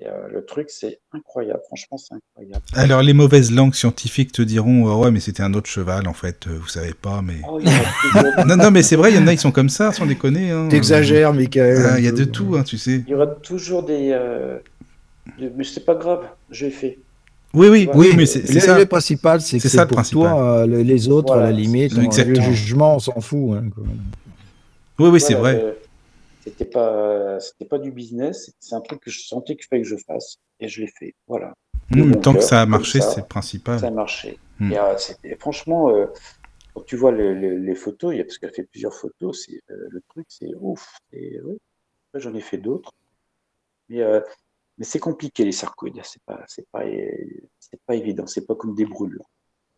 Et, euh, le truc, c'est incroyable. Franchement, c'est incroyable. Alors, les mauvaises langues scientifiques te diront oh, Ouais, mais c'était un autre cheval, en fait, euh, vous savez pas, mais. Oh, Non, non, mais c'est vrai, il y en a, ils sont comme ça, sans déconner. Hein. T'exagères, Michael. Ah, Il y a de tout, hein, tu sais. il y aura toujours des. euh, de- mais c'est pas grave, j'ai fait. Oui, oui, oui, mais c'est ça. le principal, c'est que ça, le pour principal. toi, euh, le- les autres, Voilà, à la limite, le jugement, on s'en fout. hein, quoi. Oui, oui, c'est vrai. euh, C'était pas, c'était pas du business, c'est un truc que je sentais qu'il fallait que je fasse et je l'ai fait. Voilà, bon tant que ça a marché, c'est le principal. ça a marché. Hmm. Et euh, franchement, euh, quand tu vois les, photos, il y a parce qu'elle fait plusieurs photos, c'est euh, le truc, c'est ouf. Et, ouais. J'en ai fait d'autres, mais mais c'est compliqué les sarcoïdes. C'est pas, c'est pas, c'est pas évident. C'est pas comme des brûlures,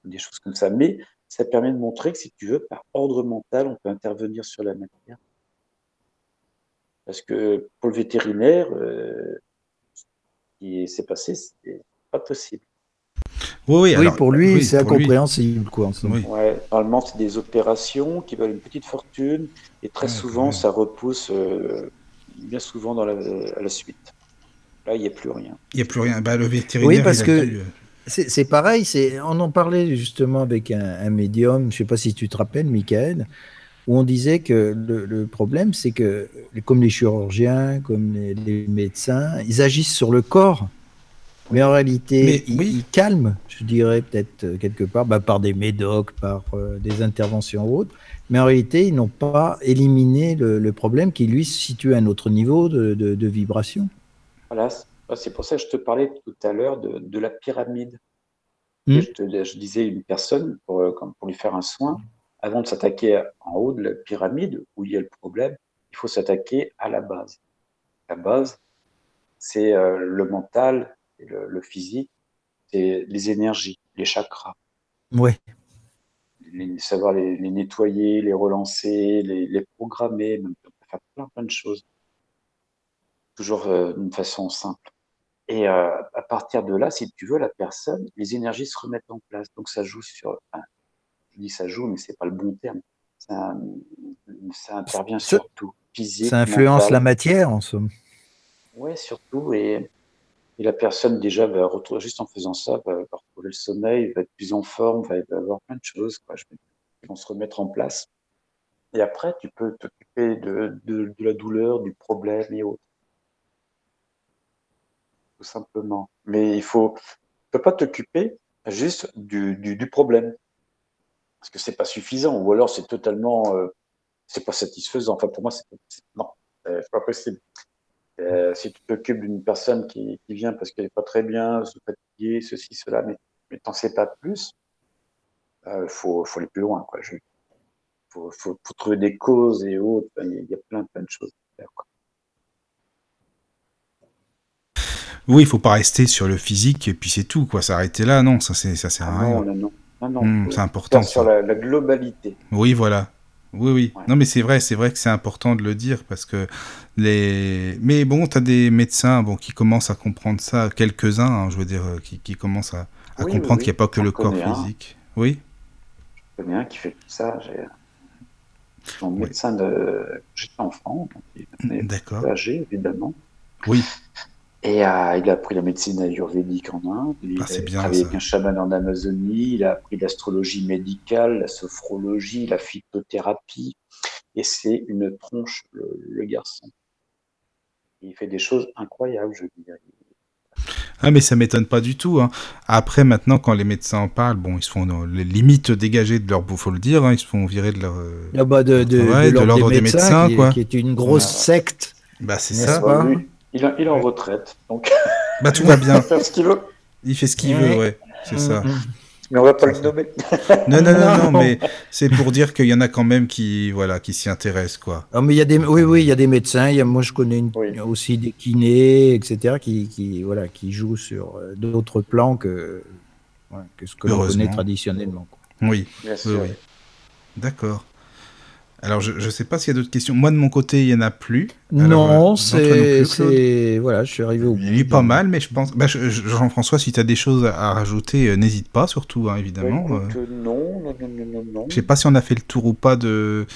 des choses comme ça. Mais ça permet de montrer que si tu veux, par ordre mental, on peut intervenir sur la matière. Parce que pour le vétérinaire, euh, ce qui s'est passé, c'est pas possible. Oui, oui, pour lui, oui, c'est pour lui. incompréhensible. Quoi, en. Oui. Ouais, normalement, c'est des opérations qui valent une petite fortune et très Ouais, souvent, ouais. ça repousse euh, bien souvent dans la, à la suite. Là, il n'y a plus rien. Il n'y a plus rien. Bah, le vétérinaire, Oui, parce il a que- euh, C'est c'est pareil, c'est on en parlait justement avec un, un médium, je sais pas si tu te rappelles, Michael, où on disait que le, le problème, c'est que comme les chirurgiens, comme les, les médecins, ils agissent sur le corps, mais en réalité, Mais ils, oui. ils calment, je dirais peut-être euh, quelque part, bah, par des médocs, par euh, des interventions ou autres, mais en réalité, ils n'ont pas éliminé le, le problème qui lui se situe à un autre niveau de, de- de vibration. Voilà, c'est c'est pour ça que je te parlais tout à l'heure de, de la pyramide. Hmm. Je, te- je disais une personne, pour, euh, pour lui faire un soin, avant de s'attaquer en haut de la pyramide, où il y a le problème, il faut s'attaquer à la base. La base, c'est euh, le mental, le, le physique, c'est les énergies, les chakras. Les- savoir les, les nettoyer, les relancer, les, les programmer, même, faire plein, plein de choses. Toujours euh, d'une façon simple. Et euh, à partir de là, si tu veux, la personne, les énergies se remettent en place. Donc ça joue sur. enfin, dis ça joue, mais c'est pas le bon terme. Ça, ça intervient Ça- sur tout. Physique. Ça influence mental. la matière, en somme. Ouais, surtout. Et, et la personne, déjà, va retrouver, juste en faisant ça, va, va retrouver le sommeil, va être plus en forme, va, va avoir plein de choses, quoi. Je, qui vont se remettre en place. Et après, tu peux t'occuper de, de, de la douleur, du problème et autres. Tout simplement. Mais il faut, tu peux pas t'occuper juste du, du, du problème. Parce que c'est pas suffisant. Ou alors c'est totalement, euh, c'est pas satisfaisant. Enfin, pour moi, c'est, non, euh, c'est pas possible. Euh, si tu t'occupes d'une personne qui, qui vient parce qu'elle est pas très bien, se fatiguer, ceci, cela, mais, mais t'en sais pas plus, il faut, faut aller plus loin, quoi. Je, faut, faut, faut trouver des causes et autres. Enfin, Il y, a- il y a plein, plein de choses à faire, quoi. Oui, il faut pas rester sur le physique et puis c'est tout, quoi. S'arrêter là, non, ça, ça sert à Ah rien. non, non, non, non, faut c'est important. sur la, la globalité. Oui, voilà. Oui, oui. Ouais. Non, mais c'est vrai, c'est vrai que c'est important de le dire parce que les. Mais bon, t'as des médecins, bon, qui commencent à comprendre ça, quelques-uns, hein, je veux dire, euh, qui, qui commencent à, à Oui, comprendre oui, qu'il n'y a pas que le corps un. physique. Oui. Je connais un qui fait tout ça. J'ai mon médecin de. J'étais enfant, donc il est D'accord. âgé, évidemment. Oui. Et euh, il a appris la médecine ayurvédique en Inde. Il Ah, a bien, travaillé ça. avec un chaman en Amazonie. Il a appris l'astrologie médicale, la sophrologie, la phytothérapie. Et c'est une tronche, le, le garçon. Il fait des choses incroyables, je dirais. Ah, mais ça m'étonne pas du tout. hein. Après, maintenant, quand les médecins en parlent, bon, ils se font dans les limites dégagées de leur bout, faut le dire, hein, ils se font virer de leur. euh, Là bas de, de, Ouais, de de l'ordre des médecins, qui, est- quoi. qui est une grosse secte. Bah, c'est ça. pas? Il, est- il est en retraite, donc Bah, tout va il bien. peut faire ce qu'il veut. Il fait ce qu'il veut, ouais. C'est ça. Mm, Mais on va pas le nommer. Non, non, non, non, Non. mais c'est pour dire qu'il y en a quand même qui, voilà, qui s'y intéressent, quoi. Ah, mais il y a des, oui, oui, il y a des médecins. Il y a, moi, je connais une- Oui. aussi des kinés, etc., qui, qui, voilà, qui jouent sur euh, d'autres plans que, voilà, que ce que l'on connaît traditionnellement. quoi. Oui. Bien Oui, sûr. oui. D'accord. Alors, je ne sais pas s'il y a d'autres questions. Moi, de mon côté, il n'y en a plus. Alors, euh, non, non c'est, voilà, je suis arrivé au bout. Il y a eu pas mal, mais je pense. Bah, je- je- Jean-François, si tu as des choses à- rajouter, euh, n'hésite pas, surtout, hein, Bah, évidemment. écoute, Euh, non, non, non, non, non. Je sais pas si on a fait le tour ou pas de,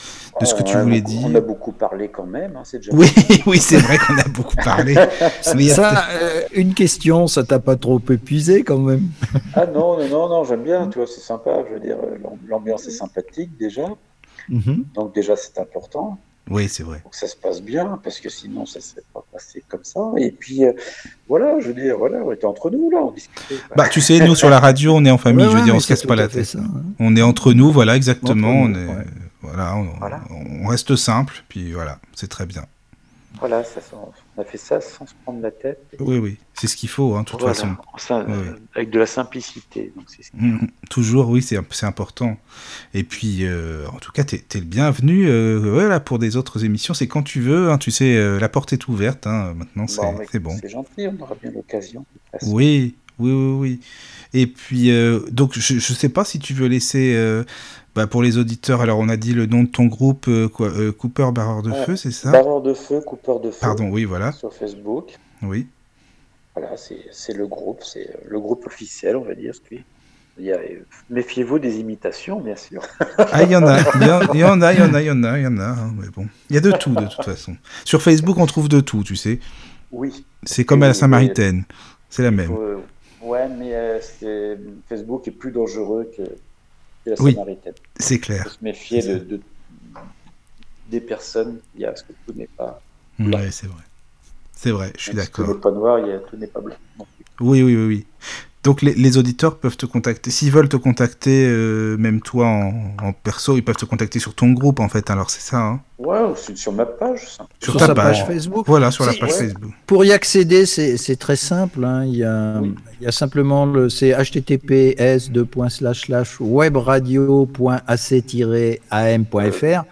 de ce que tu voulais beaucoup- dire. On a beaucoup parlé quand même, hein, c'est déjà Oui, oui, c'est vrai qu'on a beaucoup parlé. Mais Ça, euh, une question, ça t'a pas trop épuisé quand même? Ah non, non, non, non, j'aime bien, tu vois, c'est sympa, je veux dire, euh, l'am- l'ambiance est sympathique déjà, Mhm. donc déjà c'est important. Oui, c'est vrai. que ça se passe bien, parce que sinon, ça ne serait pas passé comme ça. Et puis, euh, voilà, je veux dire, voilà, on était entre nous, là, on discutait. Bah, tu sais, nous, sur la radio, on est en famille, Ouais, je veux ouais, dire, on se casse pas la tête. ça, hein. On est entre nous, voilà, exactement. Entre on, nous, est, ouais. voilà, on, Voilà. on reste simple, puis voilà, c'est très bien. Voilà, ça, on a fait ça sans se prendre la tête. Oui, oui, c'est ce qu'il faut, hein, de toute Voilà, façon. ça, Oui, euh, oui. avec de la simplicité. Donc ce qui- Mhm. Toujours, oui, c'est important. Et puis, euh, en tout cas, t'es es le bienvenu euh, voilà, pour des autres émissions. C'est quand tu veux, hein, tu sais, euh, la porte est ouverte. hein, maintenant, c'est Bon, bon. C'est gentil, on aura bien l'occasion. Oui, oui, oui, oui. Et puis, euh, donc, je ne sais pas si tu veux laisser, euh, bah, pour les auditeurs, alors on a dit le nom de ton groupe, euh, quoi, euh, Cooper Barreur de. Feu, c'est ça? Barreur de feu, coupeur de feu. Pardon, oui, voilà, Sur Facebook. oui. Voilà, c'est le groupe, c'est le groupe officiel, on va dire. a, méfiez-vous des imitations, bien sûr. Ah, il y en a, il y en il y en a, il y en a, il y en a, il y en a, hein, mais bon. Il y a de tout, de toute façon. Sur Facebook, on trouve de tout, tu sais. Oui. C'est comme à la Samaritaine. C'est la même. faut- euh, ouais, mais euh, Facebook est plus dangereux que, que la Oui. Samaritaine. C'est Il clair. faut se méfier de, des personnes. Il y a ce que tout n'est pas. Ouais, c'est vrai. C'est vrai, je suis ce Tout d'accord. n'est pas noir, il y a, tout n'est pas blanc. non plus. Oui, oui, oui, oui. Donc les, les auditeurs peuvent te contacter. S'ils veulent te contacter, euh, même toi en, en perso, ils peuvent te contacter sur ton groupe en fait. Alors c'est ça, hein Ouais, c'est sur ma page. ça. Sur Sur ta sa page. page Facebook. Voilà, sur la page ouais. Facebook. Pour y accéder, c'est très simple. hein. Il, y a, Oui. il y a simplement le c'est https webradio.ac-am.fr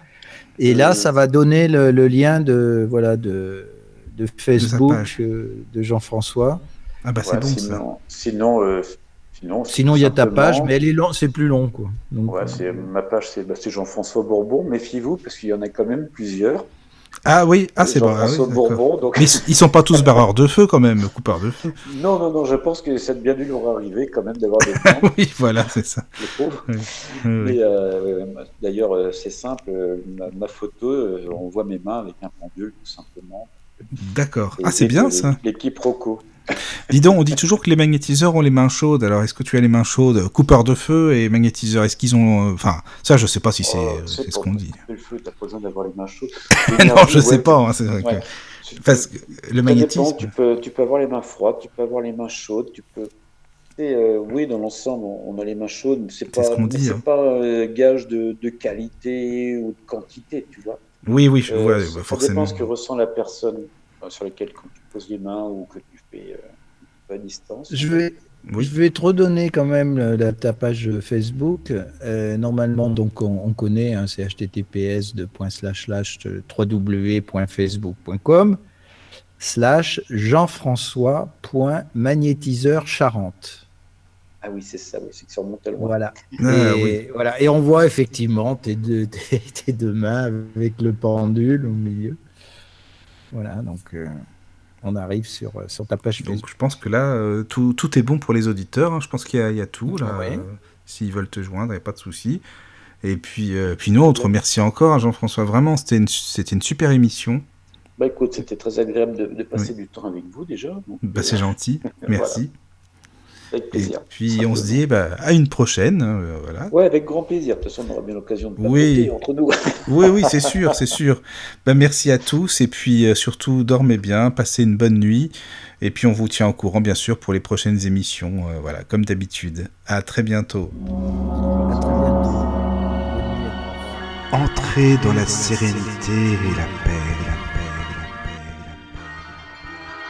et là, Euh, ça va donner le, le lien de voilà de, de Facebook euh, de Jean-François. Ah bah c'est Ouais, bon ça. sinon, sinon, euh, sinon, Sinon, il y a ta page, mais elle est long, c'est plus long quoi. Donc, Ouais, euh, c'est ma page, c'est bah, c'est Jean-François Bourbon. Méfiez-vous parce qu'il y en a quand même plusieurs. Ah oui, ah c'est bon. ah oui. Bourbon. Donc... Mais ils, sont pas tous barreurs de feu quand même, coupeurs de feu. Non, non, non, je pense que ça a bien dû leur arriver quand même d'avoir des plans, oui, voilà, c'est ça. les pauvres. Oui, euh, d'ailleurs, euh, c'est simple. euh, Ma, ma photo, euh, on voit mes mains avec un pendule, tout simplement. D'accord. Ah c'est les- bien les- ça. L'équipe Rocco. Dis donc, on dit toujours que les magnétiseurs ont les mains chaudes. Alors est-ce que tu as les mains chaudes? Coupeurs de feu et magnétiseurs, est-ce qu'ils ont... euh, Enfin, ça je sais pas si c'est Oh, euh, c'est ce qu'on dit. Le feu, t'as pas besoin d'avoir les mains chaudes. non, je sais pas. hein, c'est vrai que- ouais. Tu peux- Parce que le Ça dépend, magnétisme... tu peux, tu peux avoir les mains froides, tu peux avoir les mains chaudes, tu peux. sais, euh, oui, dans l'ensemble, on, a les mains chaudes, mais c'est pas, ce dit, hein. pas euh, gage de, de qualité ou de quantité, tu vois. Oui, oui, je Euh, vois, ça bah, dépend forcément. ce que ressent la personne sur laquelle quand tu poses les mains ou que fais euh, à distance. Je vais, Oui. je vais te redonner quand même la, ta page Facebook. Euh, normalement, donc on, on connaît, hein, c'est https de point slash slash www.facebook.com slash jean-françois.magnétiseur Charente. Ah oui, c'est ça, oui, c'est que ça remonte à loin. Voilà. Ah, et, oui. voilà. et on voit effectivement tes deux, tes, tes deux mains avec le pendule au milieu. Voilà, donc euh, on arrive sur, sur ta page Facebook. Donc je pense que là, euh, tout, tout est bon pour les auditeurs. hein. Je pense qu'il y, a- il y a tout là. Ouais. Euh, S'ils veulent te joindre, il n'y a pas de souci. Et puis, euh, puis nous, on te remercie encore, hein, Jean-François. Vraiment, c'était une, c'était une super émission. Bah écoute, c'était très agréable de, de passer du temps avec vous déjà. Bah, euh, c'est gentil. Merci. Avec Et plaisir. puis, on se dit bah, à une prochaine. hein, euh, voilà. Ouais, avec grand plaisir. De toute façon, on aura bien l'occasion de Oui. entre nous. Oui, oui, c'est sûr, c'est sûr. Bah, merci à tous. Et puis, euh, surtout, dormez bien, passez une bonne nuit. Et puis, on vous tient au courant, bien sûr, pour les prochaines émissions. euh, voilà, comme d'habitude. À très bientôt. À très bientôt. Entrez dans la sérénité et la paix,